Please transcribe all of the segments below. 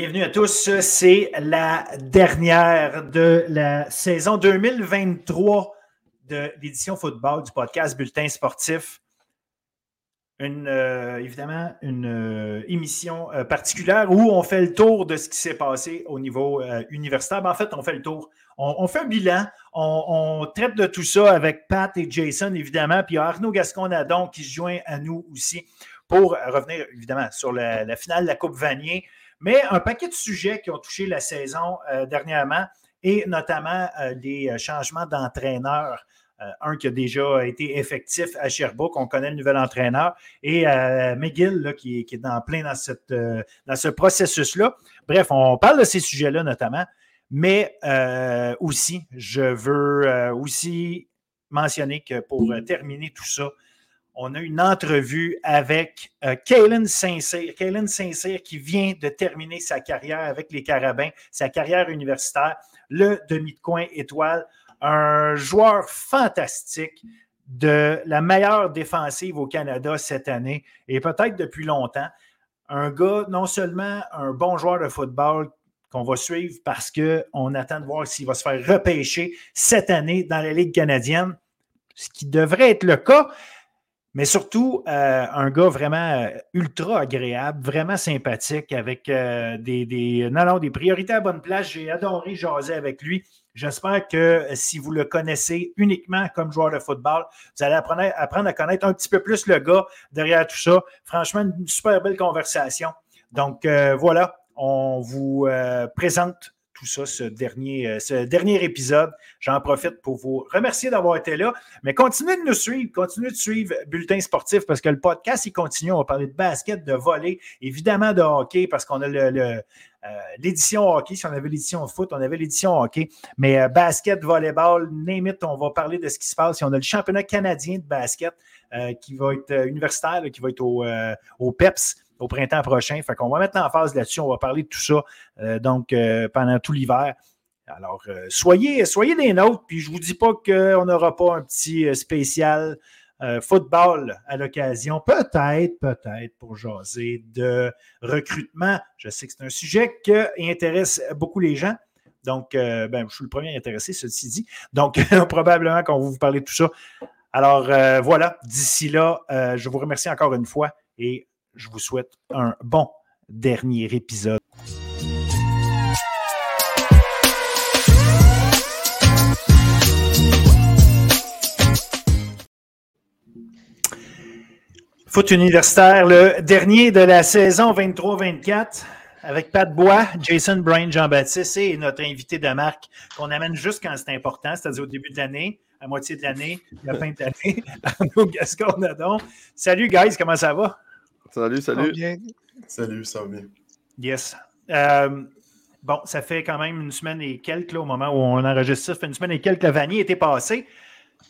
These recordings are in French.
Bienvenue à tous. C'est la dernière de la saison 2023 de l'édition football du podcast Bulletin sportif. Une, euh, évidemment, une euh, émission euh, particulière où on fait le tour de ce qui s'est passé au niveau universitaire. Ben, en fait, on fait le tour. On, fait un bilan. On, traite de tout ça avec Pat et Jason, évidemment. Puis il y a Arnaud Gascon-Nadon qui se joint à nous aussi pour revenir, évidemment, sur la, la finale de la Coupe Vanier mais un paquet de sujets qui ont touché la saison euh, dernièrement et notamment euh, les euh, changements d'entraîneur. un qui a déjà été effectif à Sherbrooke, on connaît le nouvel entraîneur, et McGill qui, est dans plein dans, cette, dans ce processus-là. Bref, on parle de ces sujets-là notamment, mais aussi, je veux aussi mentionner que pour terminer tout ça, on a une entrevue avec euh, Kaylin Saint-Cyr. Kaylin Saint-Cyr qui vient de terminer sa carrière avec les Carabins, sa carrière universitaire, le demi de coin étoile, un joueur fantastique de la meilleure défensive au Canada cette année et peut-être depuis longtemps. Un gars, non seulement un bon joueur de football qu'on va suivre parce qu'on attend de voir s'il va se faire repêcher cette année dans la Ligue canadienne, ce qui devrait être le cas, mais surtout, euh, un gars vraiment euh, ultra agréable, vraiment sympathique, avec euh, des, des, non, des priorités à bonne place. J'ai adoré jaser avec lui. J'espère que si vous le connaissez uniquement comme joueur de football, vous allez apprendre, apprendre, à connaître un petit peu plus le gars derrière tout ça. Franchement, une super belle conversation. Donc voilà, on vous présente tout ça, ce dernier, euh, ce dernier épisode. J'en profite pour vous remercier d'avoir été là. Mais continuez de nous suivre, continuez de suivre Bulletin Sportif parce que le podcast, il continue. On va parler de basket, de volley, évidemment de hockey parce qu'on a le, euh, l'édition hockey. Si on avait l'édition foot, on avait l'édition hockey. Mais euh, basket, volleyball, name it, on va parler de ce qui se passe. on a le championnat canadien de basket qui va être universitaire, qui va être au, au PEPS au printemps prochain. Fait qu'on va mettre en phase là-dessus. On va parler de tout ça euh, donc euh, pendant tout l'hiver. Alors, euh, soyez, soyez des nôtres, puis je ne vous dis pas qu'on n'aura pas un petit spécial football à l'occasion. Peut-être, peut-être pour jaser de recrutement. Je sais que c'est un sujet qui intéresse beaucoup les gens. Donc, ben, je suis le premier intéressé, ceci dit. Donc, probablement qu'on va vous parler de tout ça. Alors, voilà, d'ici là, je vous remercie encore une fois et je vous souhaite un bon dernier épisode. Foot universitaire, le dernier de la saison 23-24, avec Pat Bois, Jason Brian Jean-Baptiste et notre invité de marque qu'on amène juste quand c'est important, c'est-à-dire au début de l'année, à moitié de l'année, la fin de l'année, Arnaud Gascon-Nadon. Salut, guys, comment ça va? Salut, salut. Salut, ça va bien. Yes. Euh, bon, ça fait quand même une semaine et quelques, au moment où on enregistre ça, ça fait une semaine et quelques, le Vanier était passé.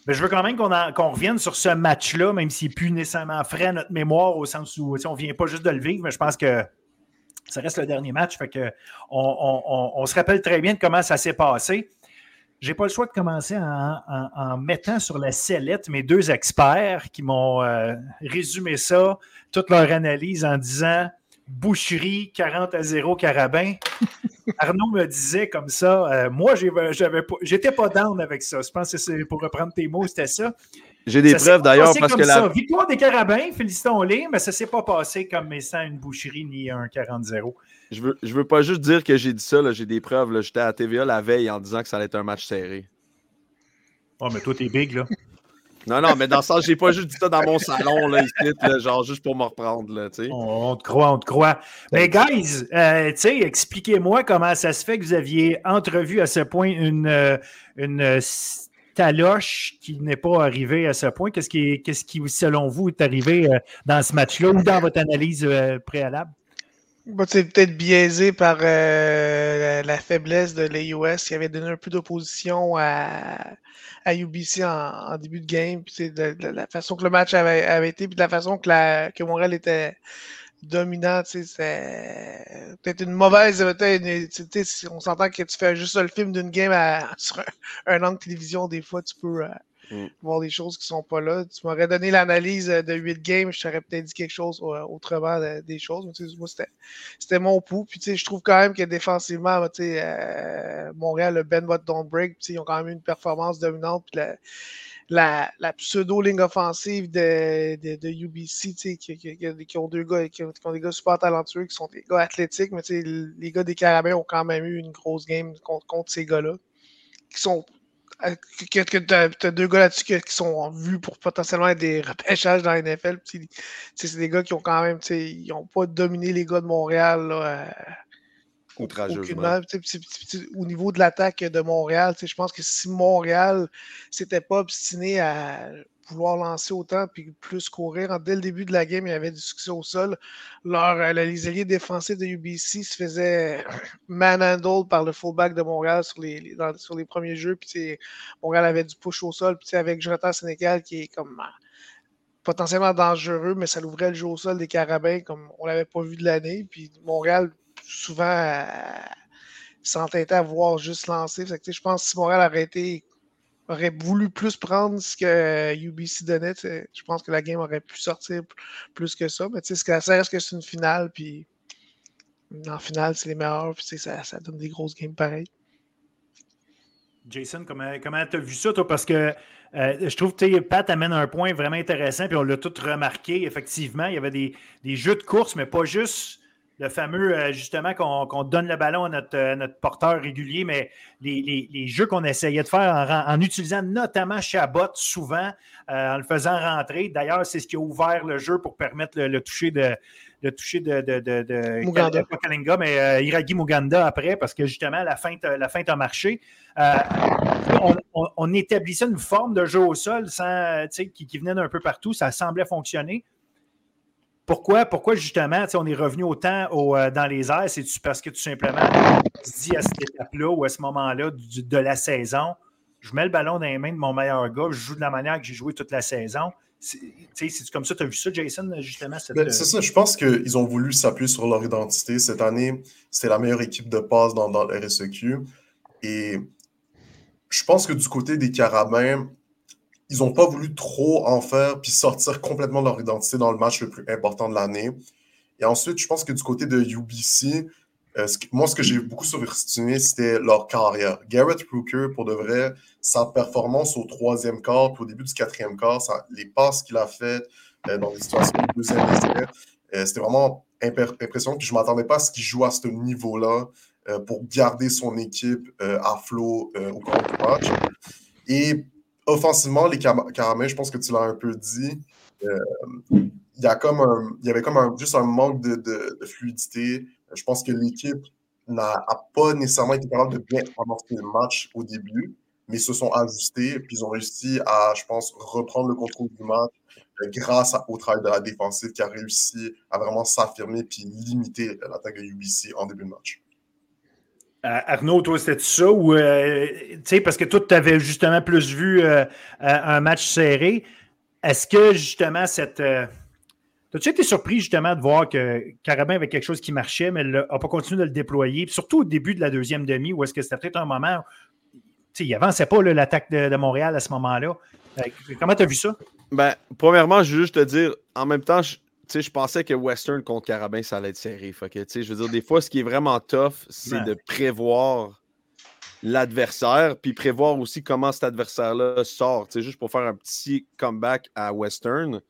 Mais je veux quand même qu'on revienne sur ce match-là, même s'il n'est plus nécessairement frais à notre mémoire, au sens où on ne vient pas juste de le vivre, mais je pense que ça reste le dernier match. Fait que on, se rappelle très bien de comment ça s'est passé. J'ai pas le choix de commencer en, mettant sur la sellette mes deux experts qui m'ont euh, résumé ça toute leur analyse en disant boucherie 40 à 0 carabin. Arnaud me disait comme ça, euh, moi, j'avais j'étais pas down avec ça. Je pense que c'est pour reprendre tes mots, c'était ça. J'ai des preuves d'ailleurs parce que la. Victoire des carabins, félicitons-les, mais ça ne s'est pas passé comme ça une boucherie ni un 40-0. Je veux, je veux pas juste dire que j'ai dit ça, j'ai des preuves. J'étais à TVA la veille en disant que ça allait être un match serré. Oh, mais toi, t'es big, là. Non, non, mais dans sens, j'ai pas juste dit ça dans mon salon, là, ici, genre juste pour me reprendre, là, tu sais. On, te croit, on te croit. Mais guys, euh, tu sais, expliquez-moi comment ça se fait que vous aviez entrevu à ce point une, euh, une euh, taloche qui n'est pas arrivée à ce point. Qu'est-ce qui, qu'est-ce qui, selon vous, est arrivé dans ce match-là ou dans votre analyse préalable? C'est peut-être biaisé par la, faiblesse de l'AUS qui avait donné un peu d'opposition à, à UBC en, début de game, puis de, la façon que le match avait, été, puis de la façon que, la, que Montréal était dominant, c'est peut-être une mauvaise. on s'entend que tu fais juste le film d'une game sur un, angle télévision, des fois, tu peux. Euh, mm. voir des choses qui sont pas là. Tu m'aurais donné l'analyse de 8 games, je t'aurais peut-être dit quelque chose autrement des choses. moi, c'était mon pouls. Puis je trouve quand même que défensivement, euh, Montréal, le Ben What Don't Break, ils ont quand même eu une performance dominante. Puis la, pseudo-ligne offensive de, de, UBC, qui, qui, ont deux gars, qui ont, des gars super talentueux, qui sont des gars athlétiques, mais les gars des Carabins ont quand même eu une grosse game contre, ces gars-là. Qui sont. Euh, que, tu as, deux gars là-dessus qui, sont vus pour potentiellement être des repêchages dans la NFL. C'est des gars qui ont quand même. Ils n'ont pas dominé les gars de Montréal. Là, euh, au niveau de l'attaque de Montréal, je pense que si Montréal s'était pas obstiné à vouloir lancer autant puis plus courir, dès le début de la game, il y avait du succès au sol. Leur, euh, les alliés défensifs de UBC se faisaient manhandle par le fullback de Montréal sur les, sur les premiers jeux. Puis Montréal avait du push au sol. Puis avec Jonathan Sénégal qui est comme euh, potentiellement dangereux, mais ça l'ouvrait le jeu au sol des Carabins comme on l'avait pas vu de l'année. Puis Montréal souvent euh, s'entêter à voir juste lancer. je pense que si Montréal aurait, aurait voulu plus prendre ce que UBC donnait, je pense que la game aurait pu sortir plus que ça. Mais ça reste que c'est une finale, puis en finale, c'est les meilleurs, puis ça, donne des grosses games pareilles. Jason, comment tu as vu ça, toi? Parce que euh, je trouve que Pat amène un point vraiment intéressant, puis on l'a tout remarqué. Effectivement, il y avait des, jeux de course, mais pas juste le fameux, euh, justement, qu'on donne le ballon à notre, euh, notre porteur régulier, mais les, jeux qu'on essayait de faire en, utilisant notamment Chabot souvent, euh, en le faisant rentrer. D'ailleurs, c'est ce qui a ouvert le jeu pour permettre le, toucher de. Le toucher de, de, de, Muganda. Kalinga, mais Iragi Muganda après, parce que justement, la feinte, la feinte a marché. on, établissait une forme de jeu au sol sans, qui, qui venait d'un peu partout. Ça semblait fonctionner. Pourquoi, pourquoi justement, on est revenu autant euh, dans les airs? C'est parce que tout simplement, on se dit à cette étape-là ou à ce moment-là de la saison, je mets le ballon dans les mains de mon meilleur gars, je joue de la manière que j'ai joué toute la saison. C'est comme ça, tu as vu ça, Jason, justement? Ben, c'est ça, je pense qu'ils ont voulu s'appuyer sur leur identité. Cette année, c'était la meilleure équipe de passe dans, dans le RSEQ. Et je pense que du côté des Carabins, ils n'ont pas voulu trop en faire puis sortir complètement de leur identité dans le match le plus important de l'année. Et ensuite, je pense que du côté de UBC, euh, moi, ce que j'ai beaucoup surestimé, c'était leur carrière. Garrett Brooker, pour de vrai, sa performance au troisième quart puis au début du quatrième quart, les passes qu'il a faites euh, dans des situations de deuxième essai, euh, c'était vraiment impressionnant. Puis je ne m'attendais pas à ce qu'il joue à ce niveau-là pour garder son équipe à flot au cours du match. Et offensivement, les Caramels, je pense que tu l'as un peu dit, euh, il, y a comme il y avait comme juste un manque de, fluidité. Je pense que l'équipe n'a pas nécessairement été capable de bien amorcer le match au début, mais se sont ajustés, puis ils ont réussi à, je pense, reprendre le contrôle du match euh, grâce au travail de la défensive qui a réussi à vraiment s'affirmer puis limiter l'attaque de UBC en début de match. Euh, Arnaud, toi, c'était ça? Ou, euh, parce que toi, tu avais justement plus vu euh, un match serré. Est-ce que justement cette. As-tu été surpris justement de voir que Carabin avait quelque chose qui marchait, mais n'a pas continué de le déployer? surtout au début de la deuxième demi, où est-ce que c'était peut-être un moment où il n'avançait pas l'attaque de, Montréal à ce moment-là. comment tu as vu ça? Ben, premièrement, je veux juste te dire, en même temps, je, je pensais que Western contre Carabin, ça allait être serré. je veux dire, des fois, ce qui est vraiment tough, c'est de prévoir l'adversaire, puis prévoir aussi comment cet adversaire-là sort. juste pour faire un petit comeback à Western,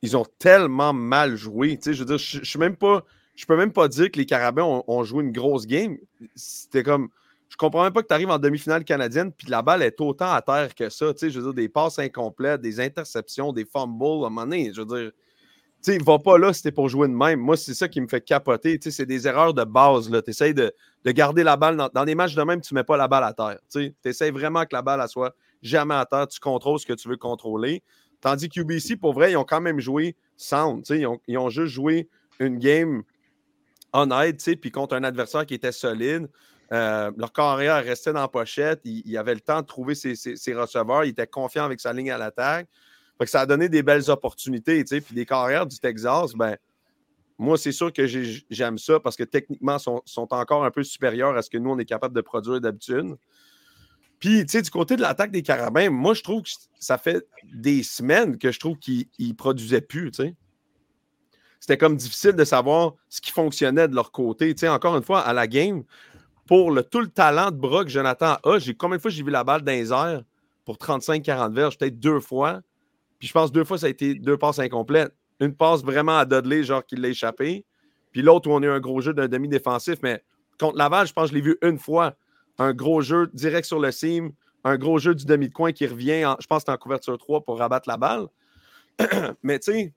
ils ont tellement mal joué. je veux dire, je, je, même pas. Je peux même pas dire que les Carabins ont, joué une grosse game. C'était comme. Je comprends même pas que tu arrives en demi-finale canadienne, puis la balle est autant à terre que ça. Je veux dire, des passes incomplètes, des interceptions, des fumbles, à un moment donné. Je veux dire, sais, va pas là, c'était pour jouer de même. Moi, c'est ça qui me fait capoter. C'est des erreurs de base. Tu essaies de, garder la balle. Dans, des matchs de même, tu mets pas la balle à terre. Tu essaies vraiment que la balle soit jamais à terre. Tu contrôles ce que tu veux contrôler. Tandis que UBC, pour vrai, ils ont quand même joué sound. Ils ont, ils juste joué une game honnête, puis contre un adversaire qui était solide. Euh, leur carrière restait dans la pochette. Il, avait le temps de trouver ses, ses receveurs. Il était confiant avec sa ligne à l'attaque ça a donné des belles opportunités. Puis les carrières du Texas, ben, moi, c'est sûr que j'aime ça parce que techniquement, sont, sont encore un peu supérieurs à ce que nous, on est capable de produire d'habitude. Puis, tu sais, du côté de l'attaque des Carabins, moi, je trouve que ça fait des semaines que je trouve qu'ils ne produisaient plus, tu sais. C'était comme difficile de savoir ce qui fonctionnait de leur côté. Tu sais, encore une fois, à la game, pour tout le talent de que Jonathan a, j'ai combien de fois j'ai vu la balle dans les airs pour 35-40 verges? Peut-être deux fois. Puis je pense deux fois, ça a été deux passes incomplètes. Une passe vraiment à Dudley, genre qu'il l'a échappé. Puis l'autre où on a eu un gros jeu d'un demi-défensif. Mais contre Laval, je pense que je l'ai vu une fois. Un gros jeu direct sur le seam, un gros jeu du demi de coin qui revient, je pense en couverture 3 pour rabattre la balle. Mais tu sais,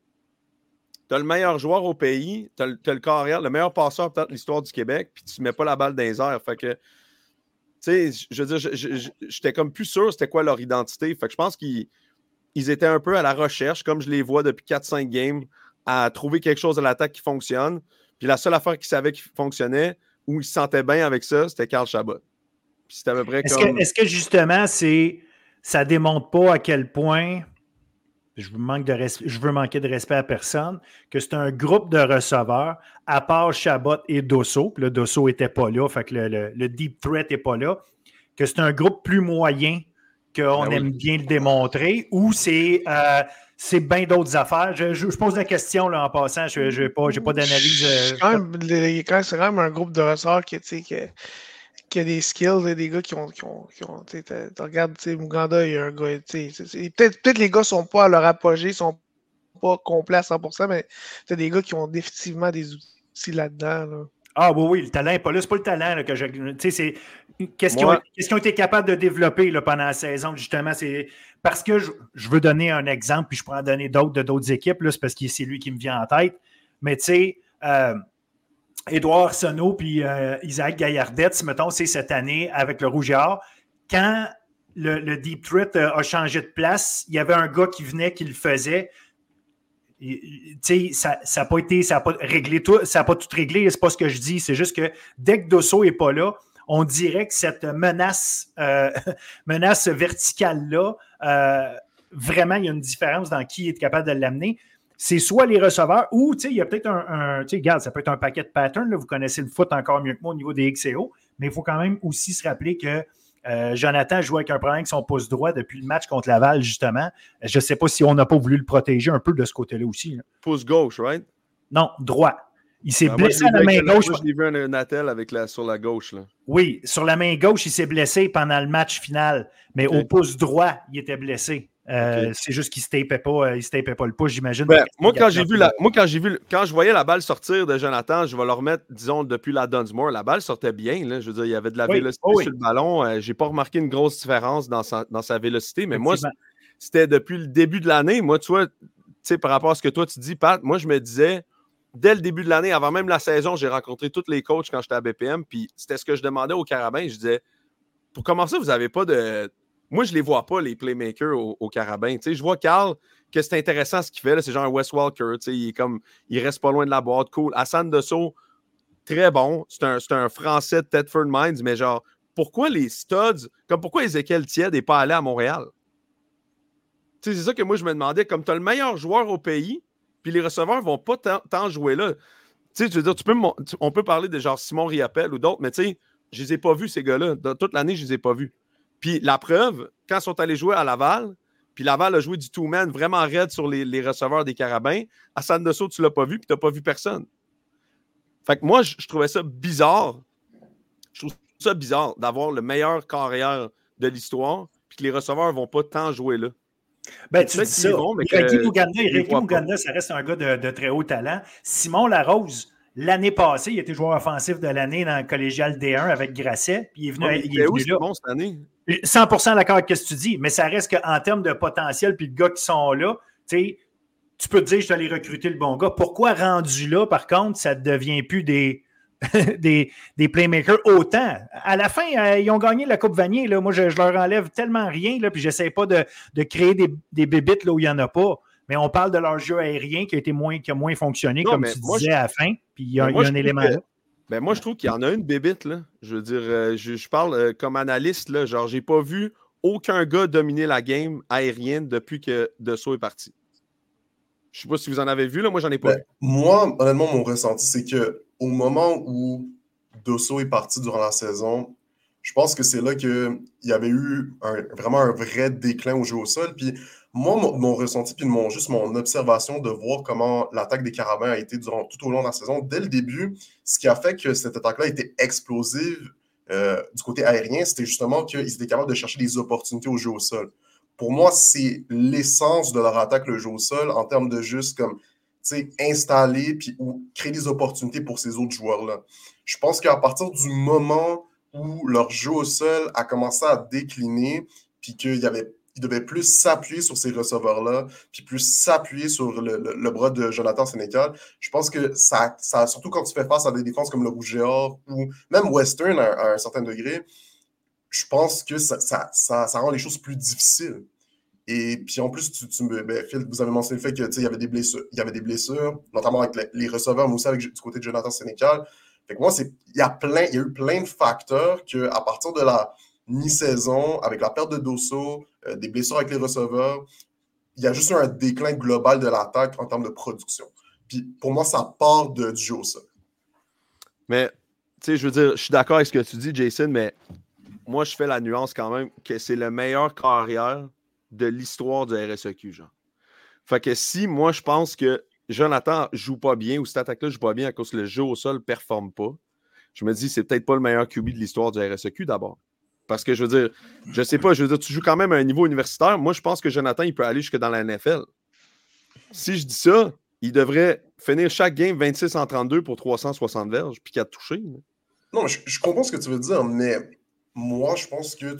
tu as le meilleur joueur au pays, tu as, le carrière, le meilleur passeur peut-être de l'histoire du Québec, puis tu ne mets pas la balle dans les airs. Fait que, tu sais, je veux dire, j'étais comme plus sûr c'était quoi leur identité. Fait que je pense qu'ils étaient un peu à la recherche, comme je les vois depuis 4-5 games, à trouver quelque chose à l'attaque qui fonctionne. Puis la seule affaire qu'ils savaient qui fonctionnait, où ils se sentaient bien avec ça, c'était Carl Chabot. c'est à peu près est-ce Que, est-ce que justement, c'est ça démontre pas à quel point je, manque de je veux manquer de respect à personne, que c'est un groupe de receveurs, à part Chabot et Dosso, puis le Dosso n'était pas là, fait que le, deep threat n'est pas là, que c'est un groupe plus moyen qu'on ben aime bien le démontrer, ou c'est euh, c'est bien d'autres affaires. Je, pose la question là, en passant, je n'ai pas, pas d'analyse. Euh, c'est quand même un groupe de receveurs qui, qui, qui a des skills, des gars qui ont. Qui ont, qui ont tu regardes, Muganda, il y a un gars. Peut-être peut les gars ne sont pas à leur apogée, ne sont pas complets à 100%, mais tu as des gars qui ont définitivement des outils là-dedans. Ah oui, oui, le talent n'est pas là. C'est pas le talent que je. Tu sais, c'est. Qu'est-ce qu'ils ont, été capables de développer là, pendant la saison, justement? C'est parce que je, veux donner un exemple, puis je pourrais en donner d'autres de d'autres équipes, c'est parce que c'est lui qui me vient en tête. Mais tu sais, euh, Édouard Sonneau puis euh, Isaac Gaillardette, mettons, c'est cette année avec le Rougeard. Quand le, Deep Threat euh, a changé de place, il y avait un gars qui venait qui le faisait. Ça n'a pas été, ça n'a pas réglé tout, ça pas tout réglé, c'est pas ce que je dis. C'est juste que dès que Dosso n'est pas là, on dirait que cette menace, euh, menace verticale-là, vraiment, il y a une différence dans qui est capable de l'amener c'est soit les receveurs ou, il y a peut-être un, regarde, ça peut être un paquet de patterns, vous connaissez le foot encore mieux que moi au niveau des XCO, mais il faut quand même aussi se rappeler que euh, Jonathan joue avec un problème avec son pouce droit depuis le match contre Laval, justement. Je ne sais pas si on n'a pas voulu le protéger un peu de ce côté-là aussi. Pouce gauche, right? Non, droit. Il s'est ben, blessé à la main gauche. Moi, je l'ai vu un, attel avec la, sur la gauche. Là. Oui, sur la main gauche, il s'est blessé pendant le match final. Mais au pouce droit, il était blessé. Euh, c'est juste qu'il ne se tapait pas, euh, il se pas le pouce, j'imagine. Ben, moi, quand j'ai vu la, moi, quand j'ai vu, quand je voyais la balle sortir de Jonathan, je vais le remettre, disons, depuis la Dunsmore, la balle sortait bien. Là, je veux dire, il y avait de la vélocité oh sur le ballon. Je euh, j'ai pas remarqué une grosse différence dans sa, dans sa vélocité, mais moi, c'était depuis le début de l'année. Moi, tu vois, par rapport à ce que toi tu dis, Pat, moi, je me disais, dès le début de l'année, avant même la saison, j'ai rencontré tous les coachs quand j'étais à BPM, puis c'était ce que je demandais aux Carabins. Je disais, pour commencer, vous n'avez pas de moi, je ne les vois pas, les playmakers au, au Carabin. je vois Carl que c'est intéressant ce qu'il fait. C'est genre un Wes Walker. Il, est comme, il reste pas loin de la boîte. Cool. Hassan Desso, très bon. C'est un, un, Français de Tedford Mines, mais genre, pourquoi les studs, comme pourquoi Ezekiel Tied n'est pas allé à Montréal? C'est ça que moi, je me demandais. Comme tu as le meilleur joueur au pays, puis les receveurs ne vont pas tant jouer là. Tu veux dire, tu peux, on peut parler de genre Simon Riappel ou d'autres, mais tu sais, je les ai pas vus, ces gars-là. toute l'année, je les ai pas vus. Puis la preuve, quand ils sont allés jouer à Laval, puis Laval a joué du two-man vraiment raide sur les, receveurs des Carabins, à San Desso, tu ne l'as pas vu, puis tu n'as pas vu personne. Fait que moi, je, trouvais ça bizarre. Je trouve ça bizarre d'avoir le meilleur carrière de l'histoire, puis que les receveurs ne vont pas tant jouer là. Ben, tu dis ça. Bon, mais ça reste un gars de, de, très haut talent. Simon Larose, L'année passée, il était joueur offensif de l'année dans le collégial D1 avec Grasset. Puis il est venu, il est venu là. Bon cette année? 100% d'accord avec ce que tu dis, mais ça reste qu'en termes de potentiel puis de gars qui sont là, tu peux te dire je dois aller recruter le bon gars. Pourquoi rendu là, par contre, ça ne devient plus des, des, des, playmakers autant? À la fin, euh, ils ont gagné la Coupe Vanier. Là. Moi, je, leur enlève tellement rien, là, puis j'essaie pas de, de, créer des, des bébites là où il n'y en a pas mais on parle de leur jeu aérien qui a, été moins, qui a moins fonctionné, comme tu disais à la fin. Puis il y a, un élément là. Ben moi, je trouve qu'il y en a une bébite. Là. Je veux dire, euh, je, parle euh, comme analyste. Là, genre, j'ai pas vu aucun gars dominer la game aérienne depuis que Dessau est parti. Je sais pas si vous en avez vu, là. moi j'en ai pas ben, Moi, honnêtement, mon ressenti, c'est que au moment où Dosso est parti durant la saison, Je pense que c'est là qu'il y avait eu vraiment un vrai déclin au jeu au sol. Puis moi, mon, ressenti, puis mon, juste mon observation de voir comment l'attaque des Carabins a été durant, tout au long de la saison, dès le début, ce qui a fait que cette attaque-là était explosive euh, du côté aérien, c'était justement qu'ils étaient capables de chercher des opportunités au jeu au sol. Pour moi, c'est l'essence de leur attaque, le jeu au sol, en termes de juste comme installer puis ou créer des opportunités pour ces autres joueurs-là. Je pense qu'à partir du moment où leur jeu au sol a commencé à décliner, puis qu'il y avait il devait plus s'appuyer sur ces receveurs-là, puis plus s'appuyer sur le, bras de Jonathan Sénécal. Je pense que ça, ça, surtout quand tu fais face à des défenses comme le Rouge ou même Western à, un certain degré, je pense que ça, ça, ça, rend les choses plus difficiles. Et puis en plus, tu, me, ben, Phil, vous avez mentionné le fait qu'il y avait des blessures, y avait des blessures, notamment avec les, receveurs, mais aussi avec, du côté de Jonathan Sénécal. Fait que moi, il y a il y a eu plein de facteurs que à partir de la mi-saison, avec la perte de Dosso, euh, des blessures avec les receveurs, il y a juste un déclin global de l'attaque en termes de production. Puis pour moi, ça part de, du jeu ça. Mais, tu sais, je veux dire, je suis d'accord avec ce que tu dis, Jason, mais moi, je fais la nuance quand même que c'est le meilleur carrière de l'histoire du RSEQ, genre. Fait que si moi, je pense que Jonathan joue pas bien ou cette attaque-là joue pas bien à cause que le jeu au sol ne performe pas, je me dis, c'est peut-être pas le meilleur QB de l'histoire du RSEQ d'abord. Parce que je veux dire, je sais pas, je veux dire, tu joues quand même à un niveau universitaire. Moi, je pense que Jonathan, il peut aller jusque dans la NFL. Si je dis ça, il devrait finir chaque game 26 en 32 pour 360 verges, puis 4 touchés. Non, je, comprends ce que tu veux dire, mais moi, je pense que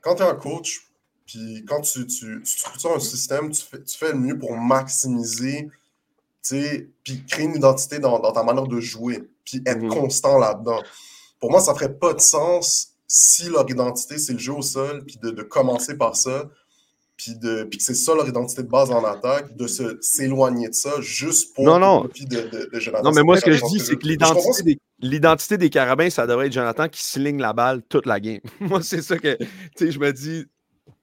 quand tu es un coach, puis quand tu, tu, tu un système, tu fais, tu fais le mieux pour maximiser, puis créer une identité dans, ta manière de jouer, puis être mm-hmm. constant là-dedans. Pour moi, ça ferait pas de sens si leur identité, c'est le jeu au sol, puis de, commencer par ça, puis, de, puis que c'est ça leur identité de base en attaque, de s'éloigner de ça juste pour non, non. de, de, Non, mais moi, ce que je dis, c'est que l'identité des, des, carabins, ça devrait être Jonathan qui sligne la balle toute la game. moi, c'est ça que, tu sais, je me dis,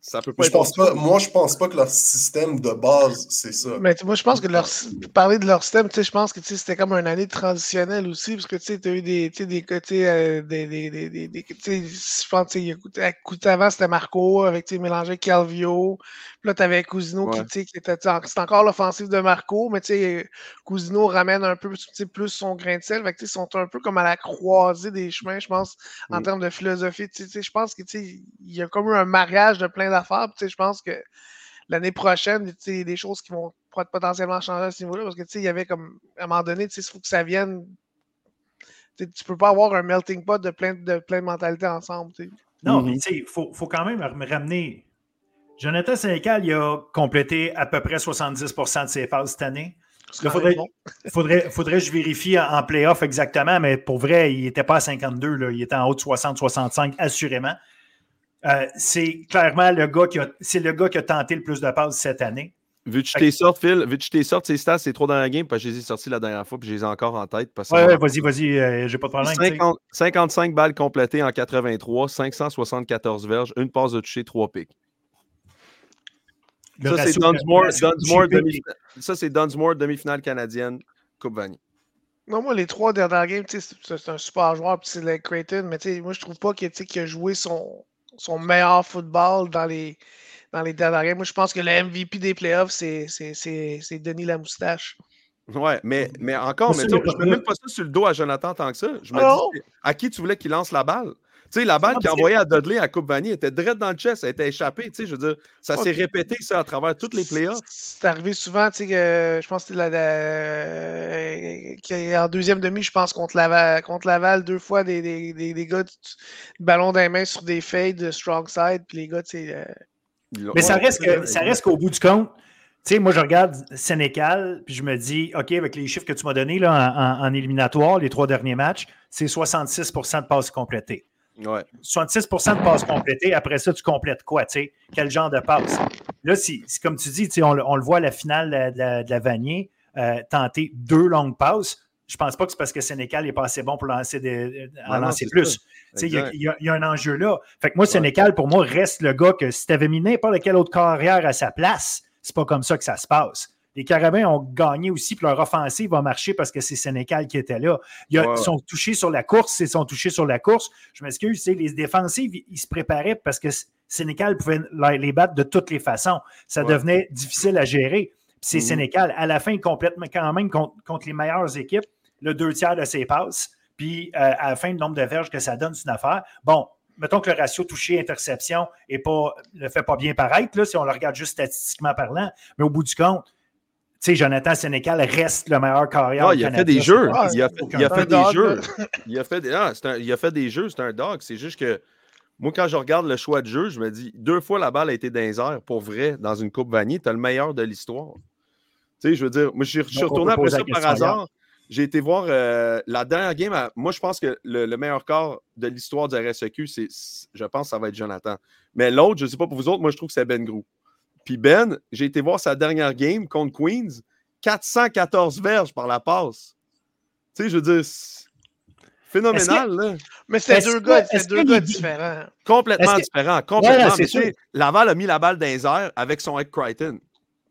ça peut pas je pense pas, moi, je pense pas que leur système de base, c'est ça. Mais moi, je pense que leur parler de leur système, je pense que c'était comme une année transitionnelle aussi, parce que tu as eu des, des côtés. Euh, des, des, des, des je pense que avant, c'était Marco avec mélangé Calvio. Puis là, tu avais Cousino qui, qui était. C'est encore l'offensive de Marco, mais Cousino ramène un peu plus son grain de sel. Fait ils sont un peu comme à la croisée des chemins, je pense, en mm. termes de philosophie. Je pense qu'il y a comme eu un mariage de plein d'affaires. Je pense que l'année prochaine, il y a des choses qui vont potentiellement changer à ce niveau-là. Parce que il y avait comme à un moment donné, il faut que ça vienne. Tu ne peux pas avoir un melting pot de plein de, plein de mentalités ensemble. Non, mais mm-hmm. il faut, faut, quand même me ramener Jonathan Sénécal, il a complété à peu près 70% de ses passes cette année. Il faudrait, faudrait, faudrait, que je vérifie en playoff exactement, mais pour vrai, il n'était pas à 52, là. il était en haut de 60-65, assurément. Euh, c'est clairement le gars, qui a, c'est le gars qui a tenté le plus de passes cette année. Vu que je t'ai sorti, Phil, vu que je t'ai sorti ces stats, c'est trop dans la game, parce que je les ai sortis la dernière fois, puis je les ai encore en tête. Oui, ouais, vas-y, vas-y, euh, j'ai pas de problème. 55 balles complétées en 83, 574 verges, une passe de toucher, trois pics. Ça, c'est Dunsmore, demi Dunsmore, demi-finale canadienne, Coupe Vanille. Non, moi, les trois dernières games, c'est un super joueur, puis c'est le Creighton, mais moi, je trouve pas qu'il a joué son, son meilleur football dans les, dans les dernières games. Moi, je pense que le MVP des playoffs, c'est Denis Lamoustache. Ouais, mais, mais encore, mais je ne mets même pas ça sur le dos à Jonathan tant que ça. Je me ah dis, à qui tu voulais qu'il lance la balle? Tu sais, la balle qu'il a envoyée à Dudley à Coupe Vanille était direct dans le chest, elle était échappée. Tu sais, je veux dire, ça s'est répété ça à travers toutes les playoffs. C'est arrivé souvent, tu sais, que je pense que c'était la, en deuxième demi, je pense, contre Laval, contre Laval deux fois des, des, des, gars du ballon dans les mains sur des fades de strong side, puis les gars, tu sais. Euh, Mais ça reste, que, ça reste qu'au bout du compte, tu sais, moi, je regarde Sénécal, puis je me dis, OK, avec les chiffres que tu m'as donnés là, en, en, éliminatoire, les trois derniers matchs, c'est 66% de passes complétées. 66% de passes complétées. Après ça, tu complètes quoi? Quel genre de passe? Là, c'est comme tu dis, on, on, le voit à la finale de la, de Vanier, euh, tenter deux longues passes. Je ne pense pas que c'est parce que Sénécal n'est pas assez bon pour lancer, en lancer plus. Il y, y, a un enjeu là. Fait que moi, Sénécal, pour moi, reste le gars que si tu avais mis n'importe quelle autre carrière à sa place, c'est pas comme ça que ça se passe. Les Carabins ont gagné aussi, puis leur offensive va marcher parce que c'est Sénécal qui était là. Ils sont touchés sur la course, ils sont touchés sur la course. Je m'excuse, les défensives, ils se préparaient parce que Sénécal pouvait les battre de toutes les façons. Ça devenait difficile à gérer. C'est mhm. Sénécal, à la fin, complètement, quand même, contre, les meilleures équipes, le deux tiers de ses passes. Puis euh, à la fin, le nombre de verges que ça donne, c'est une affaire. Bon, mettons que le ratio touché-interception ne fait pas bien paraître, là, si on le regarde juste statistiquement parlant, mais au bout du compte, sais, Jonathan Sénécal reste le meilleur carrière. Ah, il, a fait des jeux. il, a fait, des jeux. Il a fait, il a fait des jeux. C'est un dog. C'est juste que moi, quand je regarde le choix de jeu, je me dis deux fois la balle a été dans les airs, pour vrai, dans une Coupe Vanier. Tu as le meilleur de l'histoire. Tu sais, je veux dire, moi, je suis retourné après ça par hasard. J'ai été voir euh, la dernière game. moi, je pense que le, meilleur corps de l'histoire du RSEQ, c'est, je pense que ça va être Jonathan. Mais l'autre, je ne sais pas pour vous autres, moi, je trouve que c'est Ben Grou. Puis Ben, j'ai été voir sa dernière game contre Queens, 414 verges par la passe. Tu sais, je veux dire, phénoménal. Là. Mais c'est deux, gars, deux gars différents. Complètement différents. Complètement. mais Laval a mis la balle dans les airs avec son Egg Crichton.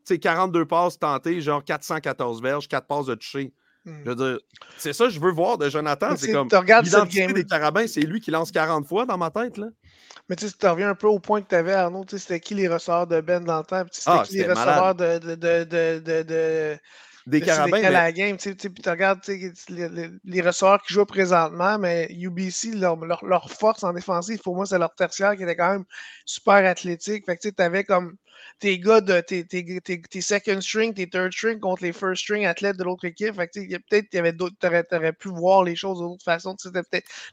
Tu sais, 42 passes tentées, genre 414 verges, 4 passes de toucher. Hmm. Je veux dire, c'est ça que je veux voir de Jonathan. C'est comme l'identité des carabins, c'est lui qui lance 40 fois dans ma tête. Là. Mais tu sais, tu reviens un peu au point que tu avais, Arnaud. C'était qui les ressorts de Ben dans le temps? C'était ah, qui les ressorts de, de, de, de des carabins. Mais... la game, tu regardes les, les, ressorts qui jouent présentement, mais UBC, leur, leur, force en défensive, pour moi, c'est leur tertiaire qui était quand même super athlétique. Fait que tu avais comme tes gars de tes, tes, tes, second string, tes third string contre les first string athlètes de l'autre équipe. Fait que peut-être qu'il y avait d'autres, t'aurais, aurais pu voir les choses d'autre façon.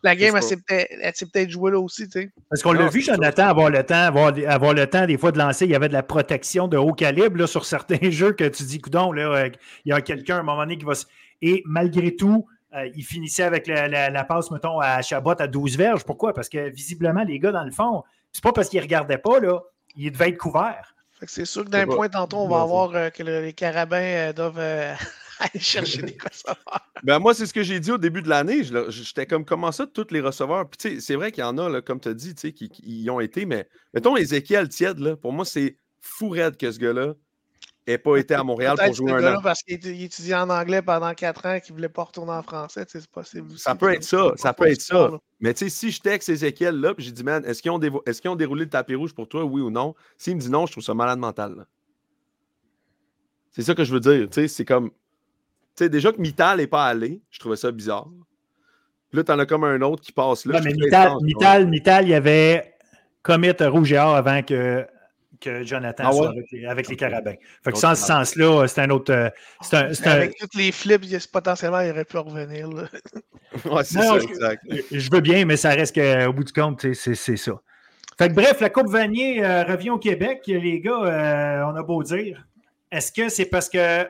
la game, elle s'est, peut-être, peut jouée là aussi. Parce qu'on l'a vu, Jonathan, avoir le temps, avoir, avoir, le temps des fois de lancer. Il y avait de la protection de haut calibre là, sur certains jeux que tu dis, coudon, là, euh, il y a quelqu'un à un moment donné qui va. Et malgré tout, euh, il finissait avec la, la, passe, mettons, à Chabot à 12 verges. Pourquoi? Parce que visiblement, les gars, dans le fond, c'est pas parce qu'ils ne regardaient pas, là, ils devaient être couverts. C'est sûr que d'un point tantôt, on va voir euh, que les carabins euh, doivent euh, aller chercher des receveurs. Ben moi, c'est ce que j'ai dit au début de l'année. J'étais comme comment ça, tous les receveurs? Puis c'est vrai qu'il y en a, là, comme tu as dit, qui, qui, y ont été, mais mettons Ezekiel Tiède, là, pour moi, c'est fou raide que ce gars-là n'ait pas été à Montréal pour jouer un an. Parce qu'il étudiait en anglais pendant quatre ans et qu'il ne voulait pas retourner en français, c'est possible. Ça peut être ça, ça peut être ça. Mais tu sais, si je texte Ezekiel là, puis j'ai dit, man, est-ce qu'ils ont, est ont, déroulé le tapis rouge pour toi, oui ou non? S'il me dit non, je trouve ça malade mental. C'est ça que je veux dire. Tu sais, c'est comme. Tu sais, déjà que Mittal n'est pas allé, je trouvais ça bizarre. Puis là, t'en as comme un autre qui passe là. mais Mittal, Mittal, il y avait commit rouge et or avant que que Jonathan ah soit avec les, carabins. Fait que sans ce sens-là, c'est un autre. Euh, un, avec toutes les flips, potentiellement, il aurait pu revenir. ouais, c'est ça, exact. Je veux bien, mais ça reste qu'au bout du compte, c'est ça. Fait que bref, la Coupe Vanier euh, revient au Québec. Les gars, euh, on a beau dire. Est-ce que c'est parce que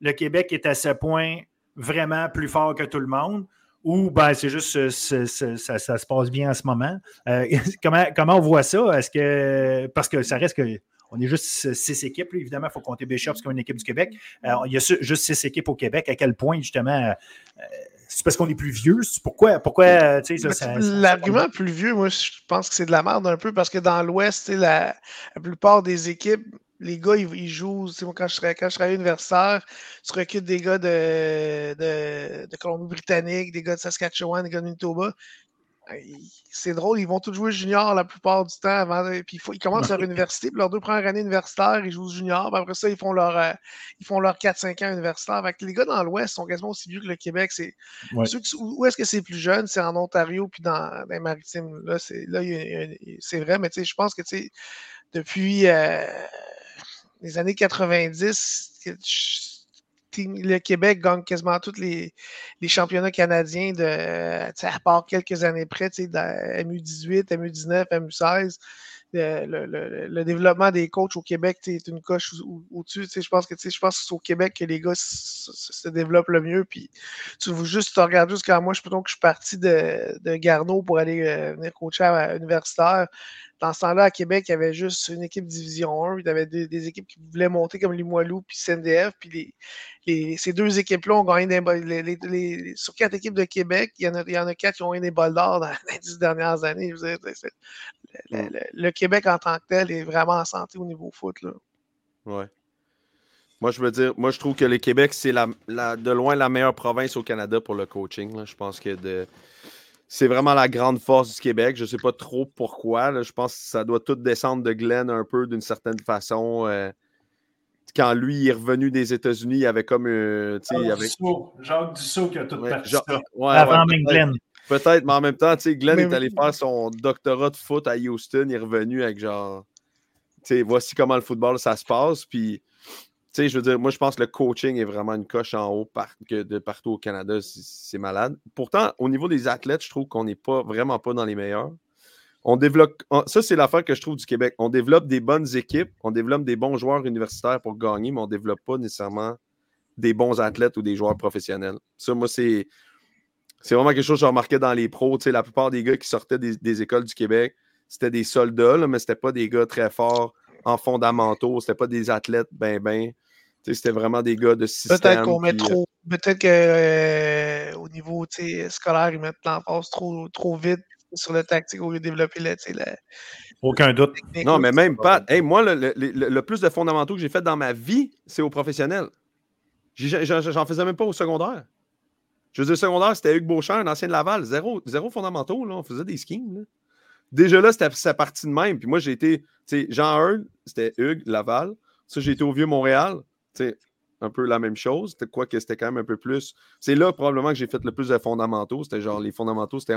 le Québec est à ce point vraiment plus fort que tout le monde? Ou ben, c'est juste ça, se passe bien en ce moment. Euh, comment, comment on voit ça? Est-ce que parce que ça reste que on est juste six équipes, évidemment, il faut compter Bishop comme une équipe du Québec. Euh, il y a juste six équipes au Québec. À quel point, justement, euh, c'est parce qu'on est plus vieux? Pourquoi? pourquoi L'argument plus vieux, moi, je pense que c'est de la merde un peu parce que dans l'Ouest, la plupart des équipes les gars, ils, jouent. quand je quand je serais universitaire, tu recrutes des gars de, de, Colombie-Britannique, des gars de Saskatchewan, des gars de Manitoba. C'est drôle, ils vont tous jouer junior la plupart du temps avant. Puis ils commencent leur université, puis leurs deux premières années universitaires, ils jouent junior. Puis après ça, ils font leur, euh, ils font leur 4-5 ans universitaire. les gars dans l'Ouest sont quasiment aussi vieux que le Québec. C'est, où est-ce que c'est plus jeune? C'est en Ontario puis dans, les maritimes. Là, c'est, là, c'est vrai, mais je pense que depuis. Euh, les années 90, le Québec gagne quasiment tous les, championnats canadiens, de, à part quelques années près, MU18, MU19, MU16. Le, développement des coachs au Québec est une coche au-dessus. je pense que je pense c'est au Québec que les gars se, développent le mieux. Puis tu veux juste te regarder jusqu'à moi, je, que je suis parti de, de Garneau pour aller euh, venir coacher à l'universitaire. Dans ce temps-là, à Québec, il y avait juste une équipe Division 1. Il y avait des, équipes qui voulaient monter comme Limoilou puis CNDF. Puis ces deux équipes-là ont gagné des Sur quatre équipes de Québec, il y, en a, il y en a quatre qui ont gagné des bols d'or dans les dix dernières années. Le, Québec en tant que tel est vraiment en santé au niveau foot. Là. Ouais. Moi, je veux dire, moi, je trouve que le Québec, c'est la, de loin la meilleure province au Canada pour le coaching. Je pense que de, c'est vraiment la grande force du Québec. Je ne sais pas trop pourquoi. Je pense que ça doit tout descendre de Glenn un peu d'une certaine façon. Euh, quand lui est revenu des États-Unis, il y avait comme. Euh, Jacques, avait... Dussault. Jacques Dussault qui a tout ouais, ça. avant même Glenn. Peut-être, mais en même temps, Glenn est allé faire son doctorat de foot à Houston. Il est revenu avec genre. Voici comment le football ça se passe. Puis, je veux dire, moi, je pense que le coaching est vraiment une coche en haut de partout au Canada. C'est malade. Pourtant, au niveau des athlètes, je trouve qu'on n'est pas vraiment pas dans les meilleurs. On développe. Ça, c'est l'affaire que je trouve du Québec. On développe des bonnes équipes, on développe des bons joueurs universitaires pour gagner, mais on ne développe pas nécessairement des bons athlètes ou des joueurs professionnels. Ça, moi, c'est. C'est vraiment quelque chose que j'ai remarqué dans les pros. la plupart des gars qui sortaient des, écoles du Québec, c'était des soldats, mais ce n'était pas des gars très forts en fondamentaux. Ce n'était pas des athlètes ben ben. C'était vraiment des gars de système. Peut-être qu'on met trop. Peut-être qu'au euh, niveau scolaire, ils mettent l'emphase trop, trop vite sur le tactique au lieu de développer le, Aucun doute. Non, mais même pas. Hey, moi, le, plus de fondamentaux que j'ai fait dans ma vie, c'est au professionnel. J'en faisais même pas au secondaire. Je au secondaire, c'était Hugues Beauchamp, un ancien de Laval. Zéro, zéro fondamentaux, là. on faisait des schemes. Déjà là, c'était sa partie de même. Puis moi, j'ai été, tu sais, Jean Hearn, c'était Hugues, Laval. Ça, j'ai été au Vieux-Montréal. Tu sais, un peu la même chose. Quoi que c'était quand même un peu plus. C'est là probablement que j'ai fait le plus de fondamentaux. C'était genre les fondamentaux, c'était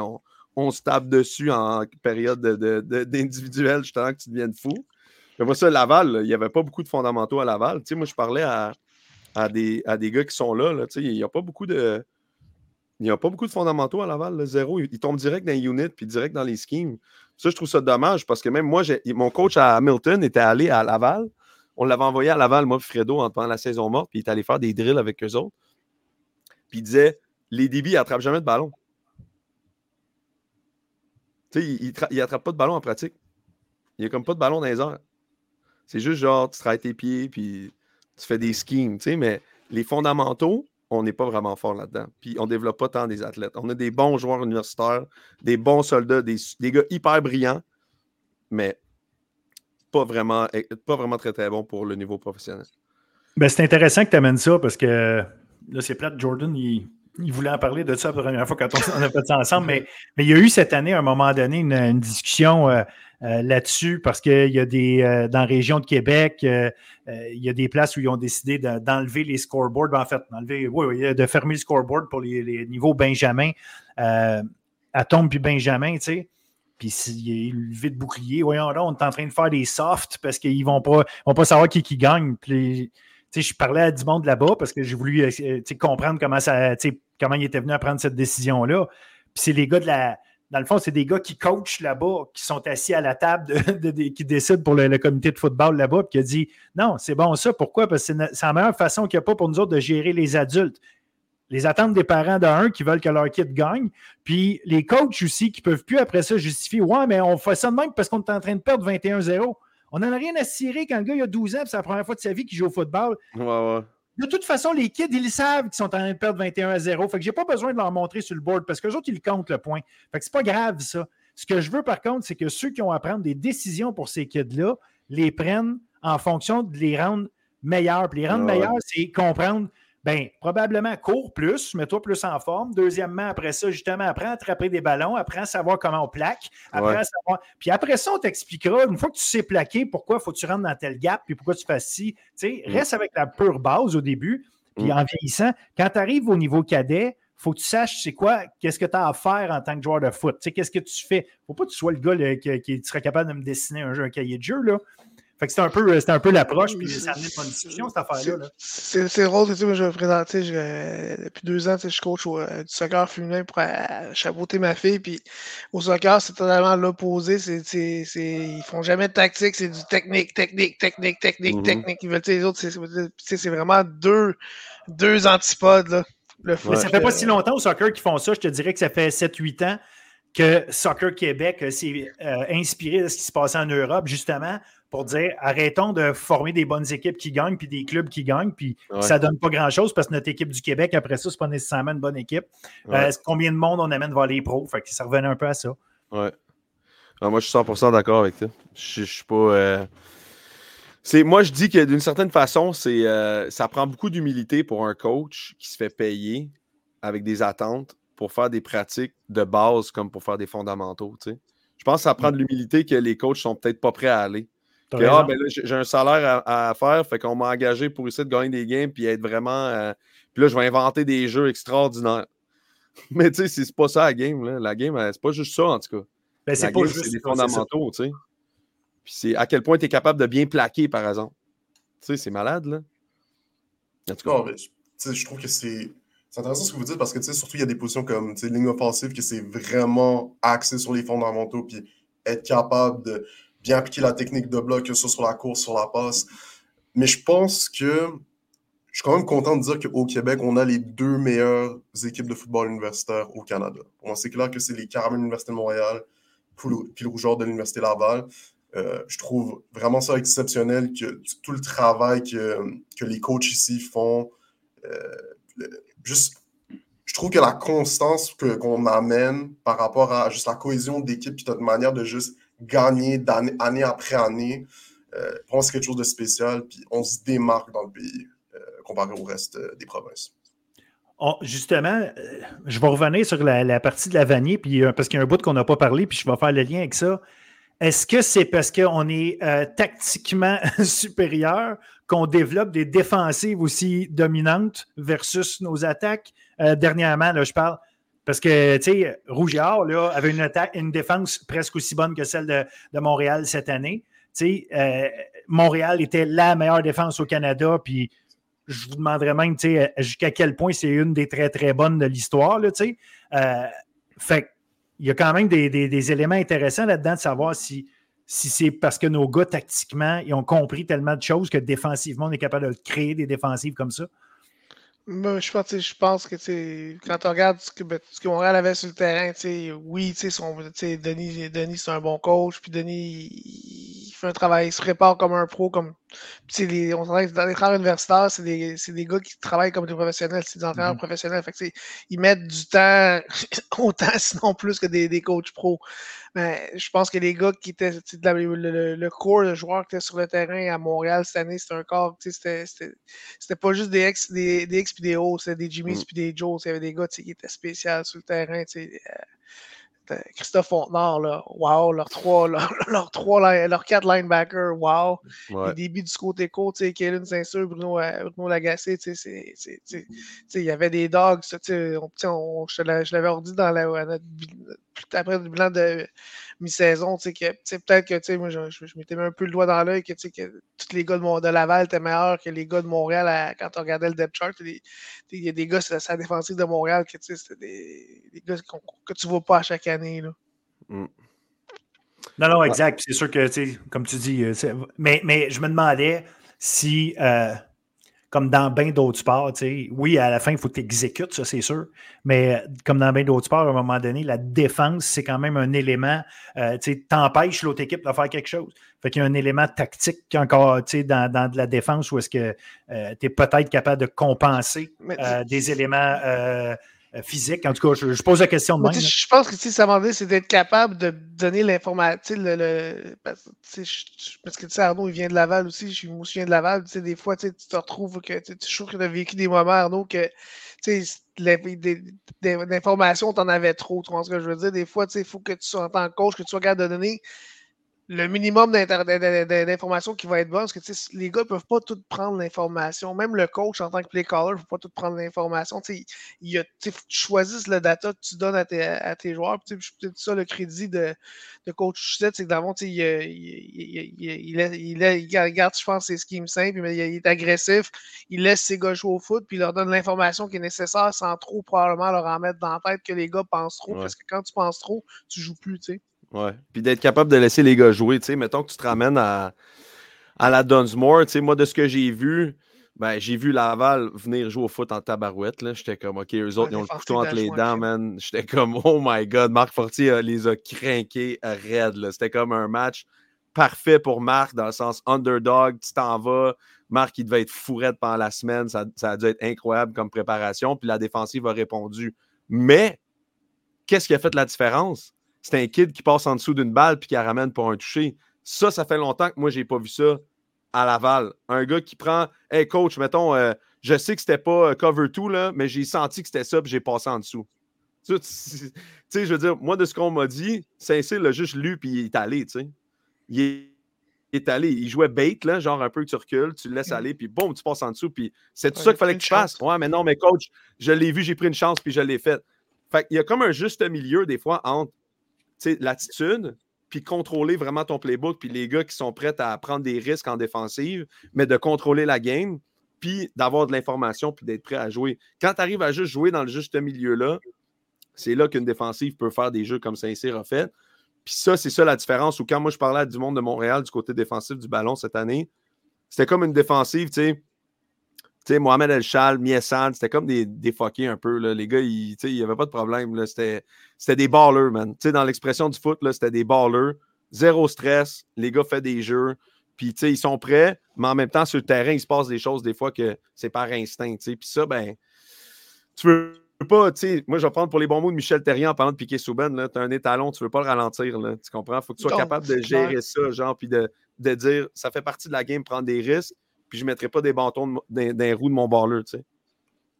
on, se tape dessus en période d'individuel, justement, que tu deviennes fou. Moi, ça, Laval, il n'y avait pas beaucoup de fondamentaux à Laval. Tu sais, moi, je parlais à, à, des, à des gars qui sont là. là tu sais, il n'y a pas beaucoup de. Il n'y a pas beaucoup de fondamentaux à Laval, le zéro. Ils tombent direct dans les units puis direct dans les schemes. Ça, je trouve ça dommage parce que même moi, mon coach à Hamilton était allé à Laval. On l'avait envoyé à Laval, moi, Fredo, pendant la saison morte, puis il est allé faire des drills avec eux autres. Puis il disait les débits, ils n'attrapent jamais de ballon. Tu sais, il n'attrape pas de ballon en pratique. Il n'y a comme pas de ballon dans les airs. C'est juste genre, tu travailles tes pieds, puis tu fais des schemes, mais les fondamentaux, on n'est pas vraiment fort là-dedans. Puis on ne développe pas tant des athlètes. On a des bons joueurs universitaires, des bons soldats, des, gars hyper brillants, mais pas vraiment, eh, pas vraiment très, très bon pour le niveau professionnel. Ben, c'est intéressant que tu amènes ça parce que là, c'est plate. Jordan, il, voulait en parler de ça la première fois quand on, a fait ça ensemble, mais, mais, il y a eu cette année, à un moment donné, une, discussion euh, euh, là-dessus parce qu'il y a des, euh, dans la région de Québec, il y a des places où ils ont décidé d'enlever les scoreboards, ben, en fait, d'enlever, oui, de fermer le scoreboard pour les, les niveaux Benjamin, Atom puis Benjamin, tu sais. Puis s'il est levé de bouclier, voyons là, on est en train de faire des softs parce qu'ils ne vont pas, vont pas savoir qui, qui gagne. Puis, je parlais à du monde là-bas parce que j'ai voulu euh, comprendre comment, ça, comment il était venu à prendre cette décision-là. Puis c'est les gars de la. Dans le fond, c'est des gars qui coachent là-bas, qui sont assis à la table, qui décident pour le, comité de football là-bas, puis qui a dit Non, c'est bon ça. Pourquoi? Parce que c'est la meilleure façon qu'il n'y a pas pour nous autres de gérer les adultes les attentes des parents d'un qui veulent que leur kid gagne, puis les coachs aussi qui ne peuvent plus après ça justifier Ouais, mais on fait ça de même parce qu'on est en train de perdre 21-0. On n'en a rien à cirer quand le gars il a 12 ans, c'est la première fois de sa vie qu'il joue au football. De toute façon, les kids, ils savent qu'ils sont en train de perdre 21 0. Fait que j'ai pas besoin de leur montrer sur le board parce que autres, ils comptent le point. Fait que c'est pas grave, ça. Ce que je veux, par contre, c'est que ceux qui ont à prendre des décisions pour ces kids-là les prennent en fonction de les rendre meilleurs. Puis les rendre meilleurs, c'est comprendre Bien, probablement cours plus, mets-toi plus en forme. Deuxièmement, après ça, justement, apprends à attraper des ballons, apprends à savoir comment on plaque, apprends à savoir. Puis après ça, on t'expliquera, une fois que tu sais plaquer, pourquoi faut que tu rentres dans tel gap, puis pourquoi tu fasses ci. Tu sais, mm. reste avec la pure base au début, puis mm. en vieillissant. Quand tu arrives au niveau cadet, faut que tu saches c'est quoi, qu'est-ce que tu as à faire en tant que joueur de foot. Tu sais, qu'est-ce que tu fais? Faut pas que tu sois le gars qui, qui, serait capable de me dessiner un jeu, un cahier de jeu. Là. Fait que c'était un peu, euh, un peu l'approche, puis ça amené pas une discussion, cette affaire-là. C'est drôle, tu sais, moi, je vais me présenter, depuis deux ans, tu sais, je coach au, euh, du soccer féminin pour euh, chapeauter ma fille, puis au soccer, c'est totalement l'opposé, ils font jamais de tactique, c'est du technique, technique, technique, technique, mm-hmm. technique. Ils veulent, les autres, c'est vraiment deux, deux antipodes, là. Le ça fait pas si longtemps au soccer qu'ils font ça, je te dirais que ça fait 7-8 ans que Soccer Québec s'est inspiré de ce qui se passait en Europe, justement, pour dire arrêtons de former des bonnes équipes qui gagnent, puis des clubs qui gagnent, puis ça donne pas grand-chose parce que notre équipe du Québec, après ça, c'est pas nécessairement une bonne équipe. Euh, combien de monde on amène vers les pros? Fait que ça revenait un peu à ça. Ouais. Ah, moi, je suis 100% d'accord avec toi. Je, je suis pas. Euh, C'est, moi, je dis que d'une certaine façon, c'est, euh, ça prend beaucoup d'humilité pour un coach qui se fait payer avec des attentes pour faire des pratiques de base comme pour faire des fondamentaux. Je pense que ça prend de l'humilité que les coachs sont peut-être pas prêts à aller. Ah, ben j'ai un salaire à, faire, fait qu'on m'a engagé pour essayer de gagner des games puis être vraiment. Euh, puis là, je vais inventer des jeux extraordinaires. Mais tu sais, c'est pas ça la game. Là. La game, c'est pas juste ça, en tout cas. Ben, c'est pas juste des fondamentaux, tu sais. Puis c'est à quel point tu es capable de bien plaquer, par exemple. Tu sais, c'est malade, là. En tout cas. je trouve que c'est. C'est intéressant ce que vous dites parce que, surtout, il y a des positions comme ligne offensive que c'est vraiment axé sur les fondamentaux, puis être capable de bien appliquer la technique de bloc, que ce soit sur la course, sur la passe. Mais je pense que je suis quand même content de dire qu'au Québec, on a les deux meilleures équipes de football universitaire au Canada. Bon, c'est clair que c'est les Caramels de l'Université de Montréal, puis le Rougeur de l'Université Laval. Euh, je trouve vraiment ça exceptionnel que tout le travail que, que les coachs ici font. Euh, juste, je trouve que la constance qu'on amène par rapport à juste la cohésion d'équipe, puis notre manière de juste gagner année, après année, euh, c'est quelque chose de spécial, puis on se démarque dans le pays comparé au reste des provinces. Oh, justement, je vais revenir sur la, partie de la vanille, puis, parce qu'il y a un bout qu'on n'a pas parlé, puis je vais faire le lien avec ça. Est-ce que c'est parce qu'on est euh, tactiquement supérieur qu'on développe des défensives aussi dominantes versus nos attaques? Euh, dernièrement, là, je parle. Parce que, tu sais, Rougiard là, avait une, défense presque aussi bonne que celle de, Montréal cette année. Tu sais, euh, Montréal était la meilleure défense au Canada, puis je vous demanderais même, tu sais, jusqu'à quel point c'est une des très, très bonnes de l'histoire, tu sais. fait il y a quand même des, éléments intéressants là-dedans de savoir si, si c'est parce que nos gars, tactiquement, ils ont compris tellement de choses que défensivement, on est capable de créer des défensives comme ça. Je, pense, je pense que quand on regarde ce que, ben, ce que Montréal avait sur le terrain, oui, son, Denis, Denis c'est un bon coach, puis Denis fait un travail, il se prépare comme un pro, comme les, on que dans les travaux universitaires, c'est des, des, gars qui travaillent comme des professionnels, c'est des entraîneurs mm-hmm. professionnels. Fait ils mettent du temps, autant sinon plus que des, des coachs pro. Mais je pense que les gars qui étaient le, le, corps de joueurs qui étaient sur le terrain à Montréal cette année, c'était un corps, c'était pas juste des ex, des, des ex des hauts, c'était des Jimmy mm. puis des Joe. Il y avait des gars qui étaient spéciaux sur le terrain. Euh, Christophe Fontenard, là, wow, leurs trois, leur, trois, leurs quatre linebackers, wow. Les débuts du côté court, tu sais, Kellen Saint-Cyr, Bruno, euh, Bruno Lagacé, tu sais, il y avait des dogs, tu sais, je l'avais redit dans la, après le bilan de mi-saison, tu sais, que peut-être que, tu sais, moi, je, je, m'étais mis un peu le doigt dans l'œil que, tu sais, que tous les gars de, de, Laval étaient meilleurs que les gars de Montréal quand on regardait le depth chart. Il y a des gars, c'est la défensive de Montréal que, tu sais, c'était des, des, gars que tu ne vois pas à chaque année, là. Mm. Non, non, exact. C'est sûr que, tu sais, comme tu dis, euh, mais, mais je me demandais si, euh, comme dans bien d'autres sports, oui, à la fin, il faut que tu exécutes, ça c'est sûr, mais euh, comme dans bien d'autres sports, à un moment donné, la défense, c'est quand même un élément, euh, tu t'empêches l'autre équipe de faire quelque chose. Fait qu'il y a un élément tactique encore dans, dans de la défense où est-ce que euh, tu es peut-être capable de compenser des éléments euh, physique. En tout cas, je, pose la question de même. Je pense que ça m'a c'est d'être capable de donner l'information. Le, parce, que tu sais, Arnaud, il vient de Laval aussi. Je, moi aussi, viens de Laval. Des fois, tu te retrouves que tu trouves que tu as vécu des moments, Arnaud, que l'information, tu en avais trop. Tu vois ce que je veux dire? Des fois, il faut que tu sois en tant que coach, que tu sois capable de donner le minimum d'informations qui va être bonne, parce que les gars ne peuvent pas tout prendre l'information. Même le coach, en tant que play caller, ne peut pas tout prendre l'information. Il a, tu choisisses le data que tu donnes à tes, à tes joueurs. peut-être ça le crédit de, de coach c'est que dans il, il, il, il, garde, je pense, ses schemes simples, mais il est agressif. Il laisse ses gars jouer au foot, puis il leur donne l'information qui est nécessaire sans trop probablement leur en mettre dans la tête que les gars pensent trop. Parce que quand tu penses trop, tu joues plus. sais. Ouais. Puis d'être capable de laisser les gars jouer. Tu sais, mettons que tu te ramènes à, à la Dunsmore. Tu sais, moi, de ce que j'ai vu, ben, j'ai vu Laval venir jouer au foot en tabarouette. J'étais comme, OK, eux autres, ils ont le couteau entre les dents, man. J'étais comme, oh my God, Marc Fortier les a craqués raide. C'était comme un match parfait pour Marc dans le sens underdog, tu t'en vas. Marc, il devait être fourrette pendant la semaine. Ça, ça a dû être incroyable comme préparation. Puis la défensive a répondu. Mais, qu'est-ce qui a fait la différence? C'est un kid qui passe en dessous d'une balle puis qui la ramène pour un toucher. Ça, ça fait longtemps que moi, je n'ai pas vu ça à Laval. Un gars qui prend Hey coach, mettons, euh, je sais que c'était pas euh, cover 2, là, mais j'ai senti que c'était ça, puis j'ai passé en dessous. Tu sais, je veux dire, moi, de ce qu'on m'a dit, Saint-Cyr l'a juste lu, puis il est allé, tu sais. Il est, allé. Il jouait bait, là, genre un peu que tu recules, tu le laisses mm. aller, puis boum, tu passes en dessous, puis c'est tout ça qu'il fallait que tu fasses. Ouais, mais non, mais coach, je l'ai vu, j'ai pris une chance, puis je l'ai fait. Fait qu'il y a comme un juste milieu, des fois, entre l'attitude, puis contrôler vraiment ton playbook, puis les gars qui sont prêts à prendre des risques en défensive, mais de contrôler la game, puis d'avoir de l'information, puis d'être prêt à jouer. Quand tu arrives à juste jouer dans le juste milieu-là, c'est là qu'une défensive peut faire des jeux comme Saint-Cyr a fait. Puis ça, c'est ça la différence. Ou quand moi je parlais du monde de Montréal, du côté défensif du ballon cette année, c'était comme une défensive, tu sais. Sais, Mohamed El Chal, Miessad, c'était comme des, des fuckés un peu. Là. Les gars, il n'y avait pas de problème. C'était des ballers, man. Dans l'expression du foot, c'était des ballers. Zéro stress. Les gars font des jeux. Puis, tu sais, ils sont prêts, mais en même temps, sur le terrain, il se passe des choses des fois que c'est par instinct. Tu sais. Puis ça, ben, tu veux pas, tu sais, moi je vais prendre pour les bons mots de Michel Terrien en parlant de Piquet Souben, tu as un étalon, tu veux pas le ralentir, là, tu comprends? Il faut que tu sois capable de gérer ça, genre, puis de, de, dire, ça fait partie de la game, prendre des risques, puis je ne mettrai pas des bâtons dans les roues de mon baller, tu sais.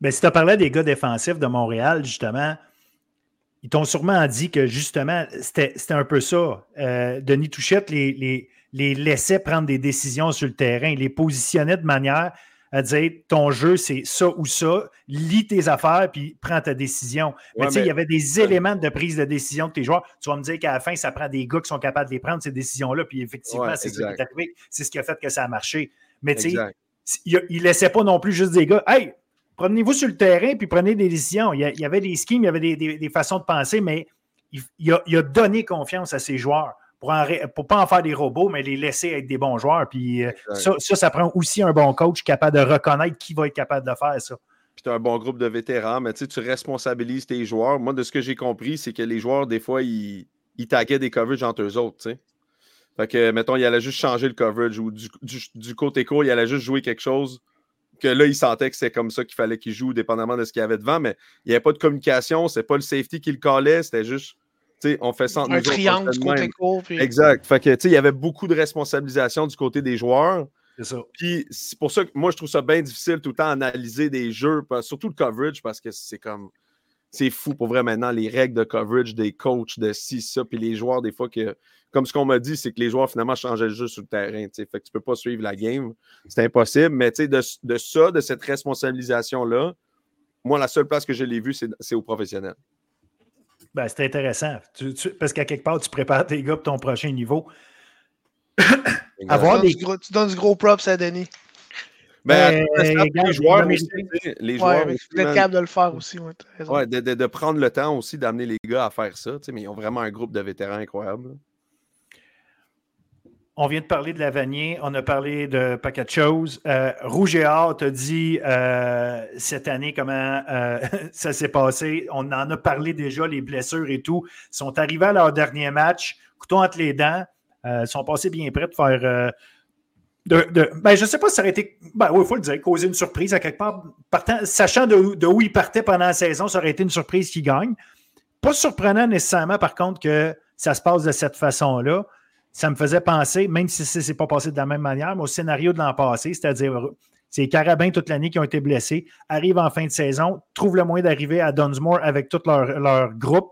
Mais si tu as parlé des gars défensifs de Montréal, justement, ils t'ont sûrement dit que justement, c'était un peu ça. Euh, Denis Touchette les, les, les laissait prendre des décisions sur le terrain, il les positionnait de manière à dire ton jeu, c'est ça ou ça, lis tes affaires puis prends ta décision. mais tu sais, il y avait des éléments de prise de décision de tes joueurs. Tu vas me dire qu'à la fin, ça prend des gars qui sont capables de les prendre, ces décisions-là. Puis effectivement, c'est ce qui est arrivé. C'est ce qui a fait que ça a marché. Mais tu sais, il ne laissait pas non plus juste des gars. Hey, prenez-vous sur le terrain puis prenez des décisions. Il y, avait des schemes, il y avait des, façons de penser, mais il a donné confiance à ses joueurs pour ne pas en faire des robots, mais les laisser être des bons joueurs. Puis euh, ça, ça, prend aussi un bon coach capable de reconnaître qui va être capable de faire ça. Puis tu as un bon groupe de vétérans, mais tu responsabilises tes joueurs. Moi, de ce que j'ai compris, c'est que les joueurs, des fois, ils, ils taguaient des coverages entre eux autres. Fait que, mettons, il allait juste changer le coverage ou du, du, côté court, il allait juste jouer quelque chose que là, il sentait que c'est comme ça qu'il fallait qu'il joue, dépendamment de ce qu'il y avait devant, mais il n'y avait pas de communication, c'est pas le safety qui le collait, c'était juste on fait ça Un triangle du côté court. Exact. Fait que, il y avait beaucoup de responsabilisation du côté des joueurs. C'est ça. Puis c'est pour ça que moi, je trouve ça bien difficile tout le temps d'analyser des jeux, surtout le coverage, parce que c'est comme. C'est fou pour vrai maintenant, les règles de coverage des coachs, de ci, ça, puis les joueurs, des fois, que, comme ce qu'on m'a dit, c'est que les joueurs finalement changeaient le jeu sur le terrain. Fait que tu peux pas suivre la game. C'est impossible. Mais de, de ça, de cette responsabilisation-là, moi, la seule place que je l'ai vue, c'est au professionnel. Ben, c'est intéressant. parce qu'à quelque part, tu prépares tes gars pour ton prochain niveau. Avoir des... tu donnes du gros props à Denis. Ben, les joueurs aussi, les joueurs ouais, capable de le faire aussi. Ouais, de, de, de, prendre le temps aussi d'amener les gars à faire ça. Mais ils ont vraiment un groupe de vétérans incroyable. On vient de parler de Lavanier, on a parlé de paquet de choses. Euh, Rouge et Or t'a dit euh, cette année comment euh, ça s'est passé. On en a parlé déjà, les blessures et tout. Ils sont arrivés à leur dernier match, couteau entre les dents. ils sont passés bien prêts de faire. De, ben, je ne sais pas si ça aurait été. Ben, il faut le dire, causer une surprise à quelque part. Sachant de, où ils partaient pendant la saison, ça aurait été une surprise qui gagne. Pas surprenant nécessairement, par contre, que ça se passe de cette façon-là ça me faisait penser, même si ce n'est pas passé de la même manière, mais au scénario de l'an passé, c'est-à-dire c'est les Carabins toute l'année qui ont été blessés, arrivent en fin de saison, trouvent le moyen d'arriver à Dunsmore avec tout leur, groupe,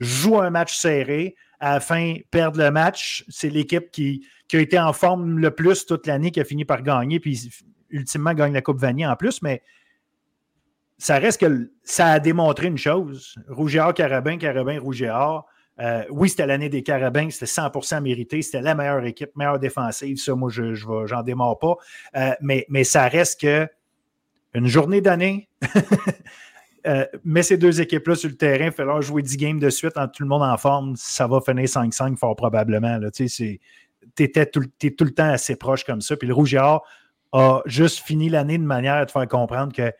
jouent un match serré, à la perdent le match. C'est l'équipe qui, a été en forme le plus toute l'année qui a fini par gagner, puis ultimement gagne la Coupe Vanier en plus, mais ça reste que ça a démontré une chose. Rougeard, Carabin, Carabin, Rougeard, euh, oui, c'était l'année des Carabins, c'était 100% mérité, c'était la meilleure équipe, meilleure défensive, ça, moi, je n'en démarre pas. Euh, mais, mais ça reste que une journée d'année, euh, mets ces deux équipes-là sur le terrain, fais leur jouer 10 games de suite, en tout le monde en forme, ça va finir 5-5 fort probablement. Tu es tout, le temps assez proche comme ça. Puis le Rouge a juste fini l'année de manière à te faire comprendre que,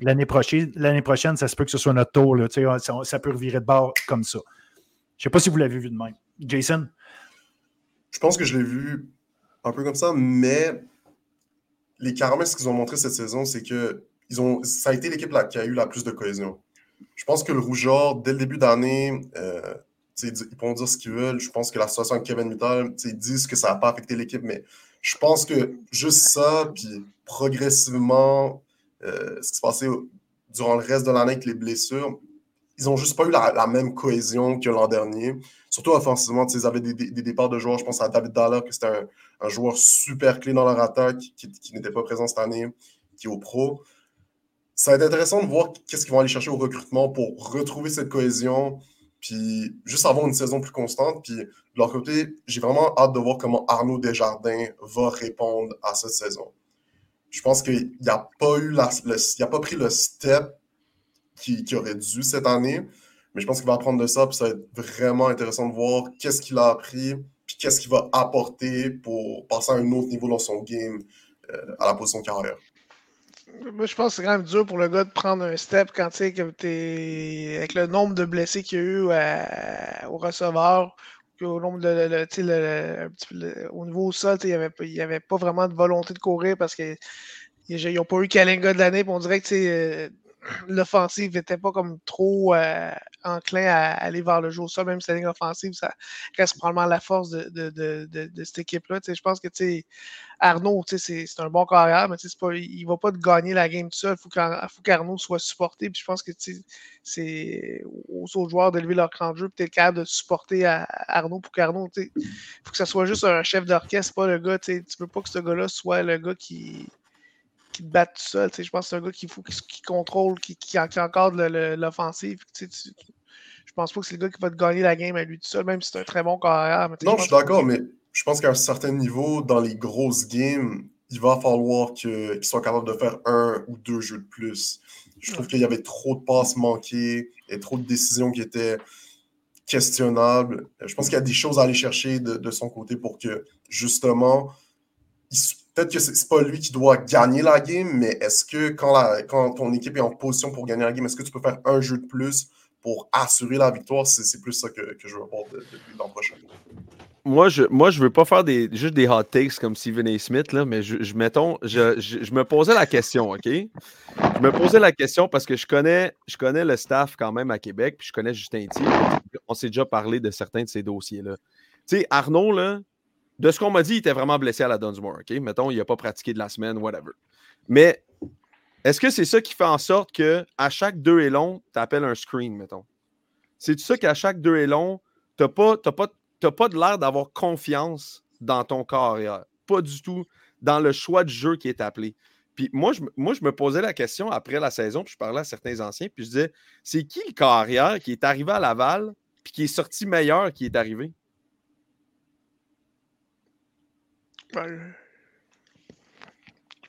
l'année prochaine, ça se peut que ce soit notre tour. Ça, ça peut revirer de bord comme ça. Je sais pas si vous l'avez vu de même. Jason? Je pense que je l'ai vu un peu comme ça, mais les Caramels, ce qu'ils ont montré cette saison, c'est que ils ont, ça a été l'équipe qui a eu la plus de cohésion. Je pense que le Rougeur, dès le début d'année, euh, ils pourront dire ce qu'ils veulent. Je pense que la situation avec Kevin Mittal, ils disent que ça n'a pas affecté l'équipe, mais Je pense que juste ça, puis progressivement, euh, ce qui s'est passé durant le reste de l'année avec les blessures, ils n'ont juste pas eu la, même cohésion que l'an dernier. Surtout offensivement, ils avaient des, des, départs de joueurs. Je pense à David Dalla, que c'était un, joueur super clé dans leur attaque, qui n'était pas présent cette année, qui est au pro. Ça va être intéressant de voir qu'est-ce qu'ils vont aller chercher au recrutement pour retrouver cette cohésion, puis juste avoir une saison plus constante. Puis de leur côté, j'ai vraiment hâte de voir comment Arnaud Desjardins va répondre à cette saison. Je pense qu'il n'a pas eu la, il pas pris le step qu'il aurait dû cette année, mais je pense qu'il va apprendre de ça, puis ça va être vraiment intéressant de voir qu'est-ce qu'il a appris, puis qu'est-ce qu'il va apporter pour passer à un autre niveau dans son game euh, à la position carrière. Moi, je pense que c'est quand même dur pour le gars de prendre un step quand tu sais que es avec le nombre de blessés qu'il y a eu au receveur, au nombre de au niveau sol, il n'y avait, avait, pas vraiment de volonté de courir parce qu'ils n'ont pas eu Kalinga de l'année. On dirait que euh, l'offensive n'était pas comme trop euh, enclin à aller vers le jeu au même si la ligne offensive, ça reste probablement la force de, cette équipe-là. Je pense que Arnaud, c'est un bon carrière, mais pas, il ne va pas gagner la game tout seul. Il faut qu'Arnaud soit supporté. Puis je pense que c'est aux autres joueurs d'élever leur cran de jeu, peut-être capable de supporter Arnaud pour qu'Arnaud, il faut que ça soit juste un chef d'orchestre, pas le gars. Tu ne veux pas que ce gars-là soit le gars qui qui te battent tout seul. Je pense que c'est un gars qui, faut, qui, contrôle, qui, qui, encadre l'offensive. Je pense pas que c'est le gars qui va te gagner la game à lui tout seul, même si c'est un très bon carrière. non, je suis d'accord, mais je pense qu'à un certain niveau, dans les grosses games, il va falloir qu'il soit capable de faire un ou deux jeux de plus. Je trouve qu'il y avait trop de passes manquées et trop de décisions qui étaient questionnables. Je pense qu'il y a des choses à aller chercher de, de son côté pour que, justement, il, peut-être que c'est pas lui qui doit gagner la game, mais est-ce que quand, la, quand ton équipe est en position pour gagner la game, est-ce que tu peux faire un jeu de plus pour assurer la victoire? C'est plus ça que, je veux voir depuis l'an prochain. Moi, je moi, je veux pas faire des, juste des hot takes comme Stephen A. Smith, là, mais je, mettons, je, me posais la question, OK? Je me posais la question parce que je connais, je connais le staff quand même à Québec, puis je connais Justin Thier. On s'est déjà parlé de certains de ces dossiers-là. Tu sais, Arnaud, là, de ce qu'on m'a dit, il était vraiment blessé à la Dunsmore. OK? Mettons, il n'a pas pratiqué de la semaine, whatever. Mais est-ce que c'est ça qui fait en sorte que à chaque deux et long, tu appelles un screen, mettons? C'est ça qu'à chaque deux et long, tu n'as pas, pas, pas de l'air d'avoir confiance dans ton carrière? Pas du tout dans le choix de jeu qui est appelé. Puis moi je, moi, je me posais la question après la saison, puis je parlais à certains anciens, puis je disais, c'est qui le carrière qui est arrivé à Laval, puis qui est sorti meilleur qui est arrivé? Ben,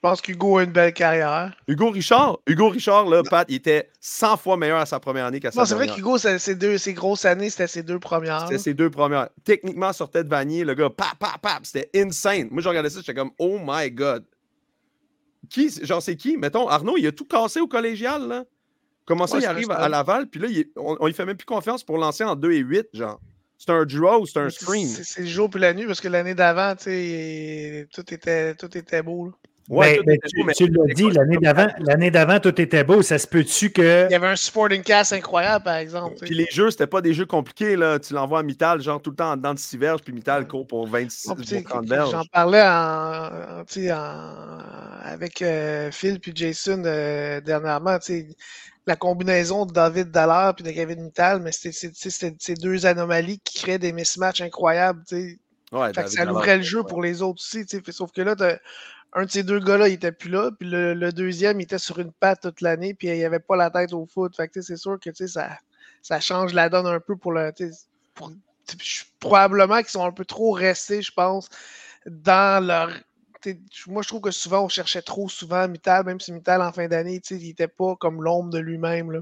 je pense qu'Hugo a une belle carrière. Hugo Richard, Hugo Richard, là, Pat, il était 100 fois meilleur à sa première année qu'à sa Non, c'est vrai qu'Hugo, ses, deux, ses grosses années, c'était ses deux premières. C'était ses deux premières. Techniquement, sortait de Vanier, le gars, pap, pap, pap, c'était insane. Moi, je regardais ça, j'étais comme, oh my god. Qui, genre, c'est qui? Mettons, Arnaud, il a tout cassé au collégial, là. Comment ça, il arrive à, Laval, puis là, on, on lui fait même plus confiance pour lancer en 2 et 8, genre c'est un draw ou c'est un screen? C'est le jour puis la nuit parce que l'année d'avant, tout était, tout était beau. Ouais, mais, tu, l'as dit, l'année d'avant, l'année d'avant, tout était beau. Ça se peut-tu que. Il y avait un supporting cast incroyable, par exemple. Puis les jeux, c'était pas des jeux compliqués. Là. Tu l'envoies à Mittal, genre tout le temps en dedans de 6 verges, puis Mittal court pour 26 ou 30 verges. J'en parlais en, avec euh, Phil puis Jason euh, dernièrement la combinaison de David Dallaire et de Kevin Mittal, mais c'était ces deux anomalies qui créent des mismatchs incroyables. Ouais, ça ouvrait le jeu pour les autres aussi. Sauf que là, un de ces deux gars-là, il était plus là, puis le, deuxième, il était sur une patte toute l'année, puis il avait pas la tête au foot. Fait c'est sûr que ça, ça change la donne un peu pour le. Pour, probablement qu'ils sont un peu trop restés, je pense, dans leur moi, je trouve que souvent, on cherchait trop souvent Mittal, même si Mittal, en fin d'année, il n'était pas comme l'ombre de lui-même.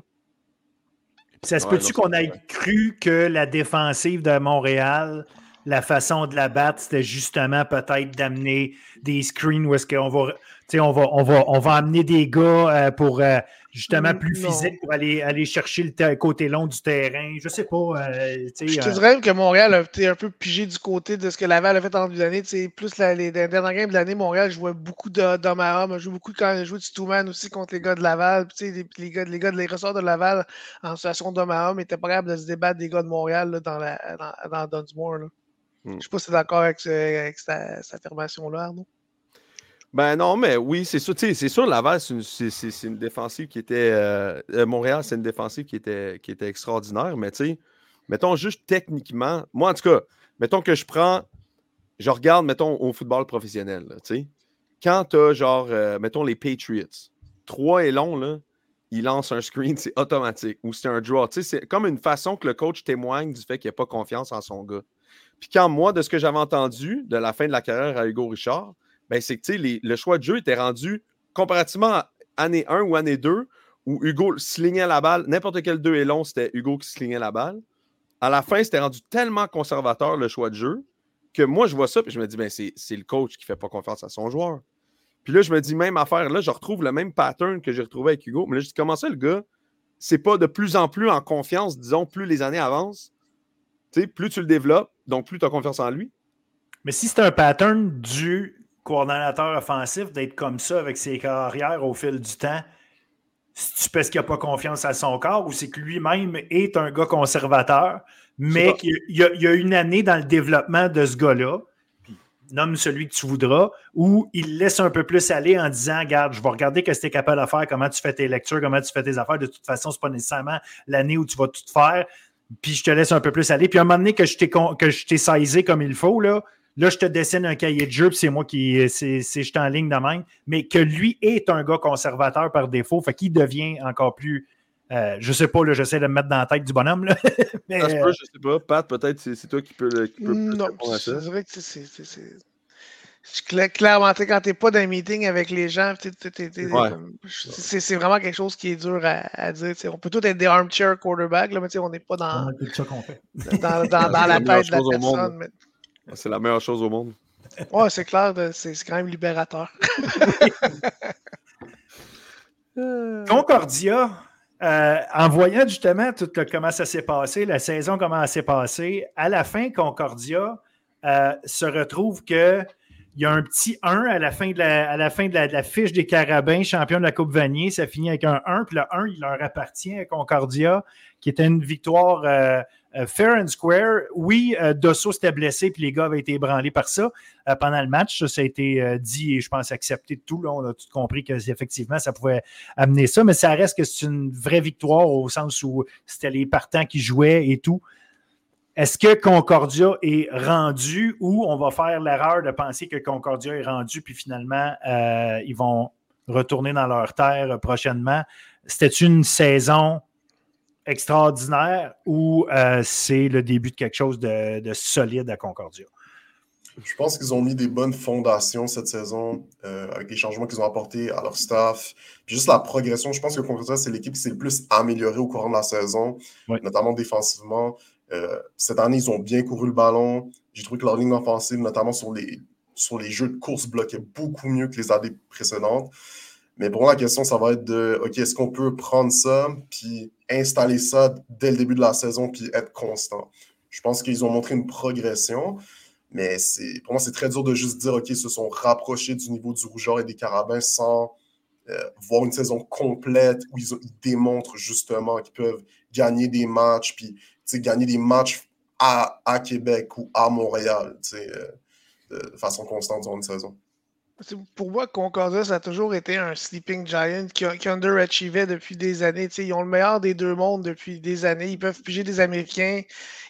Ça se peut-tu qu'on ait cru que la défensive de Montréal, la façon de la battre, c'était justement peut-être d'amener des screens où est-ce qu'on va, on va, on va, on va amener des gars euh, pour euh, justement plus physique pour aller, aller chercher le côté long du terrain. Je sais pas. Euh, je te dirais que Montréal a été un peu pigé du côté de ce que Laval a fait en début d'année. Plus les dernières games de l'année, Montréal jouait beaucoup d'hommes à hommes. joué beaucoup quand il joué du two-man aussi contre les gars de Laval. les, les, gars, les gars les ressorts de Laval en situation d'homme à homme étaient pas capables de se débattre des gars de Montréal dans, la, dans, dans Dunsmore. Je ne sais pas si tu es d'accord avec, avec cette, affirmation-là, Arnaud. Ben non, mais oui, c'est sûr. C'est sûr, Laval, c'est une, défensive qui était. Euh, euh, Montréal, c'est une défensive qui était, qui était extraordinaire, mais tu sais, mettons juste techniquement. Moi, en tout cas, mettons que je prends. Je regarde, mettons, au football professionnel, tu sais. Quand tu as, genre, euh, mettons, les Patriots, trois et long, là, il lance un screen, c'est automatique. Ou c'est un draw. Tu sais, c'est comme une façon que le coach témoigne du fait qu'il n'a pas confiance en son gars. Puis quand moi, de ce que j'avais entendu de la fin de la carrière à Hugo Richard, ben c'est que le choix de jeu était rendu comparativement à année 1 ou année 2, où Hugo slignait la balle, n'importe quel 2 est long, c'était Hugo qui slignait la balle. À la fin, c'était rendu tellement conservateur le choix de jeu que moi, je vois ça et je me dis, ben, c'est le coach qui ne fait pas confiance à son joueur. Puis là, je me dis, même affaire, là, je retrouve le même pattern que j'ai retrouvé avec Hugo. Mais là, je dis, comment ça, le gars, c'est pas de plus en plus en confiance, disons, plus les années avancent. Plus tu le développes, donc plus tu as confiance en lui? Mais si c'est un pattern du coordonnateur offensif d'être comme ça avec ses carrières au fil du temps, c'est parce qu'il n'a pas confiance à son corps ou c'est que lui-même est un gars conservateur, mais qu'il y, a une année dans le développement de ce gars-là, nomme celui que tu voudras, où il laisse un peu plus aller en disant Regarde, je vais regarder ce que tu es capable de faire, comment tu fais tes lectures, comment tu fais tes affaires. De toute façon, ce n'est pas nécessairement l'année où tu vas tout faire. Puis je te laisse un peu plus aller. Puis à un moment donné que je t'ai saisi comme il faut, là, Là, je te dessine un cahier de jeu, c'est moi qui. C'est je en ligne de même. Mais que lui est un gars conservateur par défaut, fait qu'il devient encore plus. Euh, je sais pas, j'essaie de me mettre dans la tête du bonhomme. Là. mais, ça se peut, je sais pas. Pat, peut-être c'est toi qui peux, qui peut Non, c'est vrai que c'est. Clairement, quand tu n'es pas dans un meeting avec les gens, c'est vraiment quelque chose qui est dur à, dire. On peut tous être des armchair quarterbacks, mais on n'est pas dans, dans, dans, dans la tête de la personne. Mais... C'est la meilleure chose au monde. Ouais, c'est clair, c'est quand même libérateur. Concordia, euh, en voyant justement tout comment ça s'est passé, la saison, comment elle s'est passée, à la fin, Concordia euh, se retrouve que il y a un petit 1 à la fin de la, à la, fin de la, fiche des Carabins, champion de la Coupe Vanier. Ça finit avec un 1. Puis le 1, il leur appartient à Concordia, qui était une victoire euh, fair and square. Oui, euh, Dosso s'était blessé, puis les gars avaient été ébranlés par ça pendant le match. Ça, a été dit et je pense accepté de tout. On a tout compris qu'effectivement, ça pouvait amener ça. Mais ça reste que c'est une vraie victoire au sens où c'était les partants qui jouaient et tout. Est-ce que Concordia est rendu ou on va faire l'erreur de penser que Concordia est rendu, puis finalement, euh, ils vont retourner dans leur terre prochainement? C'était une saison extraordinaire ou euh, c'est le début de quelque chose de, solide à Concordia? Je pense qu'ils ont mis des bonnes fondations cette saison euh, avec les changements qu'ils ont apportés à leur staff. Puis juste la progression, je pense que Concordia, c'est l'équipe qui s'est le plus améliorée au cours de la saison, notamment défensivement. Euh, cette année, ils ont bien couru le ballon. J'ai trouvé que leur ligne offensive, notamment sur les, sur les jeux de course, bloquait beaucoup mieux que les années précédentes. Mais pour moi, la question, ça va être de OK, est-ce qu'on peut prendre ça puis installer ça dès le début de la saison puis être constant? Je pense qu'ils ont montré une progression, mais pour moi, c'est très dur de juste dire OK, ils se sont rapprochés du niveau du Rougeur et des Carabins sans euh, voir une saison complète où ils, démontrent justement qu'ils peuvent gagner des matchs puis gagner des matchs à, à, Québec ou à Montréal euh, de façon constante durant une saison. Pour moi, Concordia, ça a toujours été un sleeping giant qui, qui underachievait depuis des années. ils ont le meilleur des deux mondes depuis des années. Ils peuvent piger des Américains,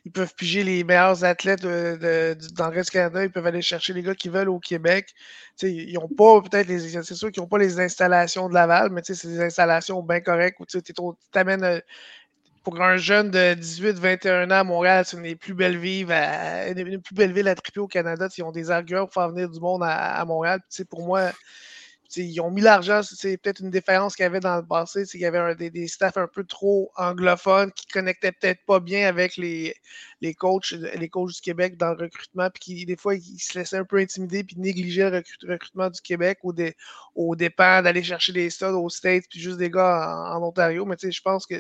ils peuvent piger les meilleurs athlètes de, dans le reste Canada, ils peuvent aller chercher les gars qui veulent au Québec. ils n'ont pas peut-être les. C'est sûr qu'ils n'ont pas les installations de Laval, mais c'est des installations bien correctes où tu t'amènes euh, pour un jeune de 18-21 ans à Montréal, c'est une des plus belles villes à, une plus belles villes à triper au Canada. Ils ont des arguments pour faire venir du monde à, Montréal. pour moi, ils ont mis l'argent. C'est peut-être une différence qu'il y avait dans le passé. Il y avait des, des, staffs un peu trop anglophones qui connectaient peut-être pas bien avec les, les, coachs, les coachs du Québec dans le recrutement. Puis qui, des fois, ils se laissaient un peu intimider puis négligeaient le recrutement du Québec au, des, au dépend d'aller chercher des studs aux States puis juste des gars en, en Ontario. Mais je pense que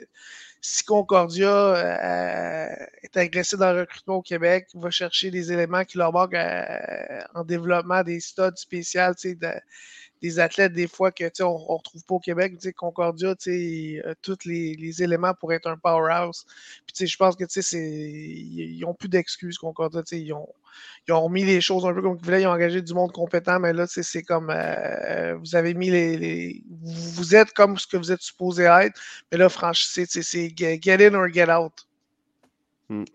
si Concordia euh, est agressé dans le recrutement au Québec, va chercher des éléments qui leur manquent euh, en développement des studs spéciaux, de, des athlètes des fois que on ne retrouve pas au Québec. Concordia, euh, tous les, les, éléments pour être un powerhouse. Puis je pense que ils n'ont plus d'excuses, Concordia. Ils ont, ils ont remis les choses un peu comme ils voulaient. Ils ont engagé du monde compétent, mais là, c'est comme euh, vous avez mis les, Vous êtes comme ce que vous êtes supposé être. Mais là, franchement, c'est get in or get out. Hmm.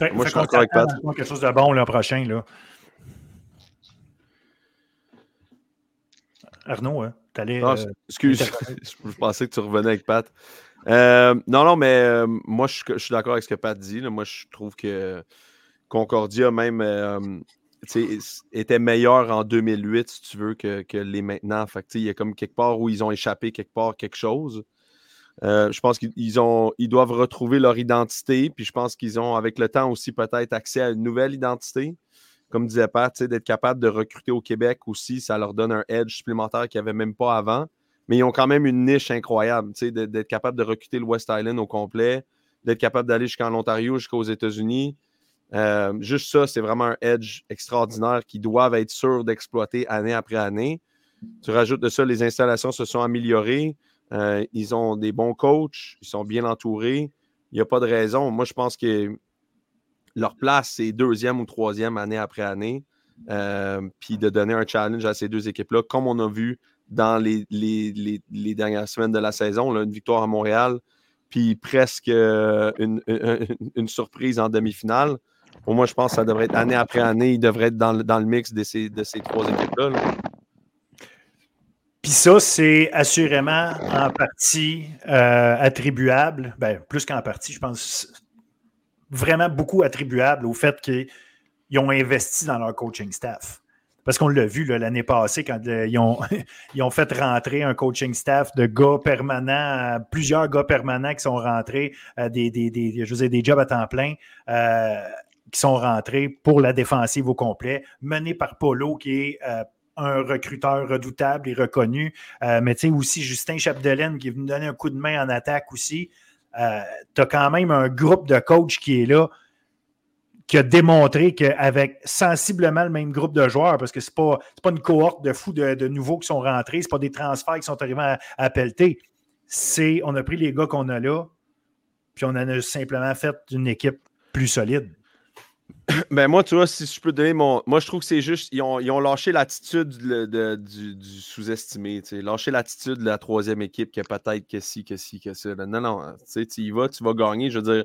Moi, je suis d'accord avec Pat. Quelque chose de bon le prochain. Là. Arnaud, hein, t'allais. Euh, excuse, je pensais que tu revenais avec Pat. Euh, non, non, mais euh, moi, je, suis d'accord avec ce que Pat dit. Moi, je trouve que Concordia, même, était meilleur en 2008, si tu veux, que, les maintenant. Fait il y a comme quelque part où ils ont échappé quelque part quelque chose. je pense qu'ils ont, ils doivent retrouver leur identité, puis je pense qu'ils ont, avec le temps aussi, peut-être accès à une nouvelle identité comme disait Pat, d'être capable de recruter au Québec aussi, ça leur donne un edge supplémentaire qu'ils n'avaient même pas avant. Mais ils ont quand même une niche incroyable, d'être capable de recruter le West Island au complet, d'être capable d'aller jusqu'en Ontario, jusqu'aux États-Unis. Euh, juste ça, c'est vraiment un edge extraordinaire qu'ils doivent être sûrs d'exploiter année après année. Tu rajoutes de ça, les installations se sont améliorées. Euh, ils ont des bons coachs, ils sont bien entourés. Il n'y a pas de raison. Moi, je pense que leur place, c'est deuxième ou troisième année après année. Euh, puis de donner un challenge à ces deux équipes-là, comme on a vu dans les, les, dernières semaines de la saison, une victoire à Montréal, puis presque euh, une, surprise en demi-finale. Pour moi, je pense que ça devrait être année après année, ils devraient être dans, le mix de ces, de ces trois équipes-là. Puis ça, c'est assurément en partie euh, attribuable, ben, plus qu'en partie, je pense vraiment beaucoup attribuable au fait qu'ils ont investi dans leur coaching staff. Parce qu'on l'a vu l'année passée quand euh, ils, ont, ils, ont, fait rentrer un coaching staff de gars permanents, plusieurs gars permanents qui sont rentrés, euh, des, des, des, je des jobs à temps plein euh, qui sont rentrés pour la défensive au complet, menés par Polo qui est un recruteur redoutable et reconnu. mais tu sais aussi Justin Chapdelaine qui est venu donner un coup de main en attaque aussi. Euh, tu as quand même un groupe de coachs qui est là, qui a démontré qu'avec sensiblement le même groupe de joueurs, parce que ce n'est pas, pas une cohorte de fous de, nouveaux qui sont rentrés, ce pas des transferts qui sont arrivés à, à pelleter. C'est, on a pris les gars qu'on a là, puis on en a simplement fait une équipe plus solide. Ben moi, tu vois, si je peux donner mon. Moi, je trouve que c'est juste. Ils ont, ils ont lâché l'attitude du, sous-estimé. Lâché l'attitude de la troisième équipe que peut-être que si, que si, que ça. Non, non. Tu y vas, tu vas gagner. Je veux dire,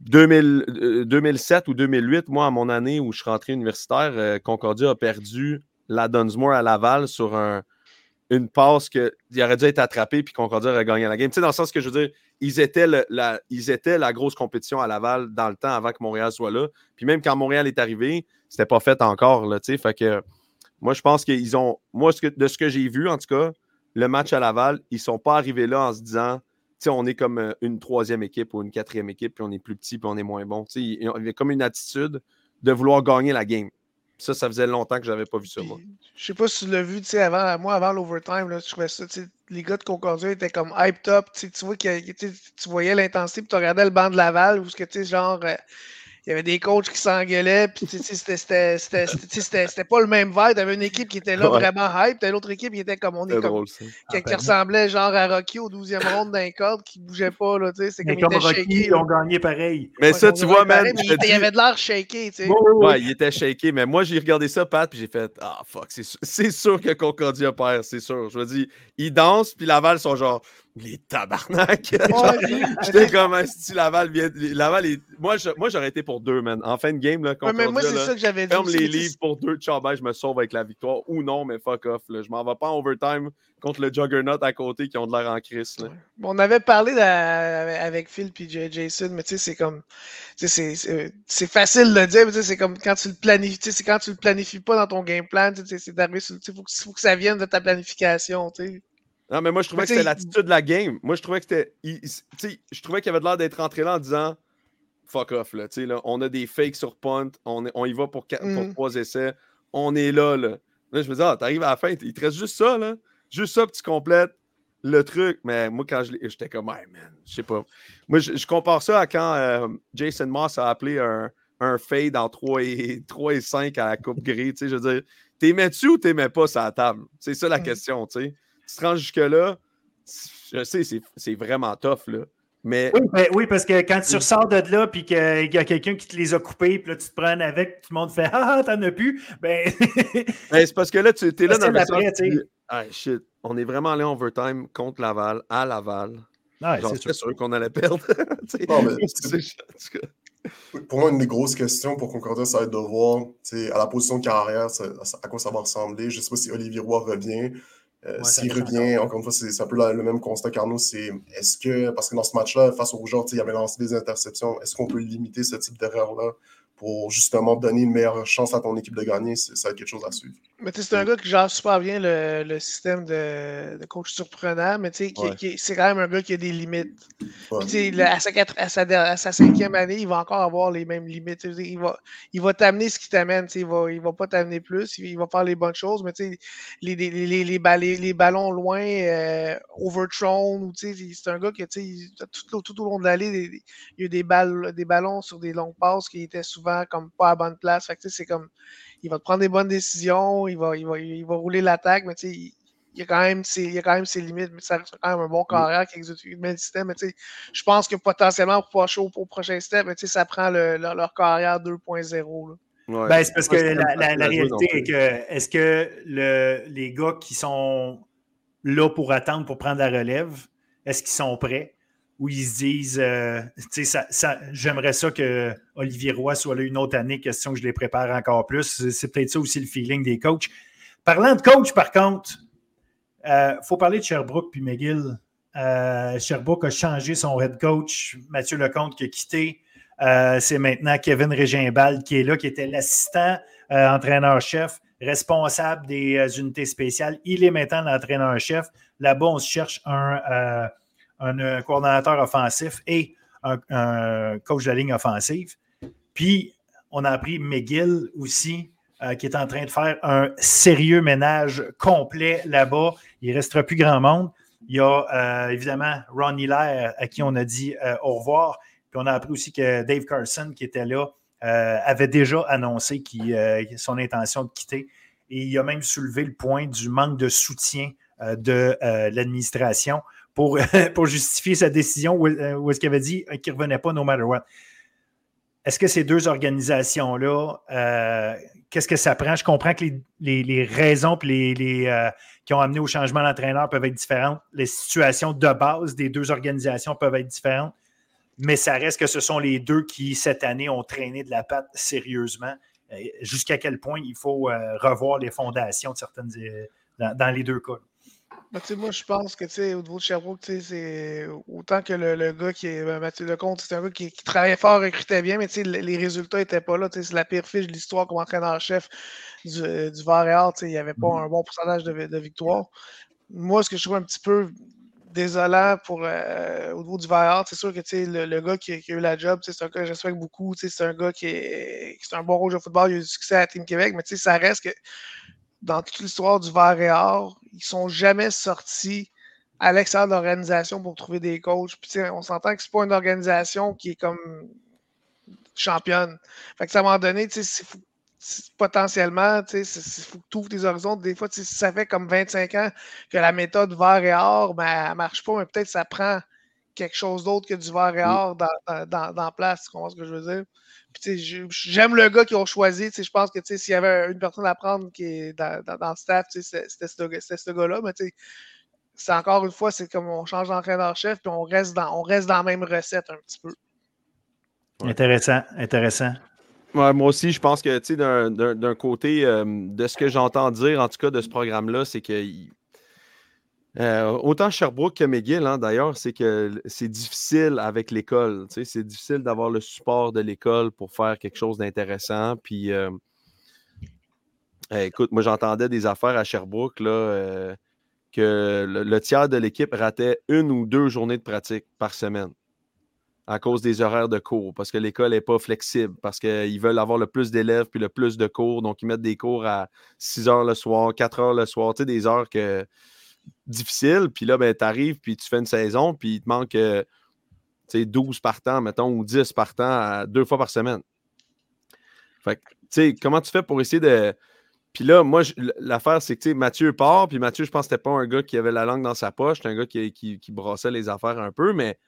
2000, 2007 euh, ou 2008, moi, à mon année où je suis rentré universitaire, euh, Concordia a perdu la Dunsmore à Laval sur un, une passe qu'il aurait dû être attrapé puis Concordia aurait gagné la game. Tu dans le sens que je veux dire, ils étaient, la, grosse compétition à Laval dans le temps avant que Montréal soit là. Puis même quand Montréal est arrivé, c'était pas fait encore. Là, fait que moi, je pense qu'ils ont. Moi, de ce que j'ai vu, en tout cas, le match à Laval, ils sont pas arrivés là en se disant on est comme euh, une troisième équipe ou une quatrième équipe, puis on est plus petit, puis on est moins bon. Il y avait comme une attitude de vouloir gagner la game. Ça, ça faisait longtemps que je n'avais pas vu ça, moi. Je sais pas si tu l'as vu, tu sais, avant, moi, avant l'overtime, je trouvais ça, les gars de Concordia étaient comme hyped up, tu vois, tu voyais l'intensité, puis tu regardais le banc de Laval, où ce que, tu sais, genre, euh, il y avait des coachs qui s'engueulaient, puis c'était pas le même vibe. avait une équipe qui était là vraiment hype, t'avais l'autre équipe qui était comme on est comme. qui, ah, ben ressemblait genre à Rocky au 12e round d'un corde qui bougeait pas, là, tu sais. C'est comme, comme Rocky, ils ont gagné pareil. Mais ça, tu vois, man. il, y avait de l'air shaké, tu sais. Ouais, il était shaké, mais moi, j'ai regardé ça, Pat, puis j'ai fait, ah, fuck, c'est sûr que Concordia perd, c'est sûr. Je veux dire, ils dansent, puis Laval sont genre les tabarnak. J'étais comme un style Laval. Laval est... Moi, j'aurais été pour deux, man. En fin de game, là, mais moi, c'est ça que j'avais dit. Ferme les livres pour deux. Ciao, je me sauve avec la victoire. Ou non, mais fuck off. Là. Je m'en vais pas en overtime contre le Juggernaut à côté qui ont de l'air en crise. on avait parlé avec Phil et Jason, mais tu sais, c'est comme. C'est facile de le dire, mais c'est comme quand tu le planifies. C'est quand tu le planifies pas dans ton game plan. C'est d'arriver Il faut, faut, que ça vienne de ta planification. sais. Non, mais moi, je trouvais que c'était l'attitude de la game. Moi, je trouvais que c'était. Je trouvais qu'il avait l'air d'être rentré là en disant fuck off, là, là. On a des fakes sur punt, on, on y va pour, pour mm. trois essais, on est là, là. Là, je me dis, ah, t'arrives à la fin, il te reste juste ça, là. Juste ça, puis tu complètes le truc. Mais moi, quand je l'ai. J'étais comme, hey, man, je sais pas. Moi, je, compare ça à quand euh, Jason Moss a appelé un, un fade en 3 et, 3 et 5 à la Coupe Gris. Tu sais, je veux dire, t'aimais-tu ou t'aimais pas ça table? C'est ça la question, tu sais. Tu te rends jusque-là, je sais, c'est vraiment tough, là. Mais... Ben, oui, parce que quand tu ressors de là puis qu'il y a quelqu'un qui te les a coupés, puis là, tu te prends avec, tout le monde fait Ah, t'en as plus. Ben... ben c'est parce que là, tu es là dans le sens. Ah, shit. On est vraiment allé en overtime contre Laval, à Laval. Ah, c'est sûr, qu'on allait perdre. non, mais pour moi, une des grosses questions pour concorder, ça va être de voir à la position de carrière, à quoi ça va ressembler. Je ne sais pas si Olivier Roy revient. Euh, s'il revient, encore une fois, c'est un peu le même constat qu'Arnaud, c'est est-ce que, parce que dans ce match-là, face au Rougeard, il y avait lancé des interceptions, est-ce qu'on peut limiter ce type d'erreur-là? Pour justement donner une meilleure chance à ton équipe de gagner, ça va être quelque chose à suivre. Mais c'est un gars qui gère super bien le, système de, coach surprenant, mais c'est quand même un gars qui a des limites. à, sa, cinquième année, il va encore avoir les mêmes limites. Il va, il va t'amener ce qui t'amène. Il va, il va pas t'amener plus, il, va faire les bonnes choses, mais les, les, les, les, ballons loin, euh, overthrown, c'est un gars qui, tout, tout, au long de l'année, il y a eu des, balles, des ballons sur des longues passes qui étaient souvent comme pas à bonne place. c'est comme il va te prendre des bonnes décisions, il va, il va, il va rouler l'attaque, mais il, il, y a quand même ses, il a quand même ses limites, mais ça reste quand même un bon carrière qui exécute le système. Mais je pense que potentiellement pour pas chaud au prochain step, mais ça prend le, leur, carrière 2.0. ben, c'est parce que la, la, réalité est que est-ce que le, les gars qui sont là pour attendre pour prendre la relève, est-ce qu'ils sont prêts? Où ils se disent euh, j'aimerais ça que Olivier Roy soit là une autre année, question que je les prépare encore plus. C'est peut-être ça aussi le feeling des coachs. Parlant de coach, par contre, il euh, faut parler de Sherbrooke puis McGill. Euh, Sherbrooke a changé son head coach, Mathieu Lecomte qui a quitté. c'est maintenant Kevin Régimbal qui est là, qui était l'assistant entraîneur-chef, responsable des unités spéciales. Il est maintenant l'entraîneur-chef. Là-bas, on se cherche un un, euh, coordonnateur offensif et un, coach de ligne offensive. Puis, on a appris McGill aussi, euh, qui est en train de faire un sérieux ménage complet là-bas. Il ne restera plus grand monde. Il y a euh, évidemment Ron Hilaire à qui on a dit au revoir. Puis on a appris aussi que Dave Carson, qui était là, avait déjà annoncé son intention de quitter. Et il a même soulevé le point du manque de soutien de l'administration pour, justifier sa décision où, euh, est-ce qu'il avait dit qu'il ne revenait pas no matter what. Est-ce que ces deux organisations-là, euh, qu'est-ce que ça prend? Je comprends que les, raisons les, euh, qui ont amené au changement d'entraîneur peuvent être différentes. Les situations de base des deux organisations peuvent être différentes. Mais ça reste que ce sont les deux qui, cette année, ont traîné de la patte sérieusement. Jusqu'à quel point il faut revoir les fondations de certaines, dans les deux cas. Ben, moi, je pense que au niveau de Sherbrooke, c'est autant que le, gars qui est ben, Mathieu Lecomte, c'est un gars qui, travaillait fort, recrutait bien, mais les résultats n'étaient pas là. C'est la pire fiche de l'histoire comme entraîneur-chef du, du Var Il n'y avait pas mm-hmm. un bon pourcentage de, de victoire. Moi, ce que je trouve un petit peu désolant pour, euh, au niveau du Var c'est sûr que le, le gars qui, a eu la job, c'est un gars que j'espère beaucoup. C'est un gars qui est, qui est un bon rouge de football, il a eu du succès à Team Québec, mais ça reste que dans toute l'histoire du Vert et Or, ils sont jamais sortis à l'extérieur de l'organisation pour trouver des coachs. Puis, on s'entend que c'est pas une organisation qui est comme championne. Fait que à un moment donné, potentiellement, il faut que tu ouvres tes horizons. Des fois, ça fait comme 25 ans que la méthode vert et or, ben, elle marche pas, mais peut-être ça prend quelque chose d'autre que du vert et or dans, dans, dans, place. Tu comprends ce que je veux dire? J'aime le gars qu'ils ont choisi. Je pense que s'il y avait une personne à prendre qui est dans, le staff, c'était ce, gars-là. Mais c'est encore une fois, c'est comme on change d'entraîneur-chef puis on reste, dans, on reste dans la même recette un petit peu. Intéressant, intéressant. moi aussi, je pense que d'un côté, euh, de ce que j'entends dire, en tout cas, de ce programme-là, c'est que euh, autant Sherbrooke que McGill, hein, d'ailleurs, c'est que c'est difficile avec l'école. C'est difficile d'avoir le support de l'école pour faire quelque chose d'intéressant. Puis, euh, écoute, moi, j'entendais des affaires à Sherbrooke là, euh, que le, tiers de l'équipe ratait une ou deux journées de pratique par semaine à cause des horaires de cours, parce que l'école n'est pas flexible, parce qu'ils veulent avoir le plus d'élèves puis le plus de cours. Donc, ils mettent des cours à 6 heures le soir, 4 heures le soir, des heures que difficile. Puis là, ben, tu arrives, puis tu fais une saison, puis il te manque 12 par temps, mettons, ou 10 par temps, deux fois par semaine. Fait que, tu sais, comment tu fais pour essayer de. Puis là, moi, l'affaire, c'est que Mathieu part, puis Mathieu, je pense que c'était pas un gars qui avait la langue dans sa poche, c'était un gars qui, qui, qui, brassait les affaires un peu, mais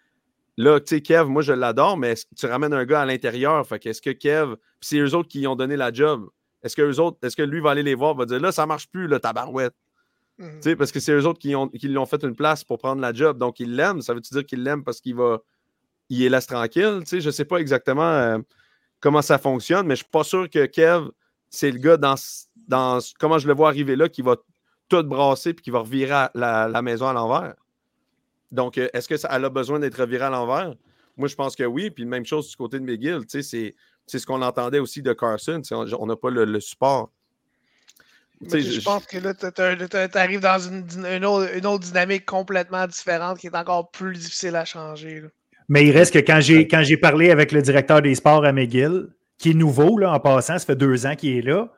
là, tu sais, Kev, moi, je l'adore, mais tu ramènes un gars à l'intérieur, fait qu'est-ce que Kev, puis c'est eux autres qui ont donné la job, est-ce que eux autres, est-ce que lui va aller les voir, va dire là, ça marche plus, le tabarouette. Sais, Parce que c'est eux autres qui, lui ont fait une place pour prendre la job, donc il l'aime. Ça veut-tu dire qu'il l'aime parce qu'il va, il laisse tranquille? Tu sais, je sais pas exactement euh, comment ça fonctionne, mais je suis pas sûr que Kev, c'est le gars dans, dans comment je le vois arriver là qui va tout brasser puis qui va revirer la, maison à l'envers. Donc, euh, est-ce que ça, elle a besoin d'être revirée à l'envers? Moi, je pense que oui. Puis même chose du côté de McGill. C'est ce qu'on entendait aussi de Carson. On n'a pas le, support. Je, pense que là, tu arrives dans une, autre, dynamique complètement différente qui est encore plus difficile à changer. Mais il reste que quand j'ai parlé avec le directeur des sports à McGill, qui est nouveau là, en passant, ça fait deux ans qu'il est là,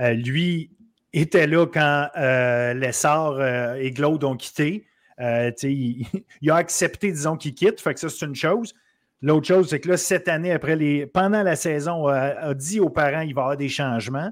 euh, lui était là quand euh, Lessard euh, et Glaude ont quitté. Euh, il, il, a accepté, disons, qu'il quitte. Fait que ça, c'est une chose. L'autre chose, c'est que là, cette année, après les, pendant la saison, on a, dit aux parents qu'il va y avoir des changements.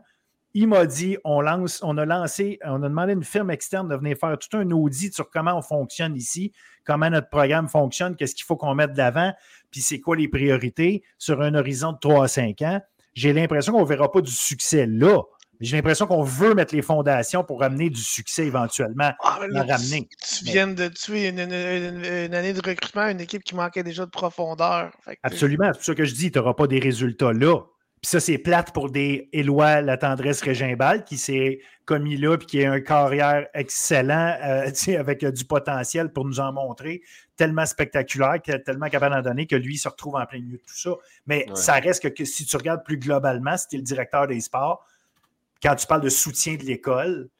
Il m'a dit on, lance, on a lancé, on a demandé à une firme externe de venir faire tout un audit sur comment on fonctionne ici, comment notre programme fonctionne, qu'est-ce qu'il faut qu'on mette de l'avant, puis c'est quoi les priorités sur un horizon de 3 à 5 ans. J'ai l'impression qu'on ne verra pas du succès là. J'ai l'impression qu'on veut mettre les fondations pour ramener du succès éventuellement. Ah, ramener. Tu, viens de tuer une, année de recrutement, une équipe qui manquait déjà de profondeur. Absolument. C'est pour ça que je dis, tu n'auras pas des résultats là. Puis ça, c'est plate pour des Éloi La Tendresse Régimbal qui s'est commis là puis qui a un carrière excellent euh, avec du potentiel pour nous en montrer, tellement spectaculaire, tellement capable d'en donner que lui se retrouve en plein milieu de tout ça. Mais ça reste que, si tu regardes plus globalement, si tu es le directeur des sports, quand tu parles de soutien de l'école,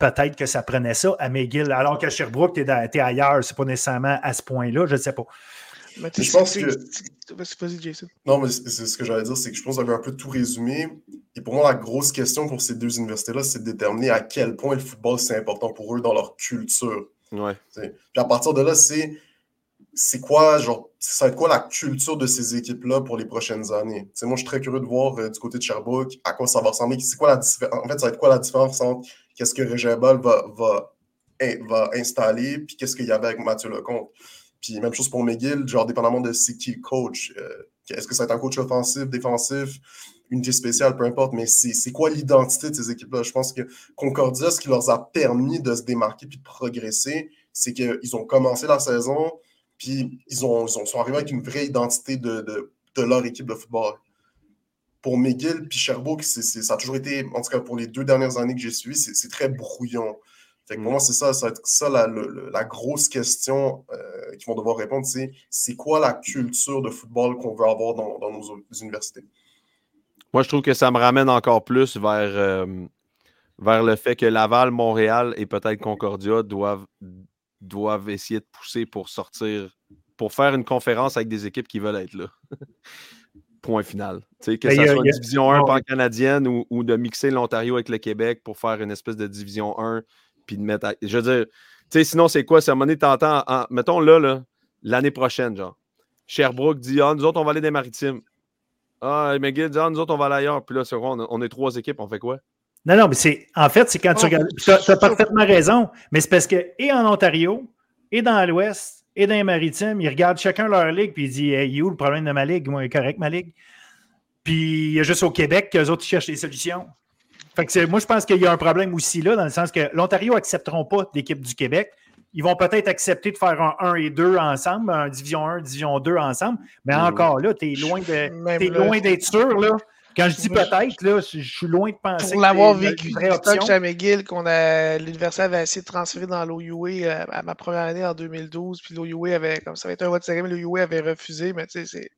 peut-être que ça prenait ça à McGill, alors qu'à Sherbrooke, tu es, ailleurs, c'est pas nécessairement à ce point-là, je ne sais pas. Mais je pense que. Jason. Non, mais c'est ce que j'allais dire, c'est que je pense que un peu tout résumé. Et pour moi, la grosse question pour ces deux universités-là, c'est de déterminer à quel point le football, c'est important pour eux dans leur culture. Ouais. Puis à partir de là, c'est c'est quoi, genre, ça va être quoi la culture de ces équipes-là pour les prochaines années? moi, je suis très curieux de voir euh, du côté de Sherbrooke à quoi ça va ressembler. C'est quoi la En fait, ça va être quoi la différence entre qu'est-ce que Régébal va, va, va installer puis qu'est-ce qu'il y avait avec Mathieu Lecomte? Puis même chose pour McGill, genre, dépendamment de c'est qui le coach. Euh, est-ce que ça va être un coach offensif, défensif, unité spéciale, peu importe, mais c'est quoi l'identité de ces équipes-là? Je pense que Concordia, ce qui leur a permis de se démarquer puis de progresser, c'est qu'ils ont commencé la saison puis ils, ont, sont arrivés avec une vraie identité de, leur équipe de football. Pour McGill puis Sherbrooke, ça a toujours été, en tout cas pour les deux dernières années que j'ai suivi, c'est très brouillon. Pour moi, c'est ça, ça ça la, grosse question euh, qu'ils vont devoir répondre, c'est c'est quoi la culture de football qu'on veut avoir dans, nos universités? Moi, je trouve que ça me ramène encore plus vers, euh, vers le fait que Laval, Montréal et peut-être Concordia doivent doivent essayer de pousser pour sortir, pour faire une conférence avec des équipes qui veulent être là. Point final. que ce soit une Division 1 pan-canadienne ou, de mixer l'Ontario avec le Québec pour faire une espèce de Division 1 puis de mettre. Je veux dire, sinon, c'est quoi? C'est à un moment donné, t'entends, mettons là, l'année prochaine, genre. Sherbrooke dit Ah, nous autres, on va aller des maritimes. Ah, McGill dit Ah, nous autres, on va aller ailleurs. Puis là, on, on est trois équipes, on fait quoi? Non, non, mais c'est. En fait, c'est quand tu oh, regardes. Tu as, parfaitement raison, mais c'est parce que, et en Ontario, et dans l'Ouest, et dans les maritimes, ils regardent chacun leur ligue, puis ils disent Hey, où le problème de ma ligue? Moi, est correct, ma ligue. Puis il y a juste au Québec qu'eux autres cherchent des solutions. Fait que moi, je pense qu'il y a un problème aussi là, dans le sens que l'Ontario n'accepteront pas l'équipe du Québec. Ils vont peut-être accepter de faire un 1 et 2 ensemble, un Division 1, Division 2 ensemble, mais encore là, tu es loin d'être sûr. Là. Quand je dis peut-être, là, je suis loin de penser. Pour l'avoir vécu, stock chez McGill, qu'on a l'université avait essayé de transférer dans l'OUA euh, à ma première année en 2012, puis l'OUA avait, comme ça avait été un vote serré, mais l'OUA avait refusé, mais tu sais, c'est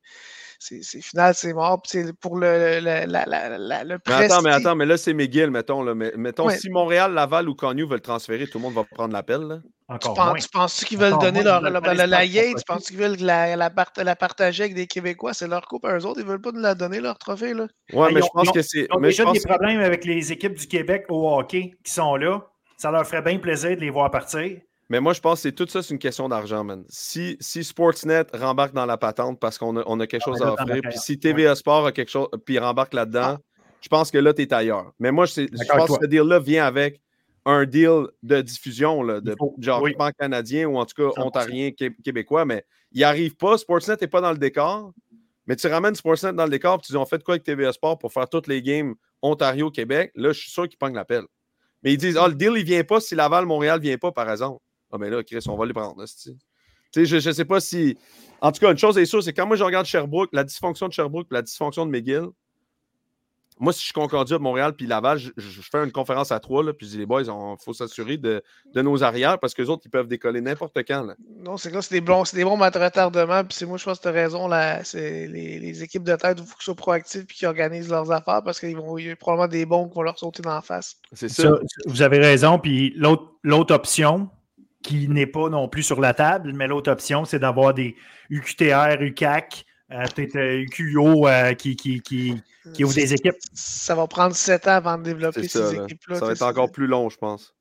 c'est final, c'est mort. Puis pour le, le, la, la, le mais attends, mais attends, mais là, c'est McGill, mettons. Là, mais, mettons, si Montréal, Laval ou Connu veulent transférer, tout le monde va prendre l'appel. Encore tu, penses, tu penses qu'ils veulent donner leur, la, la, Yates? Tu penses qu'ils veulent la, la, la, partager avec des Québécois? C'est leur coupe à eux autres. Ils ne veulent pas nous la donner, leur trophée. Là. Ouais, mais, je pense que c'est. Ils ont déjà des problèmes avec les équipes du Québec au hockey qui sont là. Ça leur ferait bien plaisir de les voir partir. Mais moi, je pense que tout ça, c'est une question d'argent, man. Si, si Sportsnet rembarque dans la patente parce qu'on a, on a quelque ah, chose à offrir, puis si TVA Sport a quelque chose, puis rembarque là-dedans, je pense que là, tu es ailleurs. Mais moi, je pense que ce deal-là vient avec un deal de diffusion, là, de genre pas canadien ou en tout cas ontarien, québécois, mais il arrive pas. Sportsnet n'est pas dans le décor. Mais tu ramènes Sportsnet dans le décor et tu dis on fait quoi avec TVA Sport pour faire toutes les games Ontario-Québec? Là, je suis sûr qu'ils prennent l'appel. Mais ils disent Ah, le deal, il vient pas si Laval-Montréal ne vient pas, par exemple. Ah, mais là, Chris, on va les prendre. Tu sais, je ne sais pas si. En tout cas, une chose est sûre, c'est quand moi je regarde Sherbrooke, la dysfonction de Sherbrooke, la dysfonction de McGill, moi, si je suis Concordia de Montréal puis Laval, je, fais une conférence à trois, là, puis je dis les boys, il faut s'assurer de, nos arrières parce que les autres, ils peuvent décoller n'importe quand. Là. Non, c'est que c'est des bons, c'est des bons retardement. Puis c'est moi, je pense que tu as raison. Là, c'est les, équipes de tête, il faut qu'ils soient proactifs et qu'ils organisent leurs affaires parce qu'il y a probablement des bons qui vont leur sauter dans la face. C'est ça. Vous avez raison. Puis l'autre option, qui n'est pas non plus sur la table, mais l'autre option, c'est d'avoir des UQTR, UCAC, euh, peut-être UQO euh, euh, qui, qui, qui qui ouvre des équipes. Ça va prendre sept ans avant de développer ces équipes-là. Ça va être encore plus long, je pense.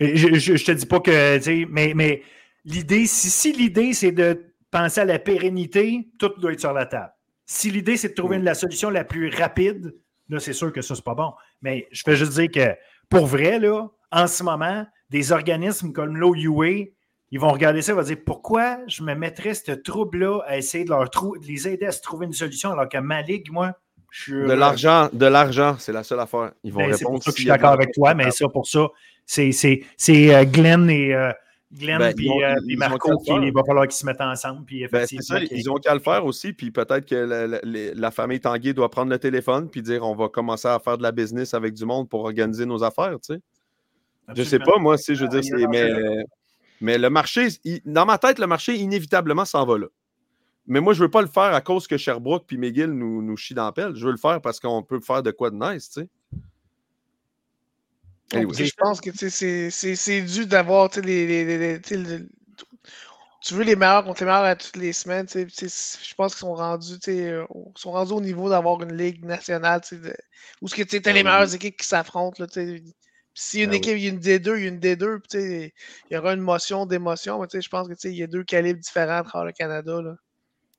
Je, je, te dis pas que, mais, mais l'idée, si, si l'idée c'est de penser à la pérennité, tout doit être sur la table. Si l'idée c'est de trouver la solution la plus rapide, là, c'est sûr que ça, c'est pas bon. Mais je peux juste dire que pour vrai, là, en ce moment, des organismes comme l'OUA, ils vont regarder ça et vont dire pourquoi je me mettrais ce trouble-là à essayer de, leur de les aider à se trouver une solution alors que ma ligue, moi, de l'argent, de l'argent, c'est la seule affaire. Ils vont ben, répondre. je suis d'accord avec toi, mais ça, pour ça, c'est euh, Glenn et euh, Glenn ben, euh, Marco qui va falloir qu'ils se mettent ensemble. Puis ben, ça, ils ont qu'à le faire aussi. Puis peut-être que la, famille Tanguay doit prendre le téléphone puis dire on va commencer à faire de la business avec du monde pour organiser nos affaires. Tu sais. Je sais pas, moi, si je veux dire, mais, mais le marché, dans ma tête, le marché inévitablement s'en va là. Mais moi, je ne veux pas le faire à cause que Sherbrooke puis McGill nous, nous chient dans la pelle. Je veux le faire parce qu'on peut faire de quoi de nice, tu sais. Je pense que c'est dû d'avoir les, tu veux les meilleurs contre les meilleurs à toutes les semaines. Je pense qu'ils sont rendus, euh, sont rendus au niveau d'avoir une ligue nationale où ce que tu as les meilleures équipes qui s'affrontent. Si une ben équipe, il y a une D2, il y a une D2, il y aura une motion d'émotion, mais je pense qu'il y a deux calibres différents entre le Canada. Là.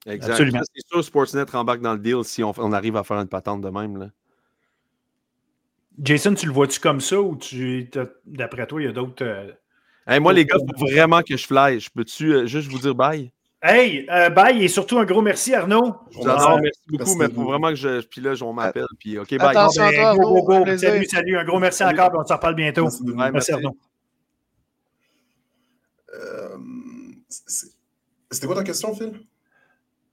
Exact. C'est sûr, Sportsnet rembarque dans le deal si on, on, arrive à faire une patente de même. Là. Jason, tu le vois-tu comme ça ou tu d'après toi, il y a d'autres. Euh, moi, les gars, il faut vraiment que je fly. Je peux-tu euh, juste vous dire bye? Hey, euh, bye et surtout un gros merci, Arnaud. merci beaucoup, mais il faut vraiment que je. Puis là, on m'appelle. Puis OK, bye. Attention à toi, go, go, go. Salut, salut. Un gros merci encore. on se reparle bientôt. Merci, merci Arnaud. C'était quoi ta question, Phil?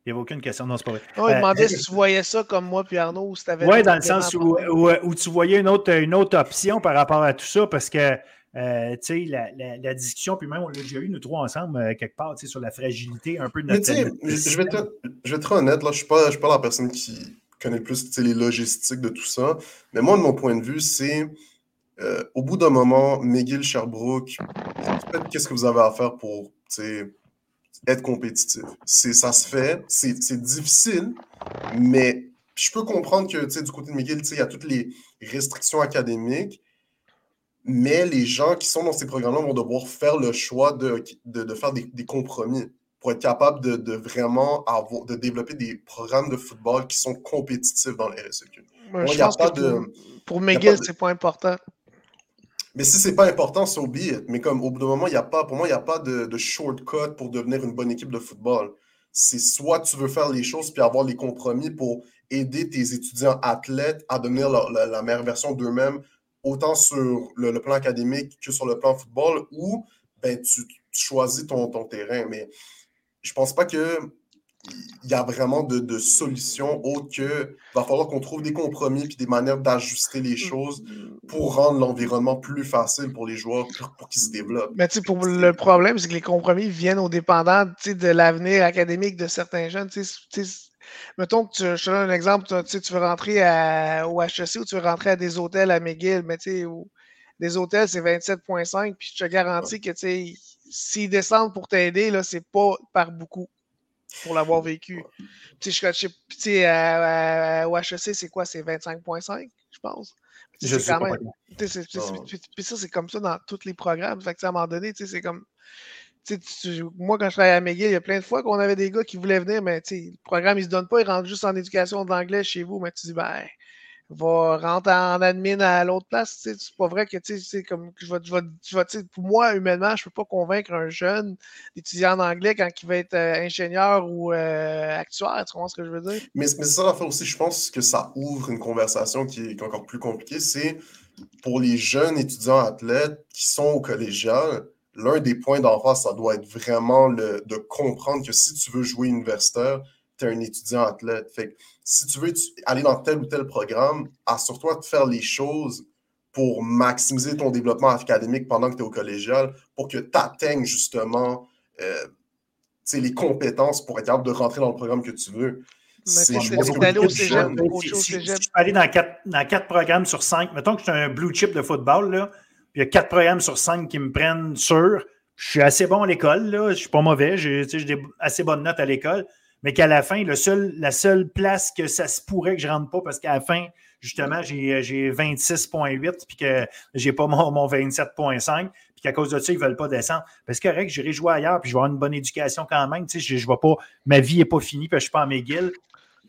Il n'y avait aucune question, non, c'est pas vrai. il euh, demandait si tu voyais ça comme moi puis Arnaud ou si tu avais. Oui, dans le sens où, où, tu voyais une autre, une autre option par rapport à tout ça, parce que euh, tu sais, la, la, discussion, puis même on l'a déjà eu, nous trois ensemble, euh, quelque part, sur la fragilité un peu de notre. Mais je vais, être, je vais être honnête, là, je ne suis, pas, suis pas la personne qui connaît le plus les logistiques de tout ça. Mais moi, de mon point de vue, c'est au bout d'un moment, McGill, Sherbrooke, qu'est-ce que vous avez à faire pour être compétitif. Ça se fait, c'est difficile, mais je peux comprendre que du côté de McGill, il y a toutes les restrictions académiques, mais les gens qui sont dans ces programmes-là vont devoir faire le choix de, de, faire des, compromis pour être capable de, vraiment avoir, de développer des programmes de football qui sont compétitifs dans les RSEQ. je pense que de, pour McGill, c'est pas important. Mais si c'est pas important, c'est oublié. Mais comme au bout d'un moment, il y a pas, pour moi, il n'y a pas de, shortcut pour devenir une bonne équipe de football. C'est soit tu veux faire les choses puis avoir les compromis pour aider tes étudiants athlètes à devenir la, meilleure version d'eux-mêmes, autant sur le, plan académique que sur le plan football, ou ben, tu, choisis ton, ton terrain. Mais je pense pas que il y a vraiment de, de solutions autres que va falloir qu'on trouve des compromis puis des manières d'ajuster les choses pour rendre l'environnement plus facile pour les joueurs pour, qu'ils se développent. Mais pour le problème, c'est que les compromis viennent au dépendant de l'avenir académique de certains jeunes. Mettons que tu, je te donne un exemple, tu, tu veux rentrer à, au HEC ou tu veux rentrer à des hôtels à McGill, mais tu sais, des hôtels, c'est 27,5, puis je te garantis que s'ils descendent pour t'aider, c'est pas par beaucoup pour l'avoir vécu. Tu sais, à, au HEC, c'est quoi? C'est 25,5, je pense? Je sais quand même. Puis ça, c'est comme ça dans tous les programmes. Fait que, à un moment donné, c'est comme. Moi, quand je travaillais à McGill, il y a plein de fois qu'on avait des gars qui voulaient venir, mais le programme, il se donne pas, il rentre juste en éducation de l'anglais chez vous, mais tu dis, ben, va rentrer en admin à l'autre place. C'est pas vrai que c'est comme je vais, je vais, pour moi, humainement, je peux pas convaincre un jeune étudiant en anglais quand il va être euh, ingénieur ou euh, actuaire. Tu comprends ce que je veux dire? Mais, mais c'est ça l'affaire aussi. Je pense que ça ouvre une conversation qui est, encore plus compliquée. C'est pour les jeunes étudiants athlètes qui sont au collégial, l'un des points d'emphase, ça doit être vraiment le, de comprendre que si tu veux jouer universitaire, tu es un étudiant athlète. Fait si tu veux aller dans tel ou tel programme, assure-toi de faire les choses pour maximiser ton développement académique pendant que tu es au collégial, pour que tu atteignes justement euh, les compétences pour être capable de rentrer dans le programme que tu veux. Si, je peux aller dans quatre, dans quatre programmes sur cinq, mettons que je suis un blue chip de football, là, puis il y a quatre programmes sur cinq qui me prennent sur. Je suis assez bon à l'école, je ne suis pas mauvais, j'ai des assez bonnes notes à l'école mais qu'à la fin, le seul, la seule place que ça se pourrait que je ne rentre pas, parce qu'à la fin, justement, j'ai 26,8 puis que j'ai pas mon, mon 27,5 puis qu'à cause de ça, ils ne veulent pas descendre. Parce que correct, j'irai jouer ailleurs, puis je vais avoir une bonne éducation quand même. Tu sais, je, je pas, ma vie n'est pas finie, puis je ne suis pas à McGill.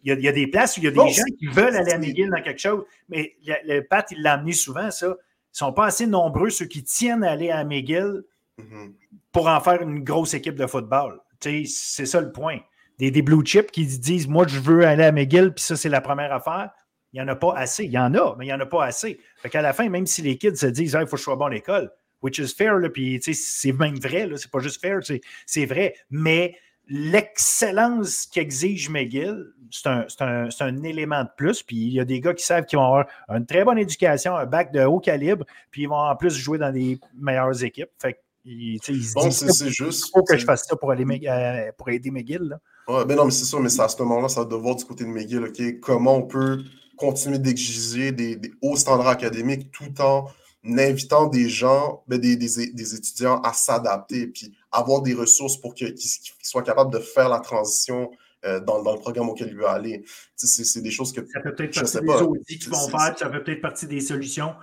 Il y, a, des places où il y a des gens qui veulent aller à McGill dans quelque chose, mais le, Pat, il l'a amené souvent, ça. Ils sont pas assez nombreux, ceux qui tiennent à aller à McGill, mm-hmm. pour en faire une grosse équipe de football. C'est ça le point des, blue chips qui disent Moi, je veux aller à McGill, puis ça, c'est la première affaire. Il n'y en a pas assez. Il y en a, mais il n'y en a pas assez. Fait qu'à la fin, même si les kids se disent Il faut que je sois bon à l'école, which is fair, puis c'est même vrai, c'est pas juste fair, c'est vrai. Mais l'excellence qu'exige McGill, c'est un, un, un, élément de plus. Puis il y a des gars qui savent qu'ils vont avoir une très bonne éducation, un bac de haut calibre, puis ils vont en plus jouer dans des meilleures équipes. Fait ils, bon, c'est juste. Il faut que je fasse ça pour, aller, euh, pour aider McGill. Là. Ouais, ben non, mais c'est ça, mais à ce moment-là, ça va voir du côté de McGill, OK, comment on peut continuer d'exiger des, hauts standards académiques tout en invitant des gens, ben des, des, étudiants à s'adapter, puis avoir des ressources pour qu'ils soient capables de faire la transition euh, dans, dans, le programme auquel il veut aller. C'est des choses que. Ça peut peut-être partie des audits qu'ils vont faire, ça peut peut-être partie des solutions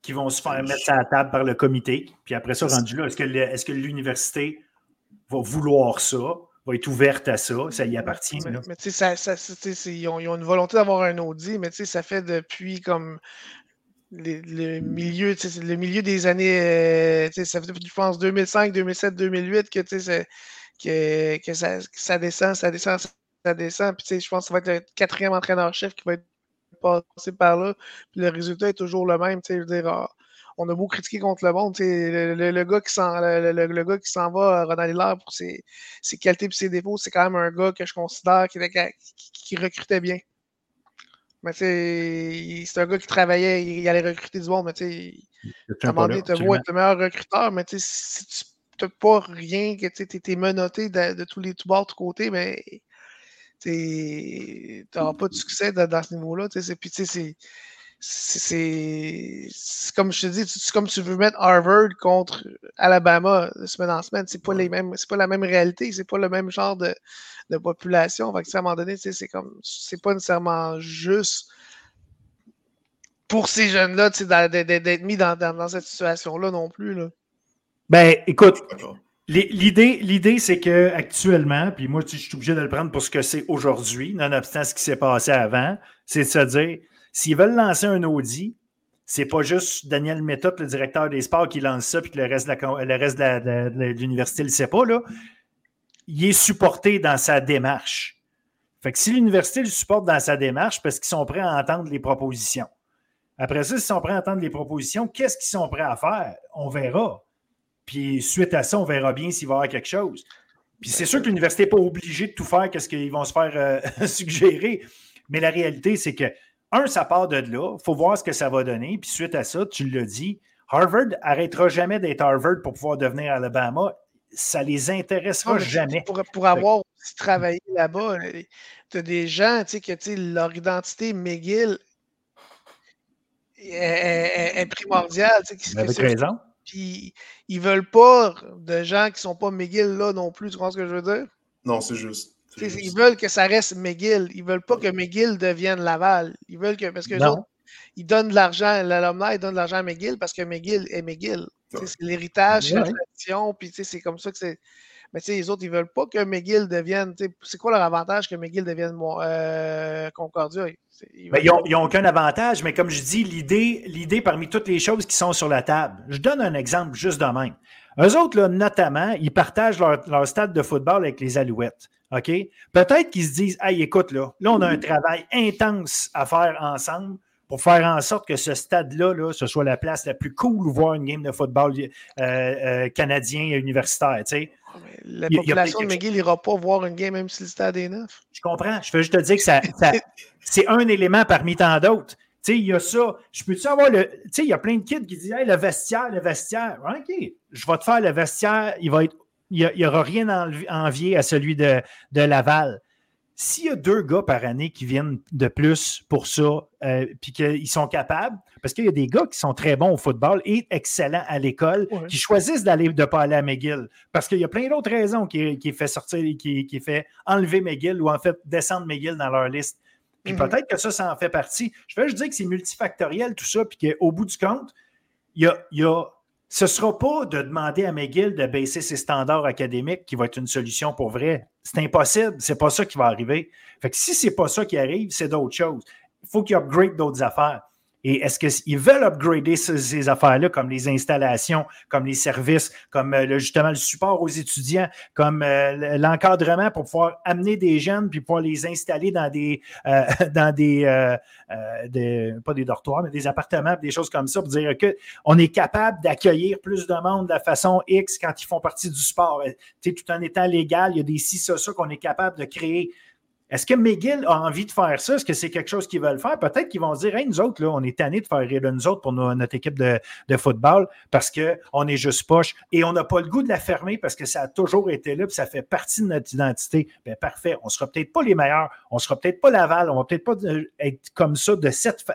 qui vont se faire mettre à la table par le comité. Puis après ça, rendu là, est-ce que l'université va vouloir ça? va être ouverte à ça, ça y appartient. Mais, tu sais, ils, ont, une volonté d'avoir un audit, mais tu sais, ça fait depuis comme le, milieu, le milieu des années, euh, ça fait, je pense, 2005, 2007, 2008 que, que, que ça, ça, descend, ça descend, ça descend. Puis, je pense que ça va être le quatrième entraîneur-chef qui va être passé par là. Puis le résultat est toujours le même. Je veux dire, ah, on a beau critiquer contre le monde. Le, le, le, gars qui s'en, le, gars qui s'en va, Ronald Hiller, pour ses, ses, qualités et ses défauts, c'est quand même un gars que je considère qui, qui, recrutait bien. Mais c'est un gars qui travaillait, il, allait recruter du monde, mais tu sais, à donné, tu être le meilleur recruteur, mais si tu n'as pas rien, que tu es menotté de, tous les tout bords, de côté, mais tu n'auras pas de succès dans, ce niveau-là. Puis tu sais, c'est c'est comme je te dis, c'est comme tu veux mettre Harvard contre Alabama semaine en semaine. C'est pas les mêmes, c'est pas la même réalité, c'est pas le même genre de, de population. Fait que, à un moment donné, c'est comme c'est pas nécessairement juste pour ces jeunes-là d'être mis dans, dans, cette situation-là non plus. Là. Ben, écoute, l'idée, l'idée c'est que actuellement, puis moi, je suis obligé de le prendre pour ce que c'est aujourd'hui, nonobstant ce qui s'est passé avant, c'est de se dire S'ils veulent lancer un Audi, c'est pas juste Daniel Méthode, le directeur des sports, qui lance ça, puis que le reste de, l'université ne le sait pas. Là. Il est supporté dans sa démarche. Fait que si l'université le supporte dans sa démarche, parce qu'ils sont prêts à entendre les propositions. Après ça, s'ils sont prêts à entendre les propositions, qu'est-ce qu'ils sont prêts à faire? On verra. Puis suite à ça, on verra bien s'il va y avoir quelque chose. Puis c'est sûr que l'université n'est pas obligée de tout faire, qu'est-ce qu'ils vont se faire euh, suggérer. Mais la réalité, c'est que un, ça part de là. Il faut voir ce que ça va donner. Puis suite à ça, tu l'as dit, Harvard arrêtera jamais d'être Harvard pour pouvoir devenir Alabama. Ça les intéressera jamais. Pour, pour avoir travaillé là-bas, euh, tu as des gens tu sais, que leur identité McGill est, primordiale. Avec raison. Puis ils veulent pas de gens qui sont pas McGill là non plus. Tu comprends ce que je veux dire? Non, c'est juste. Ils veulent que ça reste McGill. Ils veulent pas que McGill devienne Laval. Ils veulent que. Parce que ils donnent de l'argent, l'alumni donne de l'argent à McGill parce que McGill est McGill. C'est l'héritage, c'est la tradition, puis c'est comme ça que c'est. Mais les autres, ils ne veulent pas que McGill devienne. C'est quoi leur avantage que McGill devienne euh, Concordia? Ben, ils n'ont aucun avantage, mais comme je dis, l'idée parmi toutes les choses qui sont sur la table. Je donne un exemple juste de même. Eux autres, là, notamment, ils partagent leur, leur, stade de football avec les Alouettes. OK? Peut-être qu'ils se disent Hey, écoute, là, là, on a un travail intense à faire ensemble pour faire en sorte que ce stade-là, là, ce soit la place la plus cool où voir une game de football euh, euh, canadien et universitaire. Tu sais. La population de McGill n'ira pas voir une game même si le stade est neuf. Je comprends. Je veux juste te dire que ça, c'est un élément parmi tant d'autres. Tu sais, il y a ça. Je peux-tu avoir le. Tu sais, il y a plein de kids qui disent Hey, le vestiaire, le vestiaire. OK, je vais te faire le vestiaire. Il va être. Il n'y aura rien à envier à celui de, de Laval. S'il y a deux gars par année qui viennent de plus pour ça, euh, puis qu'ils sont capables, parce qu'il y a des gars qui sont très bons au football et excellents à l'école, qui choisissent d'aller de ne pas aller à McGill. Parce qu'il y a plein d'autres raisons qui, qui fait sortir, qui, qui fait enlever McGill ou en fait descendre McGill dans leur liste. Puis mm-hmm. peut-être que ça, ça en fait partie. Je veux juste dire que c'est multifactoriel tout ça, puis qu'au bout du compte, il y a, il y a ce ne sera pas de demander à McGill de baisser ses standards académiques qui va être une solution pour vrai. C'est impossible. C'est pas ça qui va arriver. Fait que si c'est pas ça qui arrive, c'est d'autres choses. Il faut qu'il upgrade d'autres affaires. Et est-ce qu'ils veulent upgrader ces, affaires-là, comme les installations, comme les services, comme euh, justement le support aux étudiants, comme euh, l'encadrement pour pouvoir amener des jeunes puis pouvoir les installer dans des, euh, dans des, pas des dortoirs, mais des appartements, des choses comme ça, pour dire qu'on est capable d'accueillir plus de monde de la façon X quand ils font partie du sport. tout en étant légal, il y a des si ça, ça qu'on est capable de créer. Est-ce que McGill a envie de faire ça? Est-ce que c'est quelque chose qu'ils veulent faire? Peut-être qu'ils vont dire, hey, nous autres, là, on est tannés de faire rire de nous autres pour notre équipe de, football parce qu'on est juste poche et on n'a pas le goût de la fermer parce que ça a toujours été là et ça fait partie de notre identité. Bien, parfait. On ne sera peut-être pas les meilleurs. On ne sera peut-être pas Laval. On ne va peut-être pas euh, être comme ça de cette.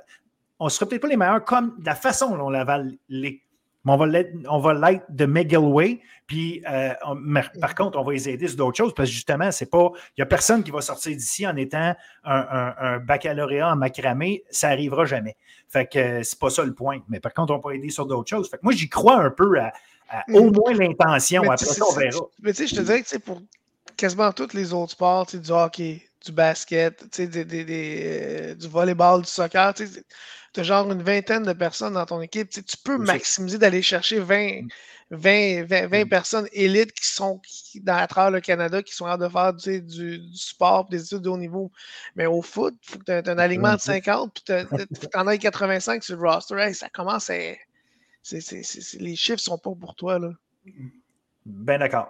On ne sera peut-être pas les meilleurs comme de la façon dont Laval l'est on va l'être de McGillway. Puis, euh, par contre, on va les aider sur d'autres choses parce que justement, c'est pas. Il n'y a personne qui va sortir d'ici en étant un, baccalauréat en macramé. Ça n'arrivera jamais. Fait que c'est pas ça le point. Mais par contre, on va aider sur d'autres choses. Fait que moi, j'y crois un peu à, au moins l'intention. Après ça, on verra. Mais tu sais, je te dirais que pour quasiment tous les autres sports, du hockey, du basket, des, des, euh, du volleyball, du soccer, tu as genre une vingtaine de personnes dans ton équipe. Tu peux maximiser d'aller chercher 20, 20, 20, personnes élites qui sont dans, à travers le Canada, qui sont en de faire du, du, sport, des études de haut niveau. Mais au foot, il faut que tu aies un alignement de 50, puis tu en as 85 sur le roster. ça commence à. les chiffres ne sont pas pour toi. Là. Ben d'accord.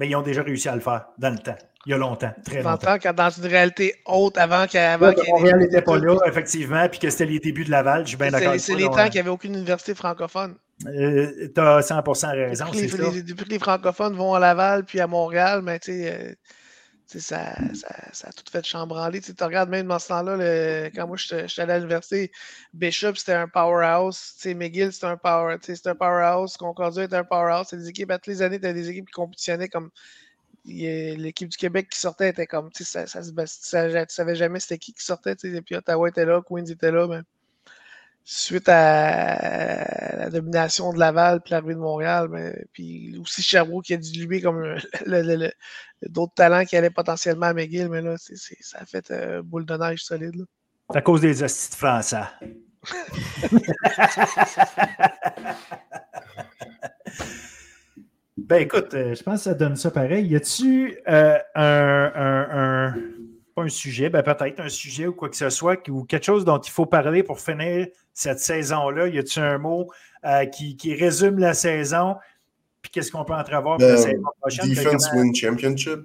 Mais ils ont déjà réussi à le faire dans le temps. Il y a longtemps, très longtemps. Quand dans une réalité haute avant qu'avant. Montréal n'était pas là, effectivement, puis que c'était les débuts de Laval. Je suis bien d'accord. C'est les temps qu'il n'y avait aucune université francophone. Euh, tu as 100% raison. Depuis, les, depuis que les francophones vont à Laval puis à Montréal, mais tu sais. Ça, ça, ça, a tout fait chambranler. Tu regardes même dans ce temps-là, quand moi j'étais allé à l'université, Bishop c'était un powerhouse, McGill c'était un, power, un powerhouse, Concordia était un powerhouse. C'est des équipes, à toutes les années, tu des équipes qui compétitionnaient comme l'équipe du Québec qui sortait était comme, tu ça, ça, savais jamais c'était qui qui sortait, et puis Ottawa était là, Queens était là, mais suite à la domination de Laval puis l'arrivée de Montréal, mais puis aussi Sherbrooke qui a dilué comme d'autres talents qui allaient potentiellement à McGill, mais là, ça a fait euh, boule de neige solide. C'est à cause des hosties de français. ben écoute, euh, je pense que ça donne ça pareil. Y a-tu euh, un, pas un sujet, ben peut-être un sujet ou quoi que ce soit, ou quelque chose dont il faut parler pour finir cette saison-là? Y a-t-il un mot euh, qui, résume la saison? Puis qu'est-ce qu'on peut entrevoir pour la ben, saison prochaine? Defense Win Championship.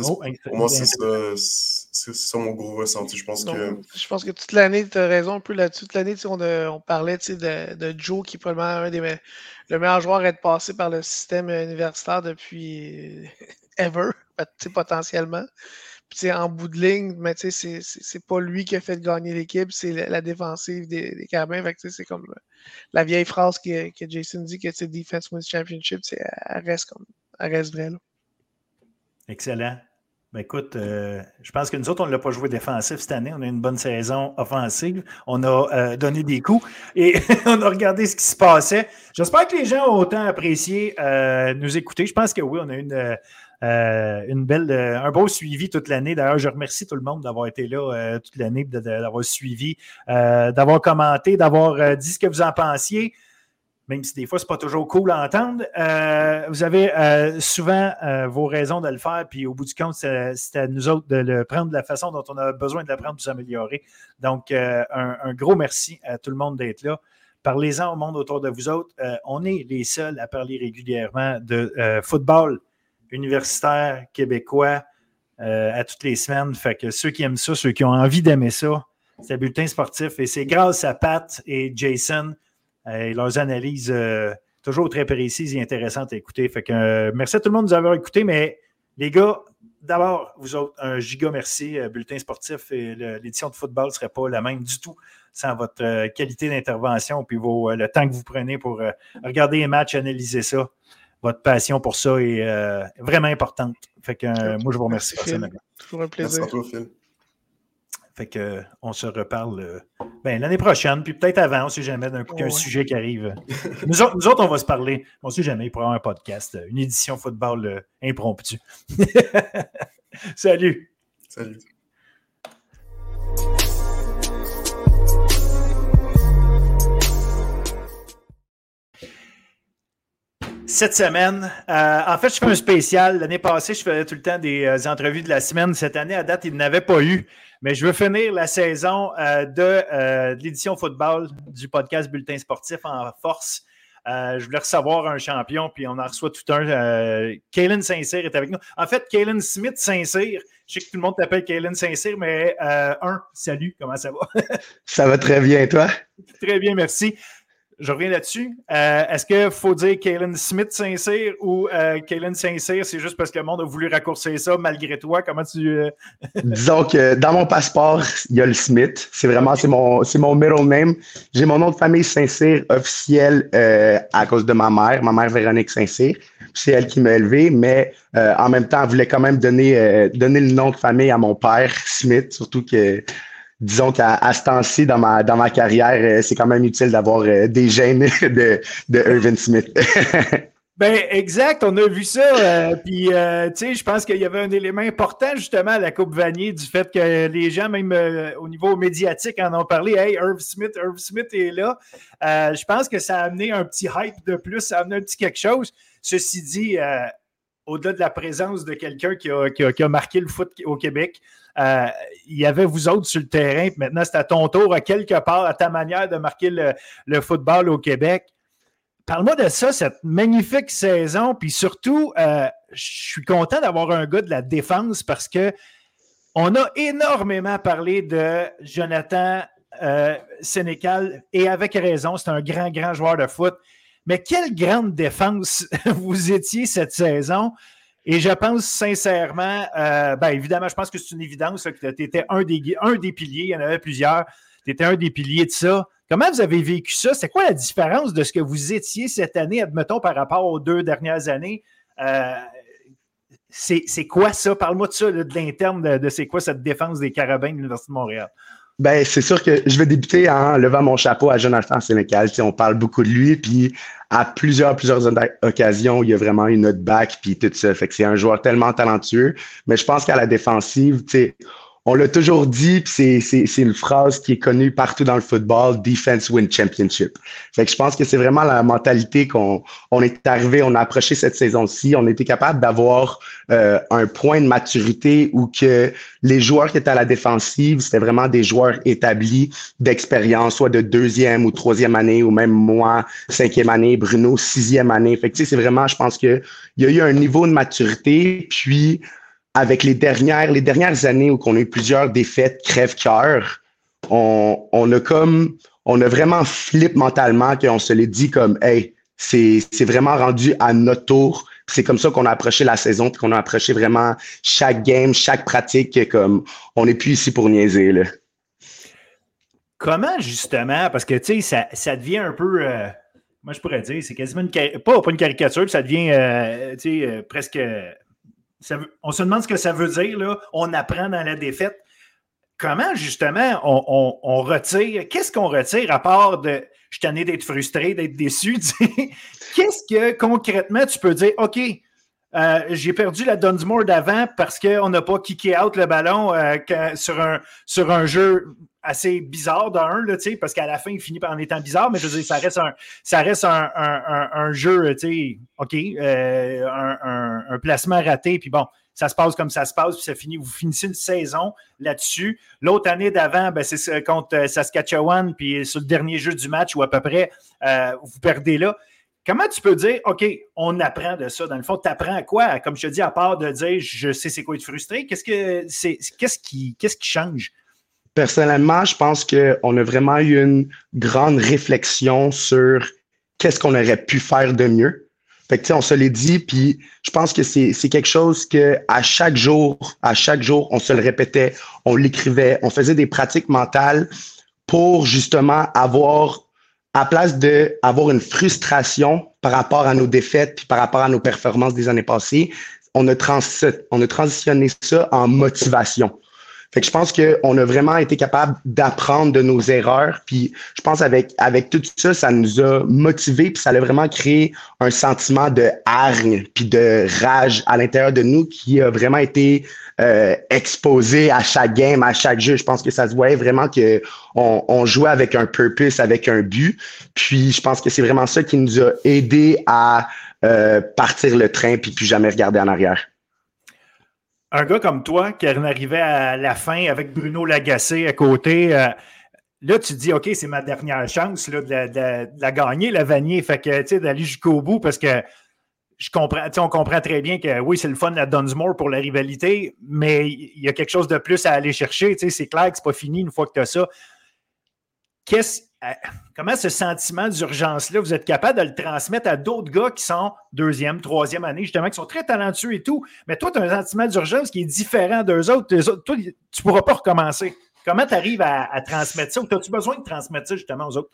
Oh, pour moi, c'est ça, mon gros ressenti. Je pense que. Je pense que toute l'année, tu as raison un peu là-dessus. Toute l'année, on, on, parlait de, de, Joe, qui est probablement un des le meilleur joueur à être passé par le système universitaire depuis ever, potentiellement en bout de ligne, mais c'est pas lui qui a fait gagner l'équipe, c'est la, défensive des, des Carabins. C'est comme la vieille phrase que, que Jason dit que c'est Defense Wins Championship, elle reste, comme, elle reste vraie. Excellent. Ben écoute, euh, je pense que nous autres, on ne l'a pas joué défensif cette année. On a une bonne saison offensive. On a euh, donné des coups et on a regardé ce qui se passait. J'espère que les gens ont autant apprécié euh, nous écouter. Je pense que oui, on a une une belle, un beau suivi toute l'année. D'ailleurs, je remercie tout le monde d'avoir été là toute l'année, d'avoir suivi, d'avoir commenté, d'avoir dit ce que vous en pensiez même si des fois, ce n'est pas toujours cool à entendre. Euh, vous avez euh, souvent euh, vos raisons de le faire, puis au bout du compte, c'est à nous autres de le prendre de la façon dont on a besoin de le prendre pour s'améliorer. Donc, un, gros merci à tout le monde d'être là. Parlez-en au monde autour de vous autres. on est les seuls à parler régulièrement de football universitaire québécois à toutes les semaines. Fait que ceux qui aiment ça, ceux qui ont envie d'aimer ça, c'est Bulletin sportif. Et c'est grâce à Pat et Jason et leurs analyses euh, toujours très précises et intéressantes à écouter. Fait que, euh, merci à tout le monde de nous avoir écoutés, mais les gars, d'abord, vous autres, un giga merci. Euh, bulletin sportif et l'édition de football ne serait pas la même du tout sans votre qualité d'intervention puis vos, le temps que vous prenez pour regarder les matchs, analyser ça. Votre passion pour ça est vraiment importante. Fait que moi, je vous remercie personnellement. Toujours un plaisir. Fait que, on se reparle euh, ben, l'année prochaine, puis peut-être avant, on ne sait jamais d'un coup qu'un sujet qui arrive. Nous autres, on va se parler. On ne sait jamais, il pourra avoir un podcast, une édition football euh, impromptue. Salut. Salut. Cette semaine, euh, en fait, je fais un spécial. L'année passée, je faisais tout le temps des entrevues de la semaine. Cette année, à date, il n'avait pas eu. Mais je veux finir la saison euh, euh, de, l'édition football du podcast Bulletin sportif en force. Euh, je voulais recevoir un champion, puis on en reçoit tout un. Euh, Saint-Cyr est avec nous. En fait, Kalen Smith Saint-Cyr, je sais que tout le monde t'appelle Kalen Saint-Cyr, mais un, salut, comment ça va? ça va très bien, toi? Très bien, merci je reviens là-dessus. Euh, est-ce qu'il faut dire Kalen Smith Saint-Cyr ou euh, Kalen Saint-Cyr, c'est juste parce que le monde a voulu raccourcir ça malgré toi? Comment tu. Euh, Disons que dans mon passeport, il y a le Smith. C'est vraiment c'est mon, mon middle name. J'ai mon nom de famille Saint-Cyr officiel à cause de ma mère, ma mère Véronique Saint-Cyr. C'est elle qui m'a élevé, mais en même temps, elle voulait quand même donner, donner le nom de famille à mon père, Smith, surtout que disons qu'à ce temps-ci, dans ma, dans ma carrière, euh, c'est quand même utile d'avoir euh, des gènes de, de Irvin Smith. Ben, exact, on a vu ça. Euh, puis, tu sais, je pense qu'il y avait un élément important justement à la Coupe Vanier du fait que les gens, même au niveau médiatique, en ont parlé. Hey, Irv Smith, Irv Smith est là. je pense que ça a amené un petit hype de plus, ça a amené un petit quelque chose. Ceci dit, au-delà de la présence de quelqu'un qui a, qui a, marqué le foot au Québec, il y avait vous autres sur le terrain, maintenant c'est à ton tour, à quelque part, à ta manière de marquer le, football au Québec. Parle-moi de ça, cette magnifique saison, puis surtout, euh, je suis content d'avoir un gars de la défense parce que on a énormément parlé de Jonathan euh, Sénécal et avec raison, c'est un grand, grand joueur de foot. Mais quelle grande défense vous étiez cette saison. Et je pense sincèrement, euh, ben évidemment, je pense que c'est une évidence que tu étais un des, un des piliers, il y en avait plusieurs, tu étais un des piliers de ça. Comment vous avez vécu ça? C'est quoi la différence de ce que vous étiez cette année, admettons, par rapport aux deux dernières années? Euh, c'est quoi ça? Parle-moi de ça, de l'interne, de, de c'est quoi cette défense des Carabins de l'Université de Montréal. Ben, c'est sûr que je vais débuter en levant mon chapeau à Jonathan Sénécal. on parle beaucoup de lui, puis à plusieurs, plusieurs occasions, il y a vraiment une note back, puis tout ça. Fait que c'est un joueur tellement talentueux. Mais je pense qu'à la défensive, tu sais, on l'a toujours dit, c'est, c'est, c'est une phrase qui est connue partout dans le football, defense win championship. Fait que je pense que c'est vraiment la mentalité qu'on on est arrivé, on a approché cette saison-ci, on était capable d'avoir euh, un point de maturité où que les joueurs qui étaient à la défensive, c'était vraiment des joueurs établis d'expérience, soit de deuxième ou troisième année, ou même moi, cinquième année, Bruno, sixième année. Fait que c'est vraiment, je pense que il y a eu un niveau de maturité, puis avec les dernières, les dernières années où on a eu plusieurs défaites crève-cœur, on, on a comme, on a vraiment flip mentalement qu'on se l'est dit comme, hey, c'est, vraiment rendu à notre tour. C'est comme ça qu'on a approché la saison, qu'on a approché vraiment chaque game, chaque pratique, comme on n'est plus ici pour niaiser. Là. Comment justement, parce que tu sais, ça, ça devient un peu, euh, moi je pourrais dire, c'est quasiment une, pas, pas une caricature, ça devient euh, euh, presque on se demande ce que ça veut dire, on apprend dans la défaite. Comment, justement, on, retire, qu'est-ce qu'on retire à part de je suis d'être frustré, d'être déçu? Qu'est-ce que concrètement tu peux dire, OK, Euh, j'ai perdu la Dunsmore d'avant parce qu'on n'a pas kické out le ballon euh, sur, un, sur un jeu assez bizarre d'un, là, parce qu'à la fin, il finit par en étant bizarre, mais je veux dire, ça reste un, ça reste un, un, jeu, OK, euh, un, placement raté, puis bon, ça se passe comme ça se passe, puis ça finit, vous finissez une saison là-dessus. L'autre année d'avant, ben, c'est contre Saskatchewan, puis sur le dernier jeu du match, ou à peu près, vous perdez là. Comment tu peux dire, OK, on apprend de ça? Dans le fond, tu apprends à quoi? Comme je te dis, à part de dire, je sais c'est quoi être frustré, qu'est-ce, que c'est, qu'est-ce, qui, qu'est-ce qui change? Personnellement, je pense qu'on a vraiment eu une grande réflexion sur qu'est-ce qu'on aurait pu faire de mieux. Fait que, on se l'est dit, puis je pense que c'est, quelque chose que à chaque jour, à chaque jour, on se le répétait, on l'écrivait, on faisait des pratiques mentales pour justement avoir à place d'avoir une frustration par rapport à nos défaites puis par rapport à nos performances des années passées, on a, trans on a transitionné ça en motivation. Fait que je pense qu'on a vraiment été capable d'apprendre de nos erreurs. Puis je pense avec avec tout ça, ça nous a motivés, puis ça a vraiment créé un sentiment de hargne puis de rage à l'intérieur de nous qui a vraiment été euh, exposé à chaque game, à chaque jeu. Je pense que ça se voyait vraiment que on, on jouait avec un purpose, avec un but. Puis je pense que c'est vraiment ça qui nous a aidé à euh, partir le train puis plus jamais regarder en arrière un gars comme toi qui arrivait à la fin avec Bruno Lagacé à côté, euh, là, tu te dis, OK, c'est ma dernière chance là, de, la, gagner, la Vanier. Fait que, tu sais, d'aller jusqu'au bout parce que je comprends, on comprend très bien que oui, c'est le fun la Dunsmore pour la rivalité, mais il y a quelque chose de plus à aller chercher. C'est clair que c'est pas fini une fois que tu as ça. Qu'est-ce comment ce sentiment d'urgence-là, vous êtes capable de le transmettre à d'autres gars qui sont deuxième, troisième année, justement, qui sont très talentueux et tout. Mais toi, tu as un sentiment d'urgence qui est différent d'eux autres. autres. Toi, tu ne pourras pas recommencer. Comment tu arrives à, transmettre ça ou as-tu besoin de transmettre ça justement aux autres?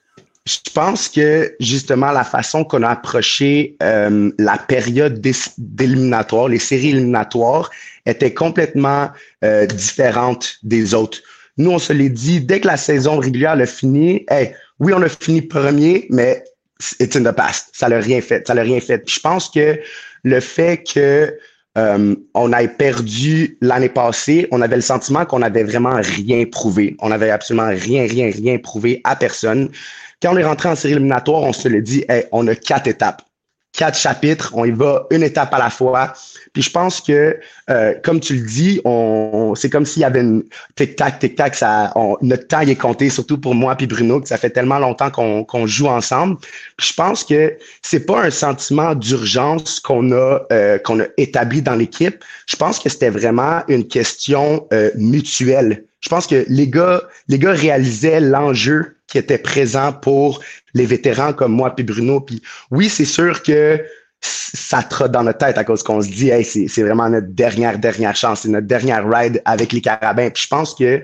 Je pense que justement la façon qu'on a approché euh, la période d'éliminatoire, les séries éliminatoires, était complètement euh, différente des autres. Nous, on se l'est dit, dès que la saison régulière a fini, hey, oui, on a fini premier, mais it's in the past. Ça n'a rien fait. Ça n'a rien fait. je pense que le fait que euh, on ait perdu l'année passée, on avait le sentiment qu'on n'avait vraiment rien prouvé. On n'avait absolument rien, rien, rien prouvé à personne. Quand on est rentré en série éliminatoire, on se le dit, hey, on a quatre étapes quatre chapitres, on y va une étape à la fois. Puis je pense que, euh, comme tu le dis, on, c'est comme s'il y avait une tic-tac, tic-tac, ça, notre temps est compté, surtout pour moi puis Bruno, que ça fait tellement longtemps qu'on, qu'on joue ensemble. Puis je pense que c'est pas un sentiment d'urgence qu'on a, euh, qu'on a établi dans l'équipe. Je pense que c'était vraiment une question euh, mutuelle. Je pense que les gars, les gars réalisaient l'enjeu qui était présent pour les vétérans comme moi puis Bruno. Puis oui, c'est sûr que ça trotte dans notre tête à cause qu'on se dit, hey, c'est vraiment notre dernière, dernière chance, c'est notre dernière ride avec les Carabins. Puis je pense que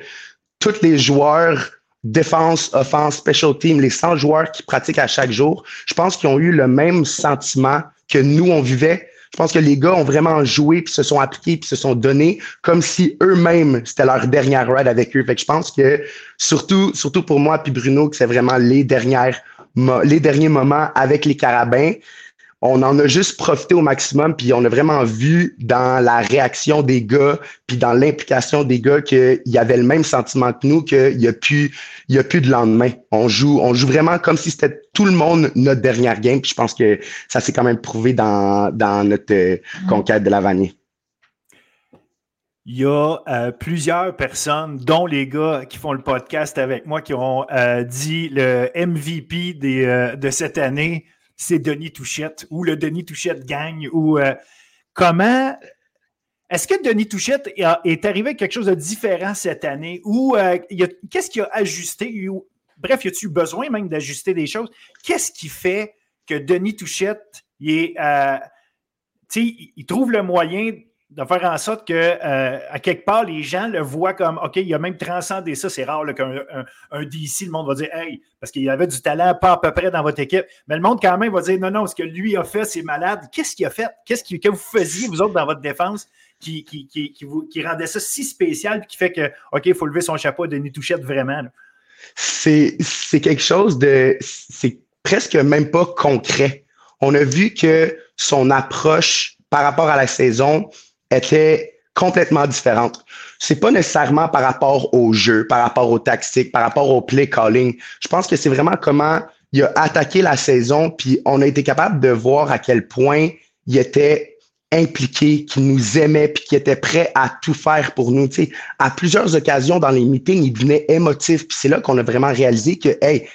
tous les joueurs, défense, offense, special team, les 100 joueurs qui pratiquent à chaque jour, je pense qu'ils ont eu le même sentiment que nous, on vivait je pense que les gars ont vraiment joué, puis se sont appliqués, puis se sont donnés comme si eux-mêmes, c'était leur dernière ride avec eux. Fait que je pense que, surtout, surtout pour moi puis Bruno, que c'est vraiment les dernières, les derniers moments avec les Carabins on en a juste profité au maximum, puis on a vraiment vu dans la réaction des gars, puis dans l'implication des gars qu'il y avait le même sentiment que nous, qu'il n'y a plus, il y a plus de lendemain. On joue, on joue vraiment comme si c'était tout le monde notre dernière game, puis je pense que ça s'est quand même prouvé dans, dans notre euh, conquête de la vanille. Il y a euh, plusieurs personnes, dont les gars qui font le podcast avec moi, qui ont euh, dit le MVP des, de cette année c'est Denis Touchette ou le Denis Touchette gagne ou euh, comment. Est-ce que Denis Touchette est arrivé à quelque chose de différent cette année ou euh, qu'est-ce qui a ajusté? bref, y a-t-il besoin même d'ajuster des choses? Qu'est-ce qui fait que Denis Touchette, il, est, euh, il trouve le moyen de faire en sorte que, euh, à quelque part, les gens le voient comme OK, il a même transcendé ça. C'est rare qu'un un, DC, le monde va dire Hey, parce qu'il avait du talent pas à peu près dans votre équipe. Mais le monde, quand même, va dire Non, non, ce que lui a fait, c'est malade. Qu'est-ce qu'il a fait? Qu'est-ce que vous faisiez, vous autres, dans votre défense, qui, qui, qui, qui, rendait ça si spécial et qui fait que, OK, il faut lever son chapeau à Denis Touchette vraiment? C'est quelque chose de. C'est presque même pas concret. On a vu que son approche par rapport à la saison était complètement différente. C'est pas nécessairement par rapport au jeu, par rapport au tactique, par rapport au play calling. Je pense que c'est vraiment comment il a attaqué la saison, puis on a été capable de voir à quel point il était impliqué, qu'il nous aimait, puis qu'il était prêt à tout faire pour nous. Tu sais, à plusieurs occasions dans les meetings, il devenait émotif, puis c'est là qu'on a vraiment réalisé que, hey,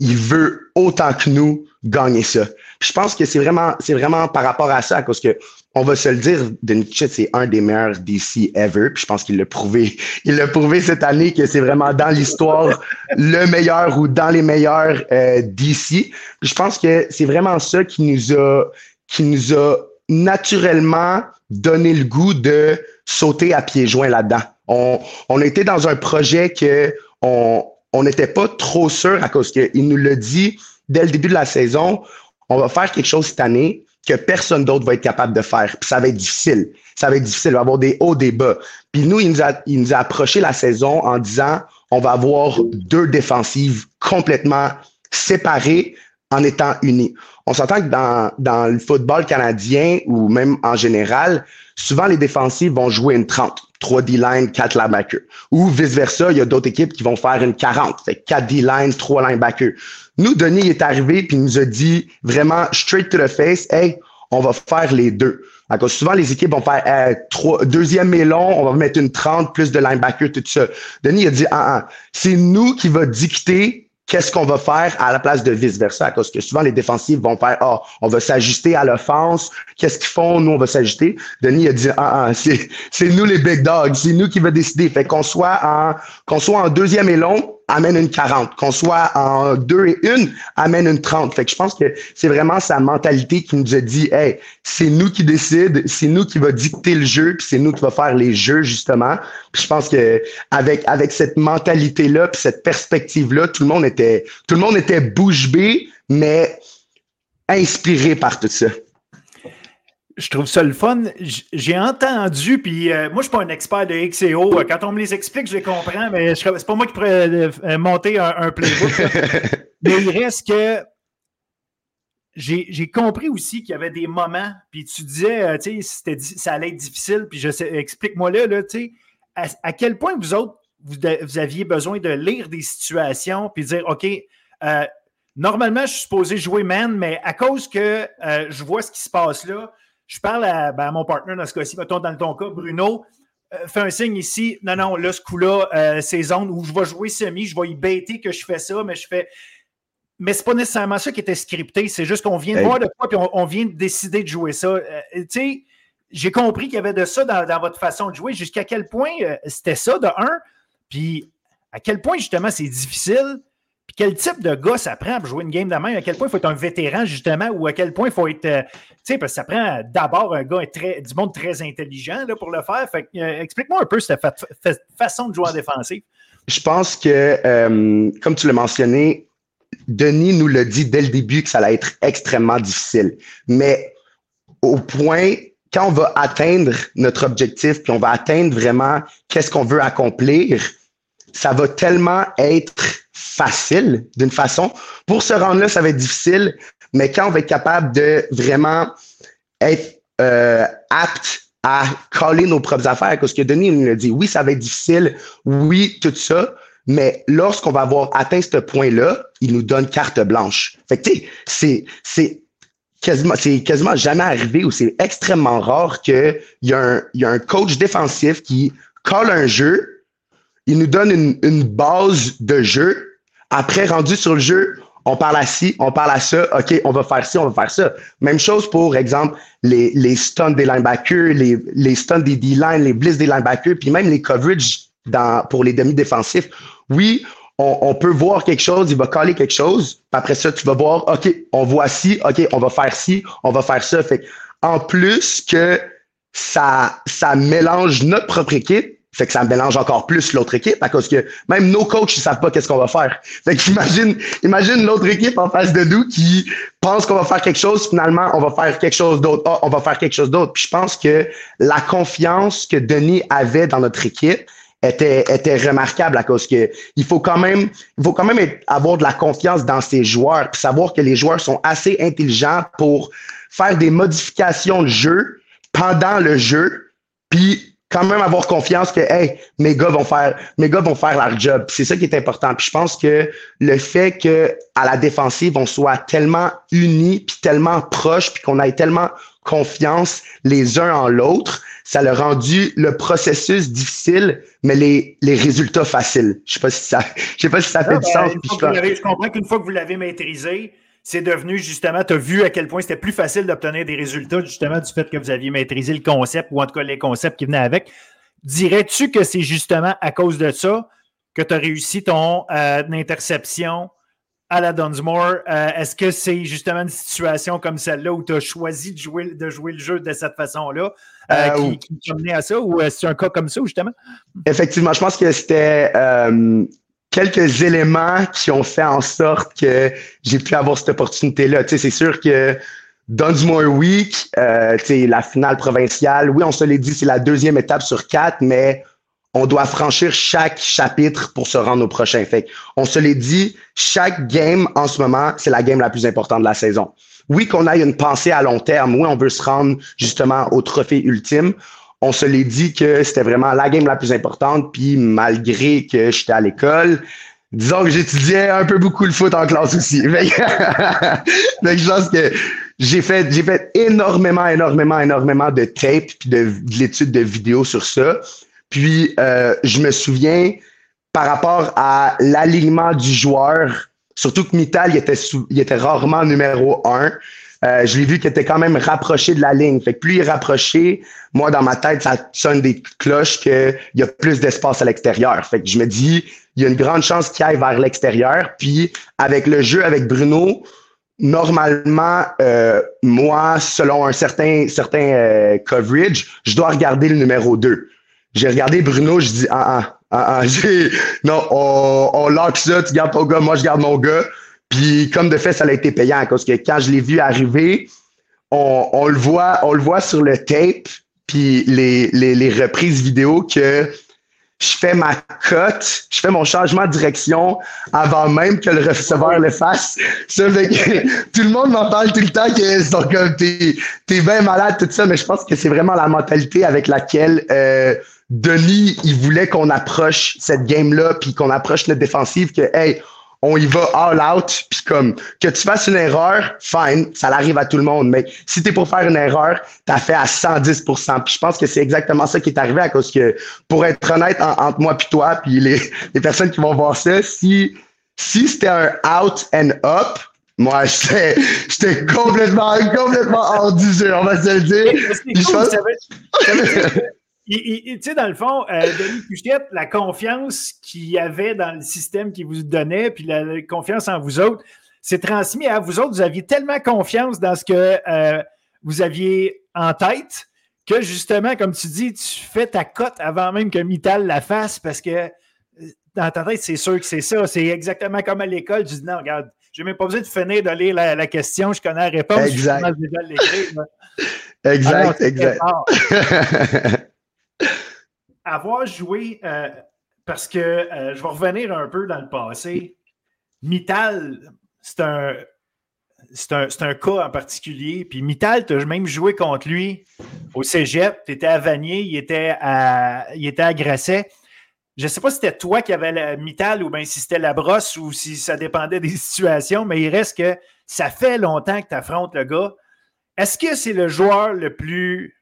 il veut autant que nous gagner ça. je pense que c'est vraiment, c'est vraiment par rapport à ça, parce que on va se le dire, Denis c'est un des meilleurs DC ever. Puis je pense qu'il l'a prouvé. Il l'a prouvé cette année que c'est vraiment dans l'histoire le meilleur ou dans les meilleurs euh, DC. je pense que c'est vraiment ça qui nous a, qui nous a naturellement donné le goût de sauter à pieds joints là-dedans. On, on était dans un projet que on, on n'était pas trop sûr à cause qu'il nous l'a dit dès le début de la saison. On va faire quelque chose cette année que personne d'autre va être capable de faire. Puis ça va être difficile. Ça va être difficile. Il va y avoir des hauts, des bas. Puis nous, il nous a, il nous a approché la saison en disant on va avoir deux défensives complètement séparées en étant unis. On s'entend que dans, dans le football canadien ou même en général, souvent les défensives vont jouer une 30. 3 D-line, 4 linebackers. Ou vice-versa, il y a d'autres équipes qui vont faire une 40. Fait 4 D-line, 3 linebackers. Nous, Denis est arrivé puis il nous a dit vraiment straight to the face, hey, on va faire les deux. Souvent, les équipes vont faire euh, trois, deuxième et long, on va mettre une 30 plus de linebacker, tout ça. Denis a dit, ah, ah, c'est nous qui va dicter qu'est-ce qu'on va faire à la place de vice-versa? Parce que souvent, les défensifs vont faire, ah, on va s'ajuster à l'offense. Qu'est-ce qu'ils font? Nous, on va s'ajuster. Denis a dit, ah, ah c'est, c'est nous les big dogs. C'est nous qui va décider. Fait qu'on soit en, qu'on soit en deuxième et long, amène une 40. Qu'on soit en deux et une, amène une 30. Fait que je pense que c'est vraiment sa mentalité qui nous a dit, hey, c'est nous qui décide, c'est nous qui va dicter le jeu, puis c'est nous qui va faire les jeux, justement. Puis je pense que avec, avec cette mentalité-là, puis cette perspective-là, tout le monde était, tout le monde était bouche bée, mais inspiré par tout ça je trouve ça le fun. J'ai entendu, puis euh, moi, je ne suis pas un expert de XEO. Euh, quand on me les explique, je les comprends, mais ce n'est pas moi qui pourrais euh, monter un, playbook. mais il reste que j'ai compris aussi qu'il y avait des moments, puis tu disais, tu sais, ça allait être difficile, puis je sais, explique-moi là, là tu sais, à, quel point vous autres, vous, vous, aviez besoin de lire des situations, puis dire, OK, normalement, je suis supposé jouer man, mais à cause que je vois ce qui se passe là, je parle à, ben, mon partenaire dans ce cas-ci, mettons dans ton cas, Bruno, euh, fais un signe ici. Non, non, là, ce coup-là, euh, c'est zone où je vais jouer semi, je vais y bêter que je fais ça, mais je fais. Mais c'est pas nécessairement ça qui était scripté, c'est juste qu'on vient de voir de quoi, puis on, vient de décider de jouer ça. Euh, tu sais, j'ai compris qu'il y avait de ça dans, votre façon de jouer. Jusqu'à quel point c'était ça, de un, puis à quel point, justement, c'est difficile? Quel type de gars ça prend pour jouer une game de même? À quel point il faut être un vétéran, justement, ou à quel point il faut être. Euh, tu sais, parce que ça prend d'abord un gars très, du monde très intelligent là, pour le faire. Fait, euh, explique-moi un peu cette façon de jouer en défensive. Je pense que, euh, comme tu l'as mentionné, Denis nous l'a dit dès le début que ça allait être extrêmement difficile. Mais au point, quand on va atteindre notre objectif, puis on va atteindre vraiment qu'est-ce qu'on veut accomplir, ça va tellement être facile d'une façon. Pour se rendre là, ça va être difficile, mais quand on va être capable de vraiment être euh, apte à coller nos propres affaires, parce que Denis nous l'a dit, oui, ça va être difficile, oui, tout ça, mais lorsqu'on va avoir atteint ce point-là, il nous donne carte blanche. Fait que, tu sais, c'est, quasiment, c'est quasiment jamais arrivé ou c'est extrêmement rare qu'il y, a un, y a un coach défensif qui colle un jeu, il nous donne une, une base de jeu, après, rendu sur le jeu, on parle à ci, on parle à ça, OK, on va faire ci, on va faire ça. Même chose pour exemple, les, les stuns des linebackers, les, les stuns des D-line, les blitz des linebackers, puis même les coverages pour les demi-défensifs. Oui, on, on, peut voir quelque chose, il va coller quelque chose, puis après ça, tu vas voir, OK, on voit ci, OK, on va faire ci, on va faire ça. Fait en plus que ça, ça mélange notre propre équipe, fait que ça mélange encore plus l'autre équipe à cause que même nos coachs, ils savent pas qu'est-ce qu'on va faire. Fait qu'imagine, imagine l'autre équipe en face de nous qui pense qu'on va faire quelque chose, finalement, on va faire quelque chose d'autre. Ah, on va faire quelque chose d'autre. Puis je pense que la confiance que Denis avait dans notre équipe était, était remarquable à cause que il faut quand même, il faut quand même avoir de la confiance dans ses joueurs, puis savoir que les joueurs sont assez intelligents pour faire des modifications de jeu pendant le jeu, puis quand même avoir confiance que hey, mes gars vont faire mes gars vont faire leur job. C'est ça qui est important. Puis je pense que le fait que à la défensive on soit tellement unis puis tellement proches puis qu'on ait tellement confiance les uns en l'autre, ça a rendu le processus difficile, mais les, les résultats faciles. Je sais pas si ça, je sais pas si ça fait du ben, sens. je comprends qu'une fois que vous l'avez maîtrisé, c'est devenu justement, tu as vu à quel point c'était plus facile d'obtenir des résultats justement du fait que vous aviez maîtrisé le concept ou en tout cas les concepts qui venaient avec. Dirais-tu que c'est justement à cause de ça que tu as réussi ton euh, interception à la Dunsmore? Euh, est-ce que c'est justement une situation comme celle-là où tu as choisi de jouer, de jouer le jeu de cette façon-là euh, qui, qui t'a mené à ça ou est-ce un cas comme ça justement? Effectivement, je pense que c'était quelques éléments qui ont fait en sorte que j'ai pu avoir cette opportunité-là. Tu sais, c'est sûr que Dunsmore Week, euh, tu sais, la finale provinciale, oui, on se l'est dit, c'est la deuxième étape sur quatre, mais on doit franchir chaque chapitre pour se rendre au prochain. Fait on se l'est dit, chaque game en ce moment, c'est la game la plus importante de la saison. Oui, qu'on ait une pensée à long terme. Oui, on veut se rendre justement au trophée ultime on se l'est dit que c'était vraiment la game la plus importante. Puis malgré que j'étais à l'école, disons que j'étudiais un peu beaucoup le foot en classe aussi. Donc je pense que j'ai fait, j'ai fait énormément, énormément, énormément de tape puis de, de l'étude de vidéos sur ça. Puis euh, je me souviens par rapport à l'alignement du joueur, surtout que Mittal il était, il était rarement numéro un. Euh, je l'ai vu qu'il était quand même rapproché de la ligne. Fait que plus il est rapproché, moi, dans ma tête, ça sonne des cloches qu'il y a plus d'espace à l'extérieur. Fait que je me dis, il y a une grande chance qu'il aille vers l'extérieur. Puis avec le jeu avec Bruno, normalement, euh, moi, selon un certain, certain euh, coverage, je dois regarder le numéro 2. J'ai regardé Bruno, je dis, ah, ah, ah, ah non, on, on lock ça, tu gardes ton gars, moi je garde mon gars. Puis comme de fait, ça a été payant parce que quand je l'ai vu arriver, on, le voit, on le voit sur le tape, puis les, reprises vidéo que je fais ma cote, je fais mon changement de direction avant même que le receveur le fasse. Ça fait que tout le monde m'en parle tout le temps que sont comme t'es es bien malade, tout ça, mais je pense que c'est vraiment la mentalité avec laquelle euh, Denis, il voulait qu'on approche cette game-là, puis qu'on approche notre défensive, que hey, on y va all out, puis comme que tu fasses une erreur, fine, ça arrive à tout le monde, mais si tu es pour faire une erreur, tu as fait à 110% Puis je pense que c'est exactement ça qui est arrivé à cause que, pour être honnête entre moi puis toi, puis les, les personnes qui vont voir ça, si, si c'était un out and up, moi, j'étais complètement, complètement hors du jeu, on va se le dire. Tu sais, dans le fond, euh, Denis Puchette, la confiance qu'il y avait dans le système qu'il vous donnait, puis la, confiance en vous autres, c'est transmis à vous autres. Vous aviez tellement confiance dans ce que euh, vous aviez en tête que justement, comme tu dis, tu fais ta cote avant même que Mittal la fasse parce que euh, dans ta tête, c'est sûr que c'est ça. C'est exactement comme à l'école. Tu dis non, regarde, j'ai même pas besoin de finir de lire la, question, je connais la réponse. Exact. exact, exact. avoir joué, euh, parce que euh, je vais revenir un peu dans le passé, Mittal, c'est un, c'est un, cas en particulier. Puis Mittal, tu as même joué contre lui au cégep. Tu étais à Vanier, il était à, il était à Grasset. Je ne sais pas si c'était toi qui avais la Mittal ou bien si c'était la brosse ou si ça dépendait des situations, mais il reste que ça fait longtemps que tu affrontes le gars. Est-ce que c'est le joueur le plus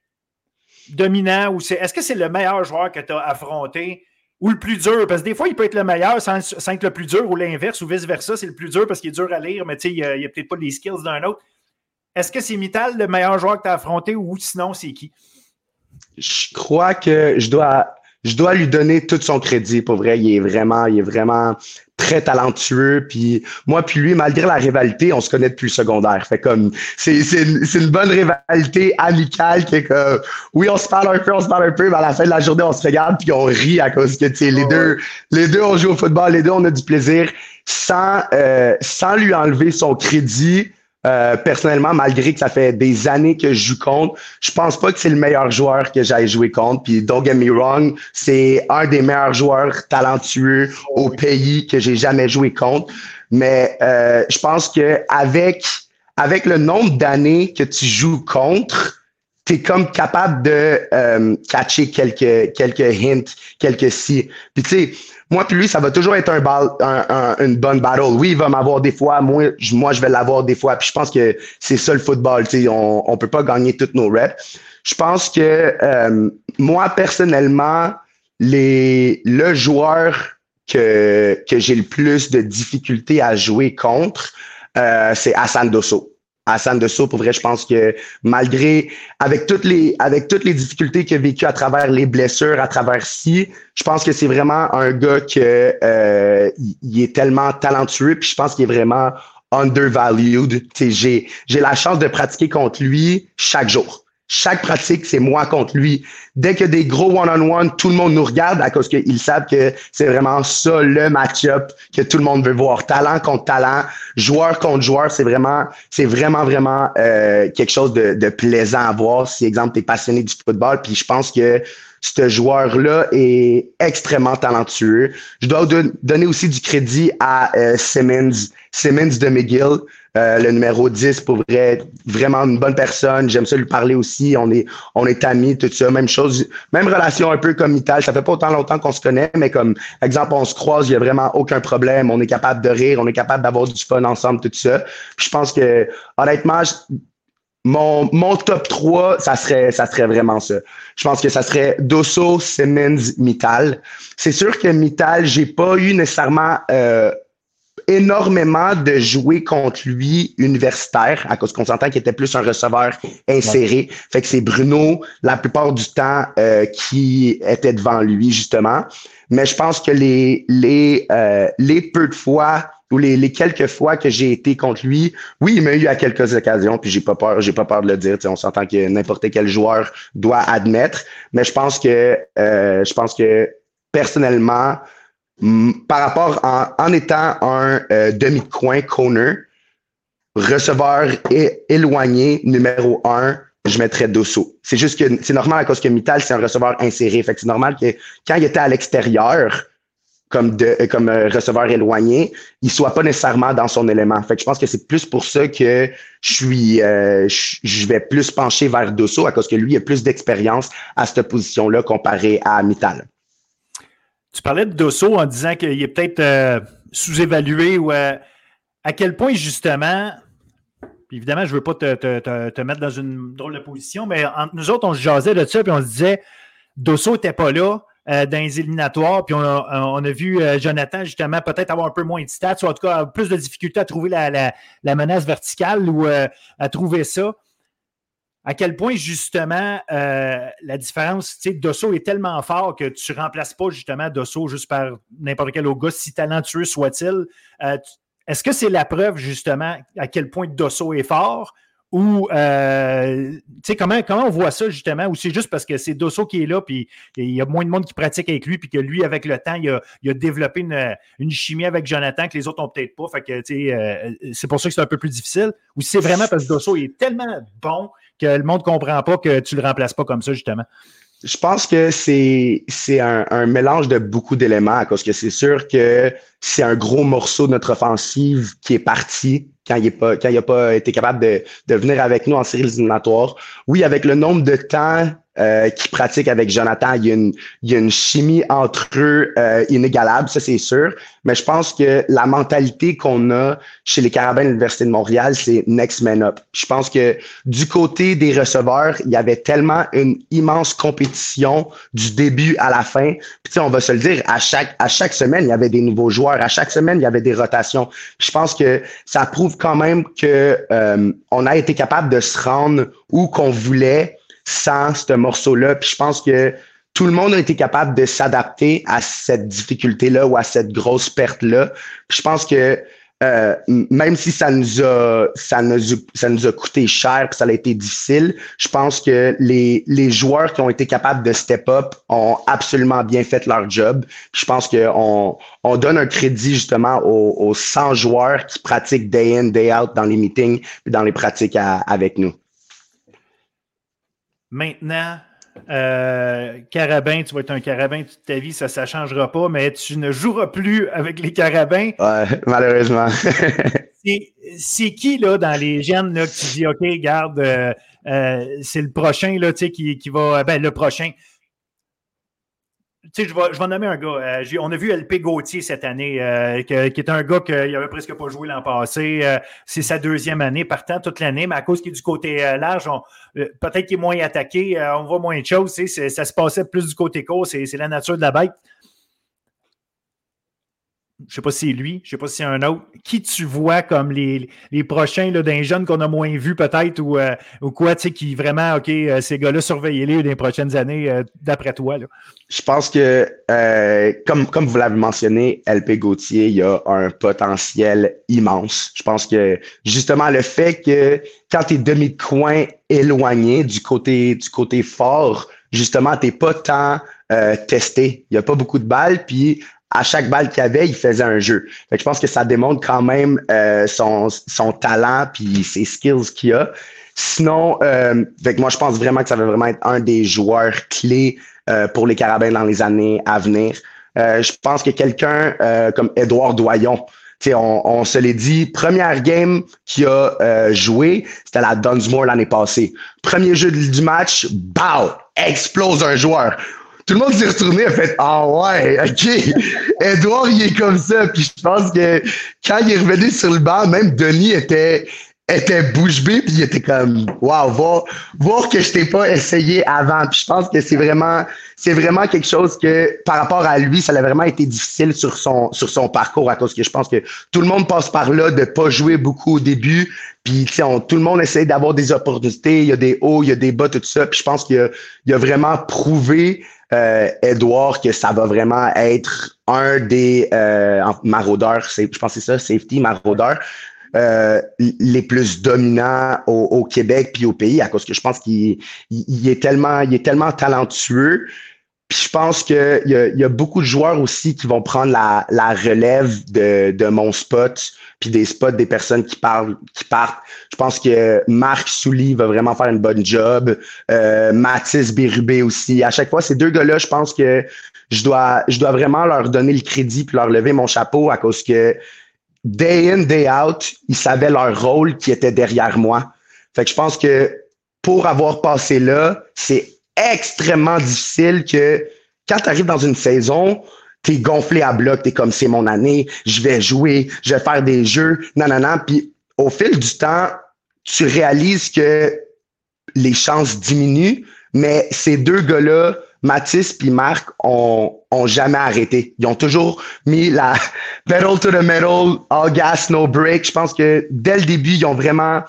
dominant ou c'est est-ce que c'est le meilleur joueur que tu as affronté ou le plus dur? Parce que des fois, il peut être le meilleur sans, être le plus dur ou l'inverse ou vice-versa. C'est le plus dur parce qu'il est dur à lire, mais il n'y a, a peut-être pas les skills d'un autre. Est-ce que c'est Mittal le meilleur joueur que tu as affronté ou sinon c'est qui? Je crois que je dois je dois lui donner tout son crédit. Pour vrai, il est vraiment, il est vraiment très talentueux. Puis moi, puis lui, malgré la rivalité, on se connaît depuis le secondaire. Fait comme c'est c'est une, une, bonne rivalité amicale qui est comme oui, on se parle un peu, on se parle un peu, mais à la fin de la journée, on se regarde puis on rit à cause que tu sais les deux, les deux on joue au football, les deux on a du plaisir sans euh, sans lui enlever son crédit euh, personnellement, malgré que ça fait des années que je joue contre, je pense pas que c'est le meilleur joueur que j'aille jouer contre. Puis don't get me wrong, c'est un des meilleurs joueurs talentueux au pays que j'ai jamais joué contre. Mais euh, je pense que avec avec le nombre d'années que tu joues contre, tu es comme capable de euh, catcher quelques, quelques hints, quelques si. Tu sais, moi puis lui, ça va toujours être un, ball, un, une bonne battle. Oui, il va m'avoir des fois, moi, je, moi, je vais l'avoir des fois. Puis je pense que c'est ça le football. Tu sais, on, on peut pas gagner toutes nos reps. Je pense que euh, moi, personnellement, les, le joueur que, que j'ai le plus de difficultés à jouer contre, euh, c'est Hassan Dosso. Hassan Dosso, pour vrai, je pense que malgré, avec toutes les, avec toutes les difficultés qu'il a vécues à travers les blessures, à travers ci, je pense que c'est vraiment un gars que euh, il est tellement talentueux, puis je pense qu'il est vraiment undervalued. J'ai, j'ai la chance de pratiquer contre lui chaque jour. Chaque pratique, c'est moi contre lui. Dès a des gros one-on-one, tout le monde nous regarde à cause qu'ils savent que c'est vraiment ça le match-up que tout le monde veut voir. Talent contre talent, joueur contre joueur, c'est vraiment, c'est vraiment, vraiment euh, quelque chose de, de, plaisant à voir. Si, exemple, tu es passionné du football, puis je pense que ce joueur-là est extrêmement talentueux. Je dois donner aussi du crédit à euh, Simmons, Simmons de McGill. Euh, le numéro 10, pour vrai, vraiment une bonne personne. J'aime ça lui parler aussi. On est, on est amis, tout ça. Même chose, même relation un peu comme Ital. Ça fait pas autant longtemps qu'on se connaît, mais comme exemple, on se croise, il y a vraiment aucun problème. On est capable de rire, on est capable d'avoir du fun ensemble, tout ça. je pense que, honnêtement, mon, mon top 3, ça serait, ça serait vraiment ça. Je pense que ça serait Dosso, Simmons, Mittal. C'est sûr que Mittal, j'ai pas eu nécessairement euh, énormément de jouer contre lui universitaire, à cause qu'on s'entend qu'il était plus un receveur inséré. Fait que c'est Bruno, la plupart du temps, euh, qui était devant lui, justement. Mais je pense que les, les, euh, les peu de fois ou les, quelques fois que j'ai été contre lui, oui, il m'a eu à quelques occasions, puis j'ai pas peur, j'ai pas peur de le dire. On s'entend que n'importe quel joueur doit admettre, mais je pense que euh, je pense que personnellement, par rapport en, en étant un euh, demi-coin corner, receveur éloigné numéro un, je mettrais Dosso. C'est juste que c'est normal à cause que Mittal, c'est un receveur inséré. Fait que c'est normal que quand il était à l'extérieur, comme de comme un receveur éloigné, il soit pas nécessairement dans son élément. Fait que je pense que c'est plus pour ça que je suis euh, je vais plus pencher vers Dosso à cause que lui a plus d'expérience à cette position-là comparé à Mittal. Tu parlais de Dosso en disant qu'il est peut-être euh, sous-évalué ou euh, à quel point justement, évidemment, je veux pas te, mettre dans une drôle de position, mais entre nous autres, on se jasait de ça, puis on se disait, Dosso n'était pas là euh, dans les éliminatoires, puis on a, vu Jonathan justement peut-être avoir un peu moins de stats, ou en tout cas plus de difficultés à trouver la, menace verticale ou à trouver ça à quel point, justement, euh, la différence, tu sais, Dosso est tellement fort que tu ne remplaces pas, justement, Dosso juste par n'importe quel autre gars, si talentueux soit-il. Euh, est-ce que c'est la preuve, justement, à quel point Dosso est fort? Ou, euh, tu sais, comment, comment on voit ça, justement? Ou c'est juste parce que c'est Dosso qui est là, puis il y a moins de monde qui pratique avec lui, puis que lui, avec le temps, il a, développé une, chimie avec Jonathan que les autres n'ont peut-être pas. Fait que, tu sais, c'est pour ça que c'est un peu plus difficile. Ou c'est vraiment parce que Dosso est tellement bon que le monde ne comprend pas que tu ne le remplaces pas comme ça, justement? Je pense que c'est c'est un, un, mélange de beaucoup d'éléments, parce que c'est sûr que c'est un gros morceau de notre offensive qui est parti quand il n'a pas, quand pas été capable de, de venir avec nous en série éliminatoire. Oui, avec le nombre de temps euh, qui pratique avec Jonathan. Il y a une, il y a une chimie entre eux euh, inégalable, ça c'est sûr. Mais je pense que la mentalité qu'on a chez les Carabins de l'Université de Montréal, c'est next man up. Je pense que du côté des receveurs, il y avait tellement une immense compétition du début à la fin. Puis on va se le dire, à chaque, à chaque semaine, il y avait des nouveaux joueurs. À chaque semaine, il y avait des rotations. Je pense que ça prouve quand même que euh, on a été capable de se rendre où qu'on voulait sans ce morceau-là. Puis je pense que tout le monde a été capable de s'adapter à cette difficulté-là ou à cette grosse perte-là. Je pense que euh, même si ça nous a ça nous, ça nous a coûté cher puis ça a été difficile, je pense que les, les joueurs qui ont été capables de step up ont absolument bien fait leur job. je pense qu'on on donne un crédit justement aux, aux 100 joueurs qui pratiquent day in day out dans les meetings et dans les pratiques avec nous. Maintenant, euh, carabin, tu vas être un carabin toute ta vie, ça ne changera pas, mais tu ne joueras plus avec les carabins. Ouais, malheureusement. c'est qui là, dans les jeunes là, qui dit OK, regarde, euh, euh, c'est le prochain là, qui, qui va. Ben, le prochain. Je vais, je vais nommer un gars. on a vu LP Gauthier cette année, qui, est un gars qui n'avait presque pas joué l'an passé. c'est sa deuxième année, partant toute l'année, mais à cause qu'il est du côté large, peut-être qu'il est moins attaqué, on voit moins de choses. Ça se passait plus du côté court, c'est la nature de la bête je ne sais pas si c'est lui, je ne sais pas si c'est un autre, qui tu vois comme les, les prochains d'un jeune qu'on a moins vu peut-être ou, euh, ou quoi, tu sais, qui vraiment, OK, euh, ces gars-là, surveillez-les dans les prochaines années, euh, d'après toi. Là? Je pense que, comme, comme vous l'avez mentionné, LP Gauthier, il y a un potentiel immense. Je pense que, justement, le fait que quand tu es demi-coin éloigné du côté, du côté fort, justement, tu n'es pas tant testé. Il n'y a pas beaucoup de balles, puis à chaque balle qu'il avait, il faisait un jeu. Fait je pense que ça démontre quand même euh, son, talent puis ses skills qu'il a. Sinon, euh, moi, je pense vraiment que ça va vraiment être un des joueurs clés euh, pour les Carabins dans les années à venir. Euh, je pense que quelqu'un comme Édouard Doyon, on, on se l'est dit, première game qu'il a joué, c'était la Dunsmore l'année passée. Premier jeu du match, BAU! Explose un joueur tout le monde s'est retourné et fait Ah ouais, ok. Edouard, il est comme ça. Puis je pense que quand il est revenu sur le banc, même Denis était était bouche bée puis il était comme waouh voir voir que je t'ai pas essayé avant puis je pense que c'est vraiment c'est vraiment quelque chose que par rapport à lui ça a vraiment été difficile sur son sur son parcours à cause que je pense que tout le monde passe par là de pas jouer beaucoup au début puis tout le monde essaie d'avoir des opportunités il y a des hauts il y a des bas tout ça puis je pense qu'il a, il a vraiment prouvé euh, Edouard que ça va vraiment être un des euh, maraudeurs, je pense que c'est ça, safety, maraudeur, euh, les plus dominants au, Québec puis au pays, à cause que je pense qu'il est tellement, il est tellement talentueux. Puis je pense qu'il y, y, a beaucoup de joueurs aussi qui vont prendre la, la relève de, de mon spot, puis des spots des personnes qui parlent, qui partent. Je pense que Marc Souli va vraiment faire une bonne job. Euh, Mathis Bérubé aussi. À chaque fois, ces deux gars-là, je pense que je dois, je dois vraiment leur donner le crédit puis leur lever mon chapeau à cause que day in, day out, ils savaient leur rôle qui était derrière moi. Fait que je pense que pour avoir passé là, c'est extrêmement difficile que quand tu arrives dans une saison, tu es gonflé à bloc, tu es comme c'est mon année, je vais jouer, je vais faire des jeux, non, non, non. Puis au fil du temps, tu réalises que les chances diminuent, mais ces deux gars-là, Mathis puis Marc, ont, ont jamais arrêté. Ils ont toujours mis la pedal to the metal, all gas, no break. Je pense que dès le début, ils ont vraiment.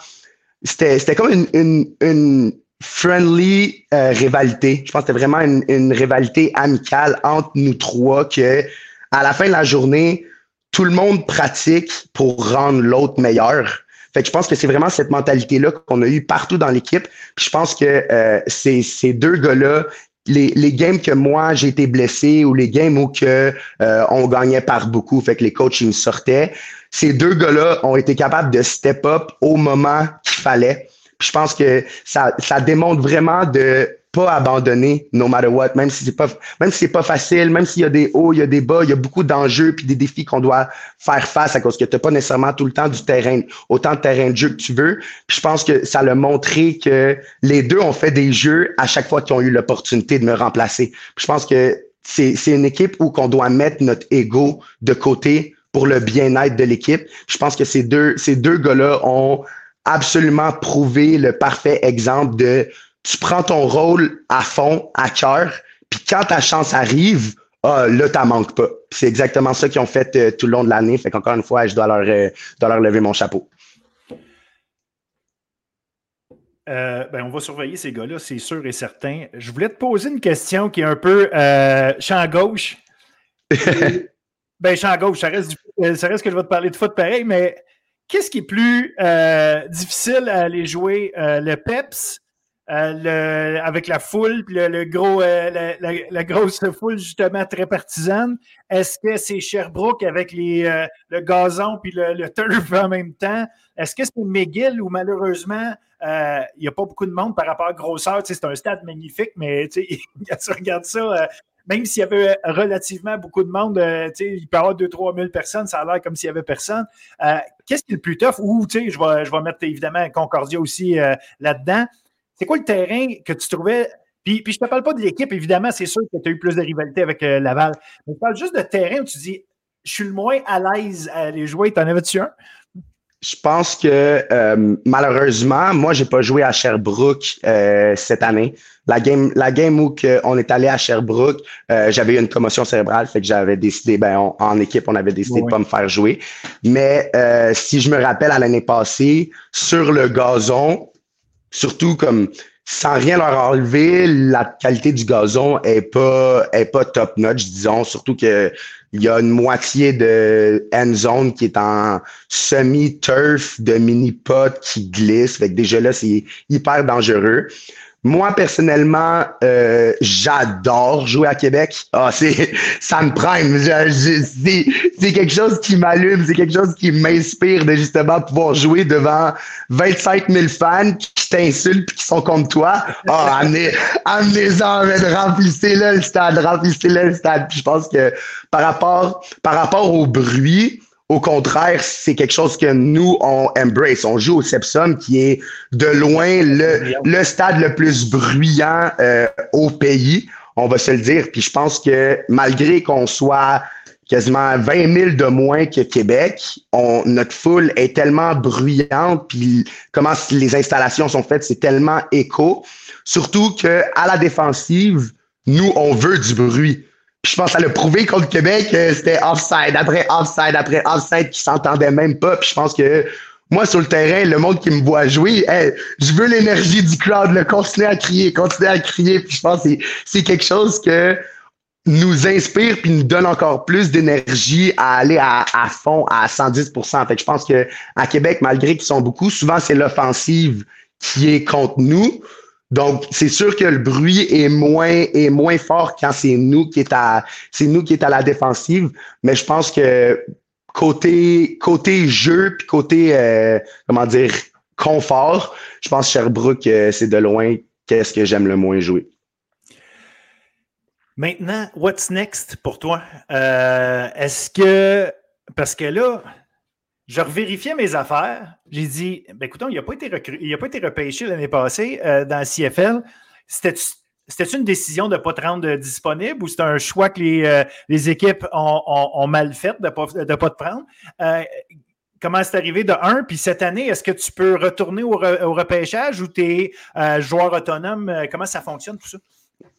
C'était, c'était comme une, une, une friendly euh, rivalité. Je pense que c'était vraiment une, une, rivalité amicale entre nous trois que à la fin de la journée, tout le monde pratique pour rendre l'autre meilleur. Fait que je pense que c'est vraiment cette mentalité-là qu'on a eu partout dans l'équipe. je pense que euh, ces, ces deux gars-là, les, les games que moi j'ai été blessé ou les games où que euh, on gagnait par beaucoup, fait que les coachs ils me sortaient, ces deux gars-là ont été capables de step up au moment qu'il fallait je pense que ça, ça démontre vraiment de pas abandonner no matter what, même si c'est pas même si c'est pas facile, même s'il y a des hauts, il y a des bas, il y a beaucoup d'enjeux puis des défis qu'on doit faire face à cause que tu n'as pas nécessairement tout le temps du terrain, autant de terrain de jeu que tu veux. Je pense que ça l'a montré que les deux ont fait des jeux à chaque fois qu'ils ont eu l'opportunité de me remplacer. Je pense que c'est, c'est une équipe où qu'on doit mettre notre ego de côté pour le bien-être de l'équipe. Je pense que ces deux, ces deux gars-là ont absolument prouvé le parfait exemple de tu prends ton rôle à fond, à cœur, puis quand ta chance arrive, ah, là, t'en manques pas. C'est exactement ça qu'ils ont fait euh, tout le long de l'année. Fait qu'encore une fois, je dois leur, euh, dois leur lever mon chapeau. Euh, ben, on va surveiller ces gars-là, c'est sûr et certain. Je voulais te poser une question qui est un peu champ gauche. ben, champ gauche, ça reste, ça reste que je vais te parler de foot pareil, mais Qu'est-ce qui est plus euh, difficile à aller jouer? Euh, le PEPS, euh, avec la foule, puis le, gros, la, grosse foule justement très partisane? Est-ce que c'est Sherbrooke avec les, le gazon puis le, turf en même temps? Est-ce que c'est McGill où malheureusement il n'y a pas beaucoup de monde par rapport à grosseur? c'est un stade magnifique, mais tu regardes ça, même s'il y avait relativement beaucoup de monde, euh, il peut y avoir 2-3 000 personnes, ça a l'air comme s'il n'y avait personne. Euh, qu'est-ce qui est le plus tough? Ou, je vais, je vais mettre évidemment Concordia aussi euh, là-dedans. C'est quoi le terrain que tu trouvais? Puis, puis je ne te parle pas de l'équipe, évidemment, c'est sûr que tu as eu plus de rivalité avec Laval. Mais je parle juste de terrain où tu dis, je suis le moins à l'aise à aller jouer. T'en avais-tu un? Je pense que euh, malheureusement, moi, j'ai pas joué à Sherbrooke euh, cette année. La game, la game où on est allé à Sherbrooke, euh, j'avais eu une commotion cérébrale, fait que j'avais décidé, ben, en équipe, on avait décidé de pas me faire jouer. Mais si je me rappelle à l'année passée, sur le gazon, surtout comme sans rien leur enlever, la qualité du gazon est pas est pas top notch, disons. Surtout que il y a une moitié de end zone qui est en semi-turf de mini-pot qui glisse. Fait que déjà là, c'est hyper dangereux. Moi, personnellement, euh, j'adore jouer à Québec. Ah, c'est, ça me prime. C'est quelque chose qui m'allume, c'est quelque chose qui m'inspire de justement pouvoir jouer devant 25 000 fans qui t'insultent et qui sont contre toi. Ah, amenez, amenez-en, remplissez-le le stade, remplissez-le le stade. Puis je pense que par rapport, par rapport au bruit, au contraire, c'est quelque chose que nous, on embrace. On joue au Sepsum, qui est de loin le, le stade le plus bruyant euh, au pays, on va se le dire. Puis je pense que malgré qu'on soit quasiment 20 000 de moins que Québec, on, notre foule est tellement bruyante, puis comment les installations sont faites, c'est tellement écho. Surtout que à la défensive, nous, on veut du bruit. Je pense à le prouver contre Québec, c'était offside, après offside, après offside, qui s'entendait même pas. Puis je pense que moi, sur le terrain, le monde qui me voit jouer, je veux l'énergie du crowd, le continuer à crier, continuer à crier. Puis je pense que c'est quelque chose que nous inspire puis nous donne encore plus d'énergie à aller à, à, fond, à 110% Fait que je pense que à Québec, malgré qu'ils sont beaucoup, souvent c'est l'offensive qui est contre nous. Donc, c'est sûr que le bruit est moins, est moins fort quand c'est nous qui est à, c'est nous qui est à la défensive. Mais je pense que côté, côté jeu puis côté, euh, comment dire, confort, je pense que Sherbrooke, euh, c'est de loin qu'est-ce que j'aime le moins jouer. Maintenant, what's next pour toi? Euh, est-ce que, parce que là, je revérifiais mes affaires. J'ai dit, ben écoutons, il n'a pas, été a pas été repêché l'année passée euh, dans le CFL. C'était une décision de ne pas te rendre disponible ou c'était un choix que les, euh, les équipes ont, mal fait de ne pas, de pas te prendre? Euh, comment c'est arrivé de un? Puis cette année, est-ce que tu peux retourner au, au repêchage ou tu es joueur autonome? Comment ça fonctionne tout ça?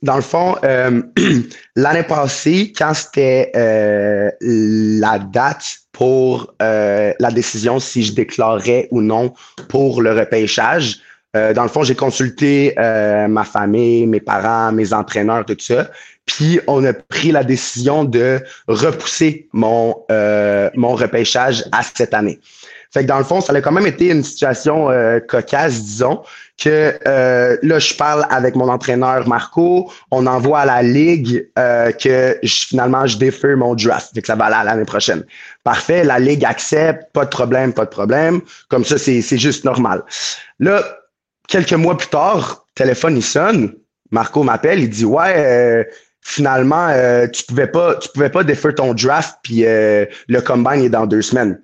Dans le fond, euh, l'année passée, quand c'était euh, la date pour euh, la décision si je déclarais ou non pour le repêchage, dans le fond, j'ai consulté ma famille, mes parents, mes entraîneurs, tout ça. Puis on a pris la décision de repousser mon, mon repêchage à cette année. Fait que dans le fond, ça a quand même été une situation cocasse, disons, que euh, là, je parle avec mon entraîneur Marco, on envoie à la ligue euh, que finalement je défère mon draft, fait que ça va aller l'année prochaine. Parfait, la ligue accepte, pas de problème, pas de problème. Comme ça, c'est juste normal. Là, quelques mois plus tard, téléphone il sonne, Marco m'appelle, il dit ouais. Euh, finalement, euh, tu pouvais pas, tu pouvais pas défaire ton draft, puis le combine est dans deux semaines.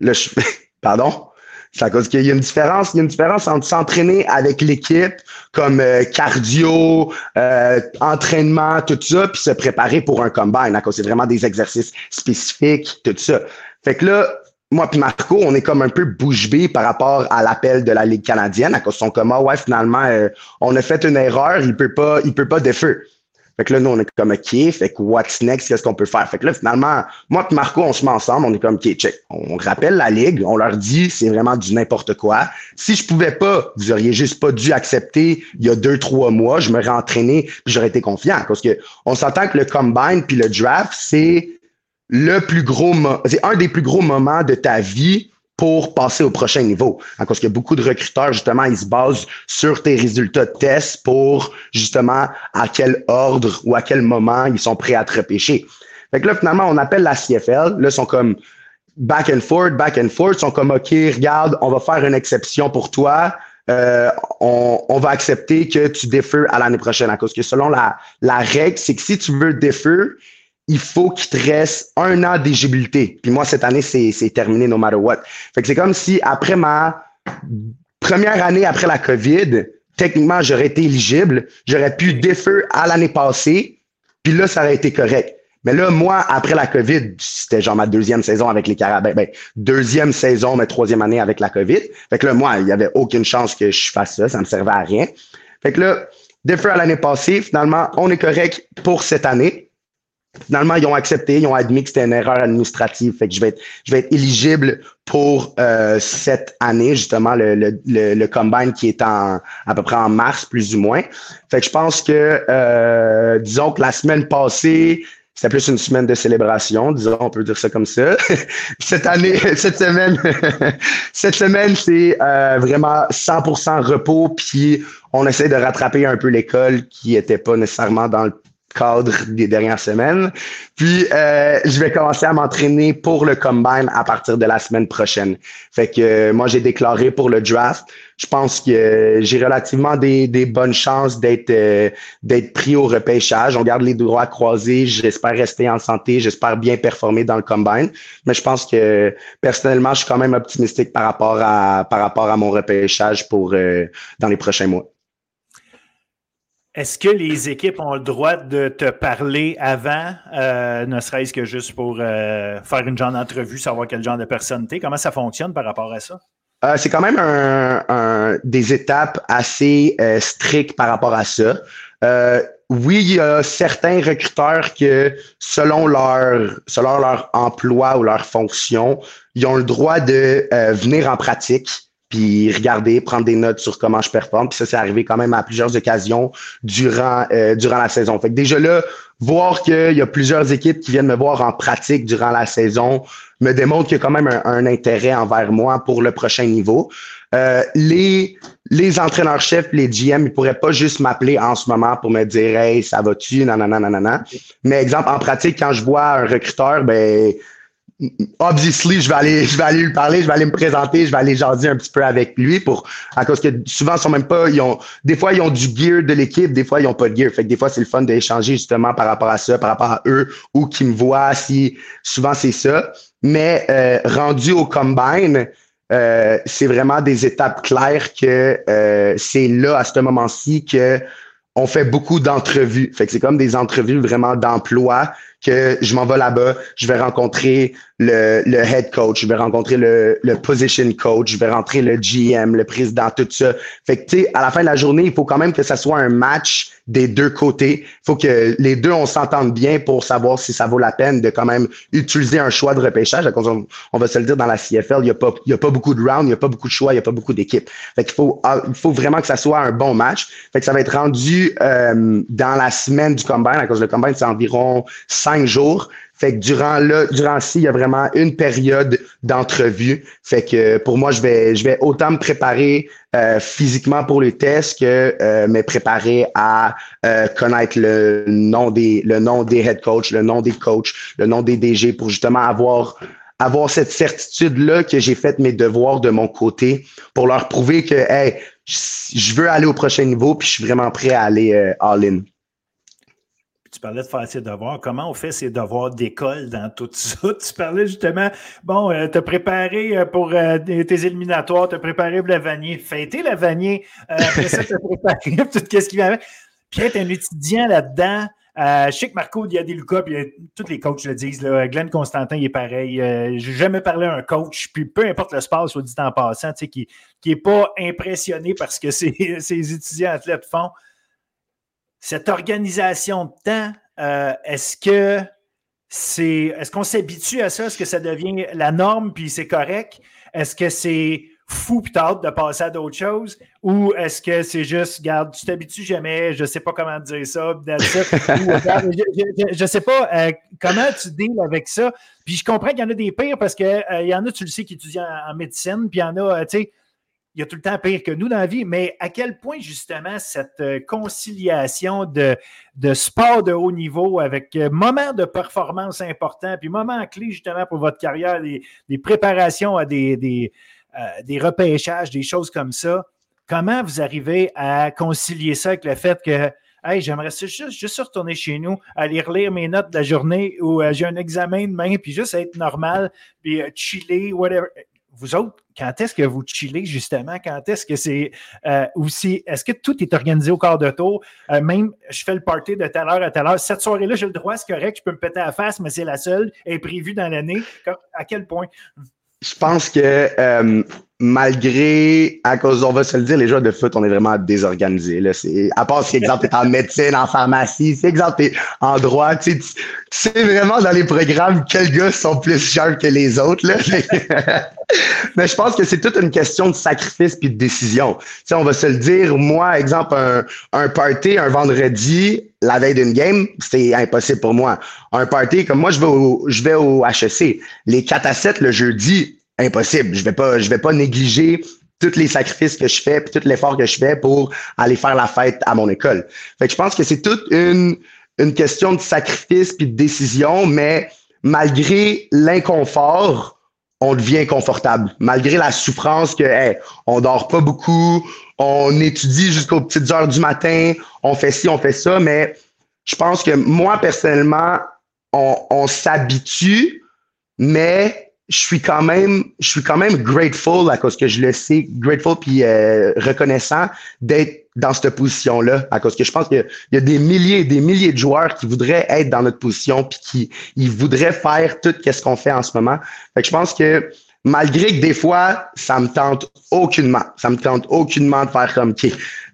Là, je, pardon? C'est à cause qu'il y a une différence, il y a une différence entre s'entraîner avec l'équipe comme euh, cardio, euh, entraînement, tout ça, puis se préparer pour un combine. À cause c'est vraiment des exercices spécifiques, tout ça. Fait que là, moi puis Marco, on est comme un peu bouche par rapport à l'appel de la Ligue canadienne, à cause son sont ah ouais, finalement, euh, on a fait une erreur, il peut pas, il peut pas défeu. Fait que là, nous, on est comme OK, fait que what's next, qu'est-ce qu'on peut faire? Fait que là, finalement, moi et Marco, on se met ensemble, on est comme OK, check. On rappelle la Ligue, on leur dit c'est vraiment du n'importe quoi. Si je pouvais pas, vous auriez juste pas dû accepter il y a deux, trois mois, je me entraîné puis j'aurais été confiant. Parce que on s'entend que le combine puis le draft, c'est le plus gros, c'est un des plus gros moments de ta vie pour passer au prochain niveau. Parce a beaucoup de recruteurs, justement, ils se basent sur tes résultats de test pour, justement, à quel ordre ou à quel moment ils sont prêts à te repêcher. Fait que là, finalement, on appelle la CFL. Là, ils sont comme back and forth, back and forth. Ils sont comme, OK, regarde, on va faire une exception pour toi. euh, on, va accepter que tu défeux à l'année prochaine. À cause que selon la, règle, c'est que si tu veux défeu, il faut qu'il te reste un an d'éligibilité. Puis moi, cette année, c'est terminé no matter what. Fait que c'est comme si après ma première année après la COVID, techniquement, j'aurais été éligible, j'aurais pu défeu à l'année passée, puis là, ça aurait été correct. Mais là, moi, après la COVID, c'était genre ma deuxième saison avec les Carabins. Ben, deuxième saison, mais troisième année avec la COVID. Fait que là, moi, il y avait aucune chance que je fasse ça. Ça me servait à rien. Fait que là, défeu à l'année passée, finalement, on est correct pour cette année. Finalement, ils ont accepté, ils ont admis que c'était une erreur administrative. Fait que je vais être, je vais être éligible pour euh, cette année, justement, le, le, le, combine qui est en à peu près en mars, plus ou moins. Fait que je pense que euh, disons que la semaine passée, c'était plus une semaine de célébration, disons, on peut dire ça comme ça. cette année, cette semaine, cette semaine, c'est euh, vraiment 100% repos, puis on essaie de rattraper un peu l'école qui était pas nécessairement dans le cadre des dernières semaines. Puis euh, je vais commencer à m'entraîner pour le combine à partir de la semaine prochaine. Fait que euh, moi j'ai déclaré pour le draft. Je pense que j'ai relativement des, des, bonnes chances d'être euh, d'être pris au repêchage. On garde les droits croisés. J'espère rester en santé. J'espère bien performer dans le combine. Mais je pense que personnellement, je suis quand même optimistique par rapport à par rapport à mon repêchage pour dans les prochains mois. Est-ce que les équipes ont le droit de te parler avant, euh, ne serait-ce que juste pour euh, faire une genre d'entrevue, savoir quel genre de personne tu Comment ça fonctionne par rapport à ça? Euh, c'est quand même un, des étapes assez strictes par rapport à ça. oui, il y a certains recruteurs que, selon leur, selon leur emploi ou leur fonction, ils ont le droit de venir en pratique puis regarder, prendre des notes sur comment je performe. Puis ça, c'est arrivé quand même à plusieurs occasions durant, euh, durant la saison. Fait que déjà là, voir qu'il y a plusieurs équipes qui viennent me voir en pratique durant la saison me démontre qu'il y a quand même un, intérêt envers moi pour le prochain niveau. Euh, les, les entraîneurs-chefs, les GM, ils pourraient pas juste m'appeler en ce moment pour me dire Hey, ça va-tu? Nanana, nanana. Mais exemple, en pratique, quand je vois un recruteur, ben obviously, je vais aller, je vais aller lui parler, je vais aller me présenter, je vais aller jaser un petit peu avec lui pour, à cause que souvent, ils sont même pas, ils ont, des fois, ils ont du gear de l'équipe, des fois, ils ont pas de gear. Fait que des fois, c'est le fun d'échanger justement par rapport à ça, par rapport à eux ou qui me voient si, souvent, c'est ça. Mais, euh, rendu au combine, euh, c'est vraiment des étapes claires que euh, c'est là, à ce moment-ci, que on fait beaucoup d'entrevues. Fait que c'est comme des entrevues vraiment d'emploi que je m'en vais là-bas, je vais rencontrer le, le head coach, je vais rencontrer le, le position coach, je vais rentrer le GM, le président, tout ça. Fait que, tu sais, à la fin de la journée, il faut quand même que ça soit un match des deux côtés. Il faut que les deux, on s'entende bien pour savoir si ça vaut la peine de quand même utiliser un choix de repêchage. On, va se le dire, dans la CFL, il n'y a, pas, a pas beaucoup de rounds, il n'y a pas beaucoup de choix, il n'y a pas beaucoup d'équipes. Fait qu'il faut, ah, il faut vraiment que ça soit un bon match. Fait que ça va être rendu euh, dans la semaine du combine, à cause le combine, c'est environ cinq jours. Fait que durant là, durant ci, il y a vraiment une période d'entrevue. Fait que pour moi, je vais, je vais autant me préparer euh, physiquement pour les tests que euh, me préparer à euh, connaître le nom des, le nom des head coach, le nom des coachs, le nom des DG pour justement avoir avoir cette certitude là que j'ai fait mes devoirs de mon côté pour leur prouver que hey, je veux aller au prochain niveau puis je suis vraiment prêt à aller all in tu parlais de faire ses devoirs. Comment on fait ses devoirs d'école dans tout ça? Tu parlais justement, bon, euh, te préparer euh, pour euh, tes éliminatoires, te préparer pour la vanier, fêter la vanier, après ça, te préparer pour tout ce qui va avec. Puis être un étudiant là-dedans. je sais que Marco Diadiluca, puis tous les coachs le disent, là, Glenn Constantin il est pareil. Je n'ai jamais parlé à un coach, puis peu importe le sport, soit dit en passant, qui n'est pas impressionné par ce que ses, ses étudiants athlètes font cette organisation de temps, euh, est-ce que c'est. Est-ce qu'on s'habitue à ça? Est-ce que ça devient la norme puis c'est correct? Est-ce que c'est fou puis t'as de passer à d'autres choses? Ou est-ce que c'est juste, garde, tu t'habitues jamais, je ne sais pas comment dire ça, je ne sais pas euh, comment tu deals avec ça? Puis je comprends qu'il y en a des pires parce qu'il euh, y en a, tu le sais, qui étudient en, en médecine, puis il y en a, tu sais, il y a tout le temps pire que nous dans la vie, mais à quel point justement cette euh, conciliation de, de sport de haut niveau avec euh, moments de performance importants, puis moments clés justement pour votre carrière, des, préparations à des, des, euh, des, repêchages, des choses comme ça, comment vous arrivez à concilier ça avec le fait que Hey, j'aimerais juste, juste retourner chez nous, aller relire mes notes de la journée ou j'ai un examen demain, puis juste être normal, puis chiller, whatever. Vous autres, quand est-ce que vous chillez justement? Quand est-ce que c'est euh, aussi, est-ce que tout est organisé au quart de tour? même, je fais le party de telle heure à telle heure. Cette soirée-là, j'ai le droit, c'est correct, je peux me péter à la face, mais c'est la seule, est prévue dans l'année. À quel point? Je pense que malgré, à cause, on va se le dire, les joueurs de foot, on est vraiment désorganisés. Là. C'est, à part si, exemple, t'es en médecine, en pharmacie, si, exemple, t'es en droit, tu sais, vraiment dans les programmes quels gars sont plus chers que les autres. Là. Mais je pense que c'est toute une question de sacrifice puis de décision. Sais, on va se le dire, moi, exemple, un, un party un vendredi, la veille d'une game, c'est impossible pour moi. Un party, comme moi, je vais au, je vais au HEC. Les 4 à 7 le jeudi, impossible. Je vais pas, je vais pas négliger tous les sacrifices que je fais puis tout l'effort que je fais pour aller faire la fête à mon école. Fait que je pense que c'est toute une, une question de sacrifice puis de décision, mais malgré l'inconfort, on devient confortable. Malgré la souffrance que, hey, on dort pas beaucoup, on étudie jusqu'aux petites heures du matin, on fait ci, on fait ça, mais je pense que moi, personnellement, on, on s'habitue, mais je suis quand même, je suis quand même grateful à cause que je le sais, grateful puis euh, reconnaissant d'être dans cette position-là, à cause que je pense qu'il y a des milliers et des milliers de joueurs qui voudraient être dans notre position puis qui ils voudraient faire tout ce qu'on fait en ce moment. Fait que je pense que malgré que des fois, ça me tente aucunement, ça me tente aucunement de faire comme, OK,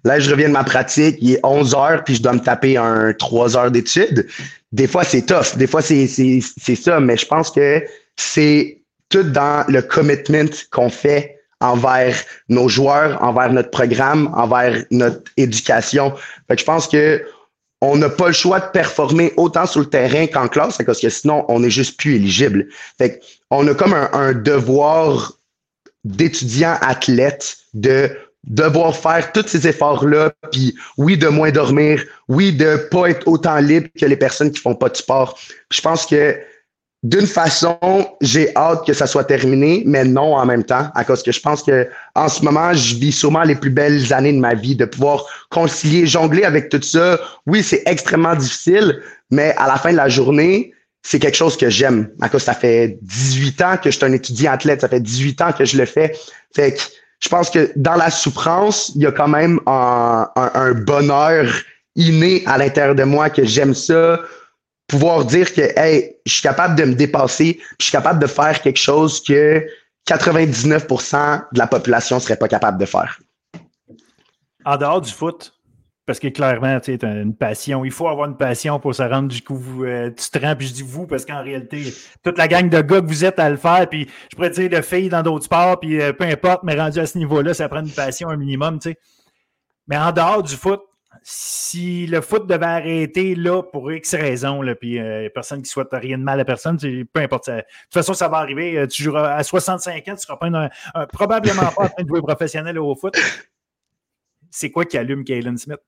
là, je reviens de ma pratique, il est 11 heures puis je dois me taper un 3 heures d'études. Des fois, c'est tough. Des fois, c'est, ça. Mais je pense que c'est tout dans le commitment qu'on fait envers nos joueurs, envers notre programme, envers notre éducation. Fait que je pense que on n'a pas le choix de performer autant sur le terrain qu'en classe, parce que sinon, on est juste plus éligible. Fait on a comme un, devoir d'étudiant athlète de devoir faire tous ces efforts-là, puis oui, de moins dormir, oui, de pas être autant libre que les personnes qui font pas de sport. Je pense que d'une façon, j'ai hâte que ça soit terminé, mais non en même temps, à cause que je pense que en ce moment, je vis sûrement les plus belles années de ma vie, de pouvoir concilier, jongler avec tout ça. Oui, c'est extrêmement difficile, mais à la fin de la journée, c'est quelque chose que j'aime. À cause ça fait 18 ans que je suis un étudiant athlète, ça fait 18 ans que je le fais. Fait que je pense que dans la souffrance, il y a quand même un, un bonheur inné à l'intérieur de moi que j'aime ça pouvoir dire que hey, je suis capable de me dépasser, puis je suis capable de faire quelque chose que 99% de la population serait pas capable de faire. En dehors du foot, parce que clairement, tu as une passion. Il faut avoir une passion pour se rendre du coup. Euh, tu te rends, puis je dis vous, parce qu'en réalité, toute la gang de gars que vous êtes à le faire, puis je pourrais dire de filles dans d'autres sports, puis euh, peu importe, mais rendu à ce niveau-là, ça prend une passion un minimum, tu sais. Mais en dehors du foot, si le foot devait arrêter là pour X raisons, là, puis euh, personne qui souhaite rien de mal à personne, peu importe. de toute façon, ça va arriver. Euh, tu joueras à 65 ans, tu ne seras pas probablement pas en train de jouer professionnel au foot. C'est quoi qui allume Kalen Smith?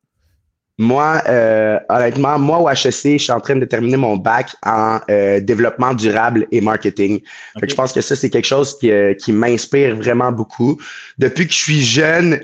Moi, euh, honnêtement, moi au HEC, je suis en train de terminer mon bac en euh, développement durable et marketing. je pense que ça, c'est quelque chose qui, euh, qui m'inspire vraiment beaucoup. Depuis que je suis jeune,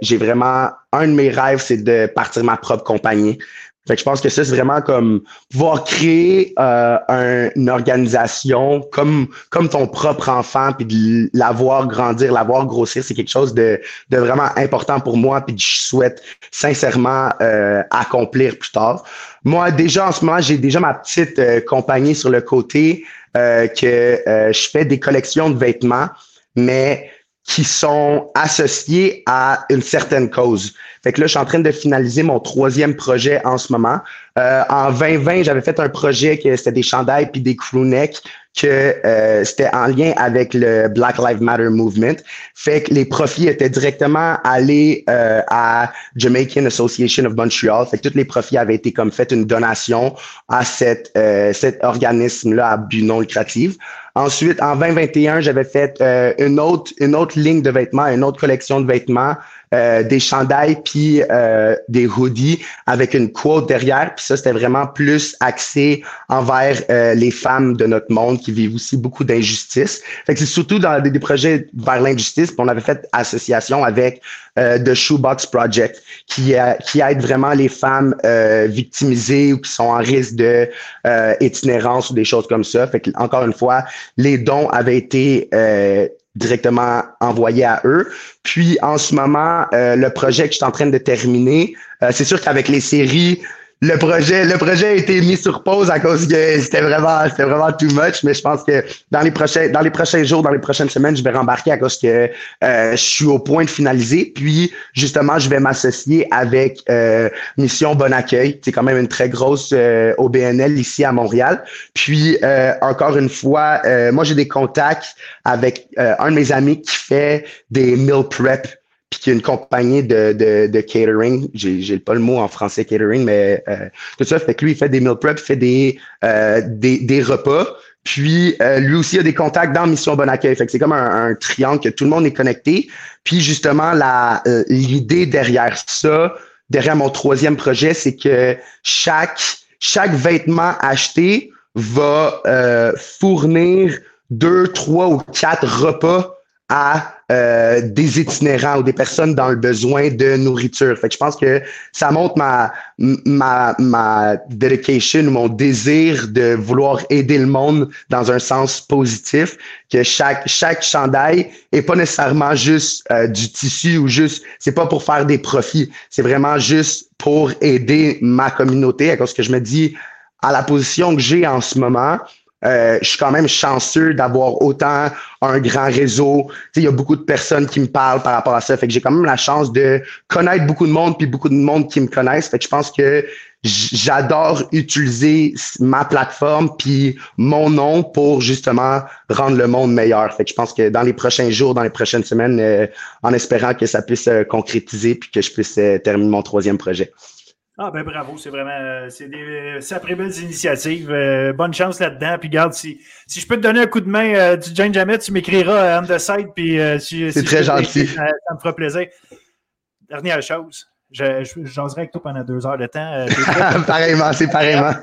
j'ai vraiment un de mes rêves, c'est de partir ma propre compagnie. Fait que je pense que ça, c'est vraiment comme pouvoir créer euh, une organisation comme, comme ton propre enfant, puis de l'avoir grandir, l'avoir grossir, c'est quelque chose de, de vraiment important pour moi, puis que je souhaite sincèrement euh, accomplir plus tard. Moi, déjà en ce moment, j'ai déjà ma petite euh, compagnie sur le côté euh, que je fais des collections de vêtements, mais qui sont associés à une certaine cause. Fait que là, je suis en train de finaliser mon troisième projet en ce moment. Euh, en 2020, j'avais fait un projet que c'était des chandails puis des crewnecks que euh, c'était en lien avec le Black Lives Matter movement. Fait que les profits étaient directement allés euh, à Jamaican Association of Montreal. Fait que tous les profits avaient été comme fait une donation à cette, euh, cet organisme-là à but non lucratif. Ensuite, en 2021, j'avais fait une autre une autre ligne de vêtements, une autre collection de vêtements euh, des chandails puis euh, des hoodies avec une quote derrière. Puis ça, c'était vraiment plus axé envers euh, les femmes de notre monde qui vivent aussi beaucoup d'injustice. Fait que c'est surtout dans des, projets vers l'injustice. Puis on avait fait association avec euh, The Shoebox Project qui, qui aide vraiment les femmes victimisées ou qui sont en risque de itinérance ou des choses comme ça. Fait que encore une fois, les dons avaient été directement envoyé à eux. Puis en ce moment, euh, le projet que je suis en train de terminer, euh, c'est sûr qu'avec les séries, le projet, le projet a été mis sur pause à cause que c'était vraiment, c'était vraiment too much. Mais je pense que dans les prochains, dans les prochains jours, dans les prochaines semaines, je vais rembarquer à cause que euh, je suis au point de finaliser. Puis justement, je vais m'associer avec euh, Mission Bon Accueil. C'est quand même une très grosse euh, OBNL ici à Montréal. Puis encore une fois, moi j'ai des contacts avec un de mes amis qui fait des meal prep puis qui a une compagnie de, de, de catering. J'ai pas le mot en français catering, mais euh, tout ça fait que lui, il fait des meal prep, il fait des, euh, des, des, repas. Puis euh, lui aussi a des contacts dans Mission Bon Accueil. Fait que c'est comme un, un, triangle que tout le monde est connecté. Puis justement, la l'idée derrière ça, derrière mon troisième projet, c'est que chaque chaque vêtement acheté va fournir deux, trois ou quatre repas à euh, des itinérants ou des personnes dans le besoin de nourriture. Fait que je pense que ça montre ma ma ma dedication ou mon désir de vouloir aider le monde dans un sens positif. Que chaque chaque chandail est pas nécessairement juste euh, du tissu ou juste c'est pas pour faire des profits. C'est vraiment juste pour aider ma communauté. À cause que je me dis à la position que j'ai en ce moment euh, je suis quand même chanceux d'avoir autant un grand réseau. Il y a beaucoup de personnes qui me parlent par rapport à ça. Fait que j'ai quand même la chance de connaître beaucoup de monde puis beaucoup de monde qui me connaissent. Fait que je pense que j'adore utiliser ma plateforme puis mon nom pour justement rendre le monde meilleur. Fait que je pense que dans les prochains jours, dans les prochaines semaines, euh, en espérant que ça puisse euh, concrétiser puis que je puisse terminer mon troisième projet. Ah ben bravo, c'est vraiment euh, c'est des sacrées belles initiatives. Euh, bonne chance là-dedans. Puis garde, si, si je peux te donner un coup de main euh, du Jane Jamet, tu m'écriras on the side. Puis si, c'est très gentil. Ça, me fera plaisir. Dernière chose, je, je, avec toi pendant deux heures de temps. pareillement, c'est pareillement.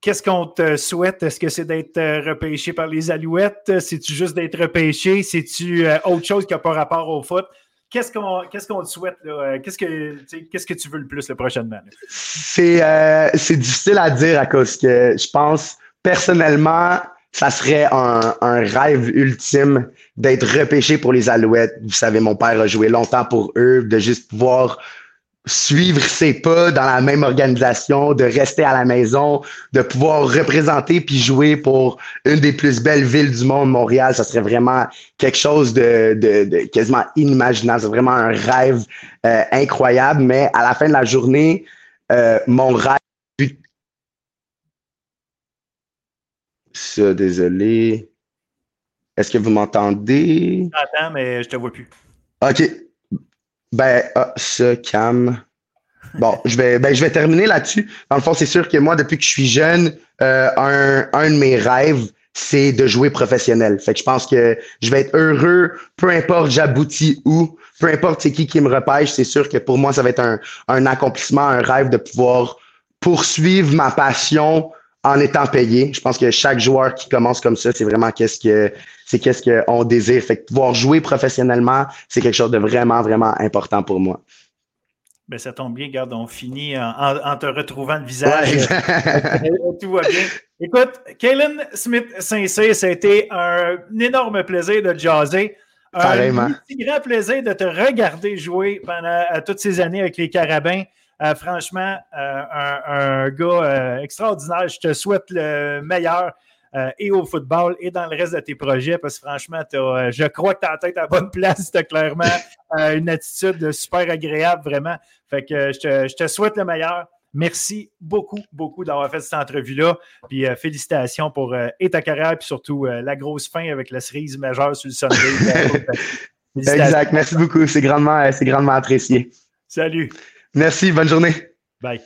Qu'est-ce qu'on te souhaite? Est-ce que c'est d'être repêché par les Alouettes? C'est-tu juste d'être repêché? C'est-tu autre chose qui n'a pas rapport au foot? Qu'est-ce qu'on te souhaite? Euh, qu'est-ce que qu'est-ce que tu veux le plus le prochainement? C'est euh, c'est difficile à dire à cause que je pense personnellement, ça serait un, un rêve ultime d'être repêché pour les Alouettes. Vous savez, mon père a joué longtemps pour eux, de juste pouvoir suivre ses pas dans la même organisation, de rester à la maison, de pouvoir représenter puis jouer pour une des plus belles villes du monde, Montréal, ça serait vraiment quelque chose de, de, de quasiment inimaginable. C'est vraiment un rêve euh, incroyable, mais à la fin de la journée, euh, mon rêve... Ça, désolé. Est-ce que vous m'entendez? J'entends, mais je te vois plus. OK. Ben, ah, ça, Cam. Bon, je vais, ben, je vais terminer là-dessus. Dans le fond, c'est sûr que moi, depuis que je suis jeune, euh, un, un de mes rêves, c'est de jouer professionnel. Fait que je pense que je vais être heureux, peu importe j'aboutis où, peu importe c'est qui qui me repêche, c'est sûr que pour moi, ça va être un, un accomplissement, un rêve de pouvoir poursuivre ma passion en étant payé. Je pense que chaque joueur qui commence comme ça, c'est vraiment qu'est-ce que c'est qu'est-ce qu'on désire. Fait que pouvoir jouer professionnellement, c'est quelque chose de vraiment, vraiment important pour moi. Ben, ça tombe bien, regarde, on finit en, te retrouvant le visage. Tout va bien. Écoute, Kaylin Smith-Saint-Cyr, ça a été un, énorme plaisir de jaser. Un grand plaisir de te regarder jouer pendant toutes ces années avec les Carabins. Euh, franchement, euh, un, gars euh, extraordinaire. Je te souhaite le meilleur et au football et dans le reste de tes projets parce que franchement, je crois que tu as la tête à la bonne place. Tu as clairement une attitude super agréable, vraiment. Fait que je te, souhaite le meilleur. Merci beaucoup, beaucoup d'avoir fait cette entrevue-là. Puis félicitations pour et ta carrière, puis surtout la grosse fin avec la cerise majeure sur le Sunday. exact. Merci beaucoup. C'est grandement, grandement apprécié. Salut. Merci, bonne journée. Bye.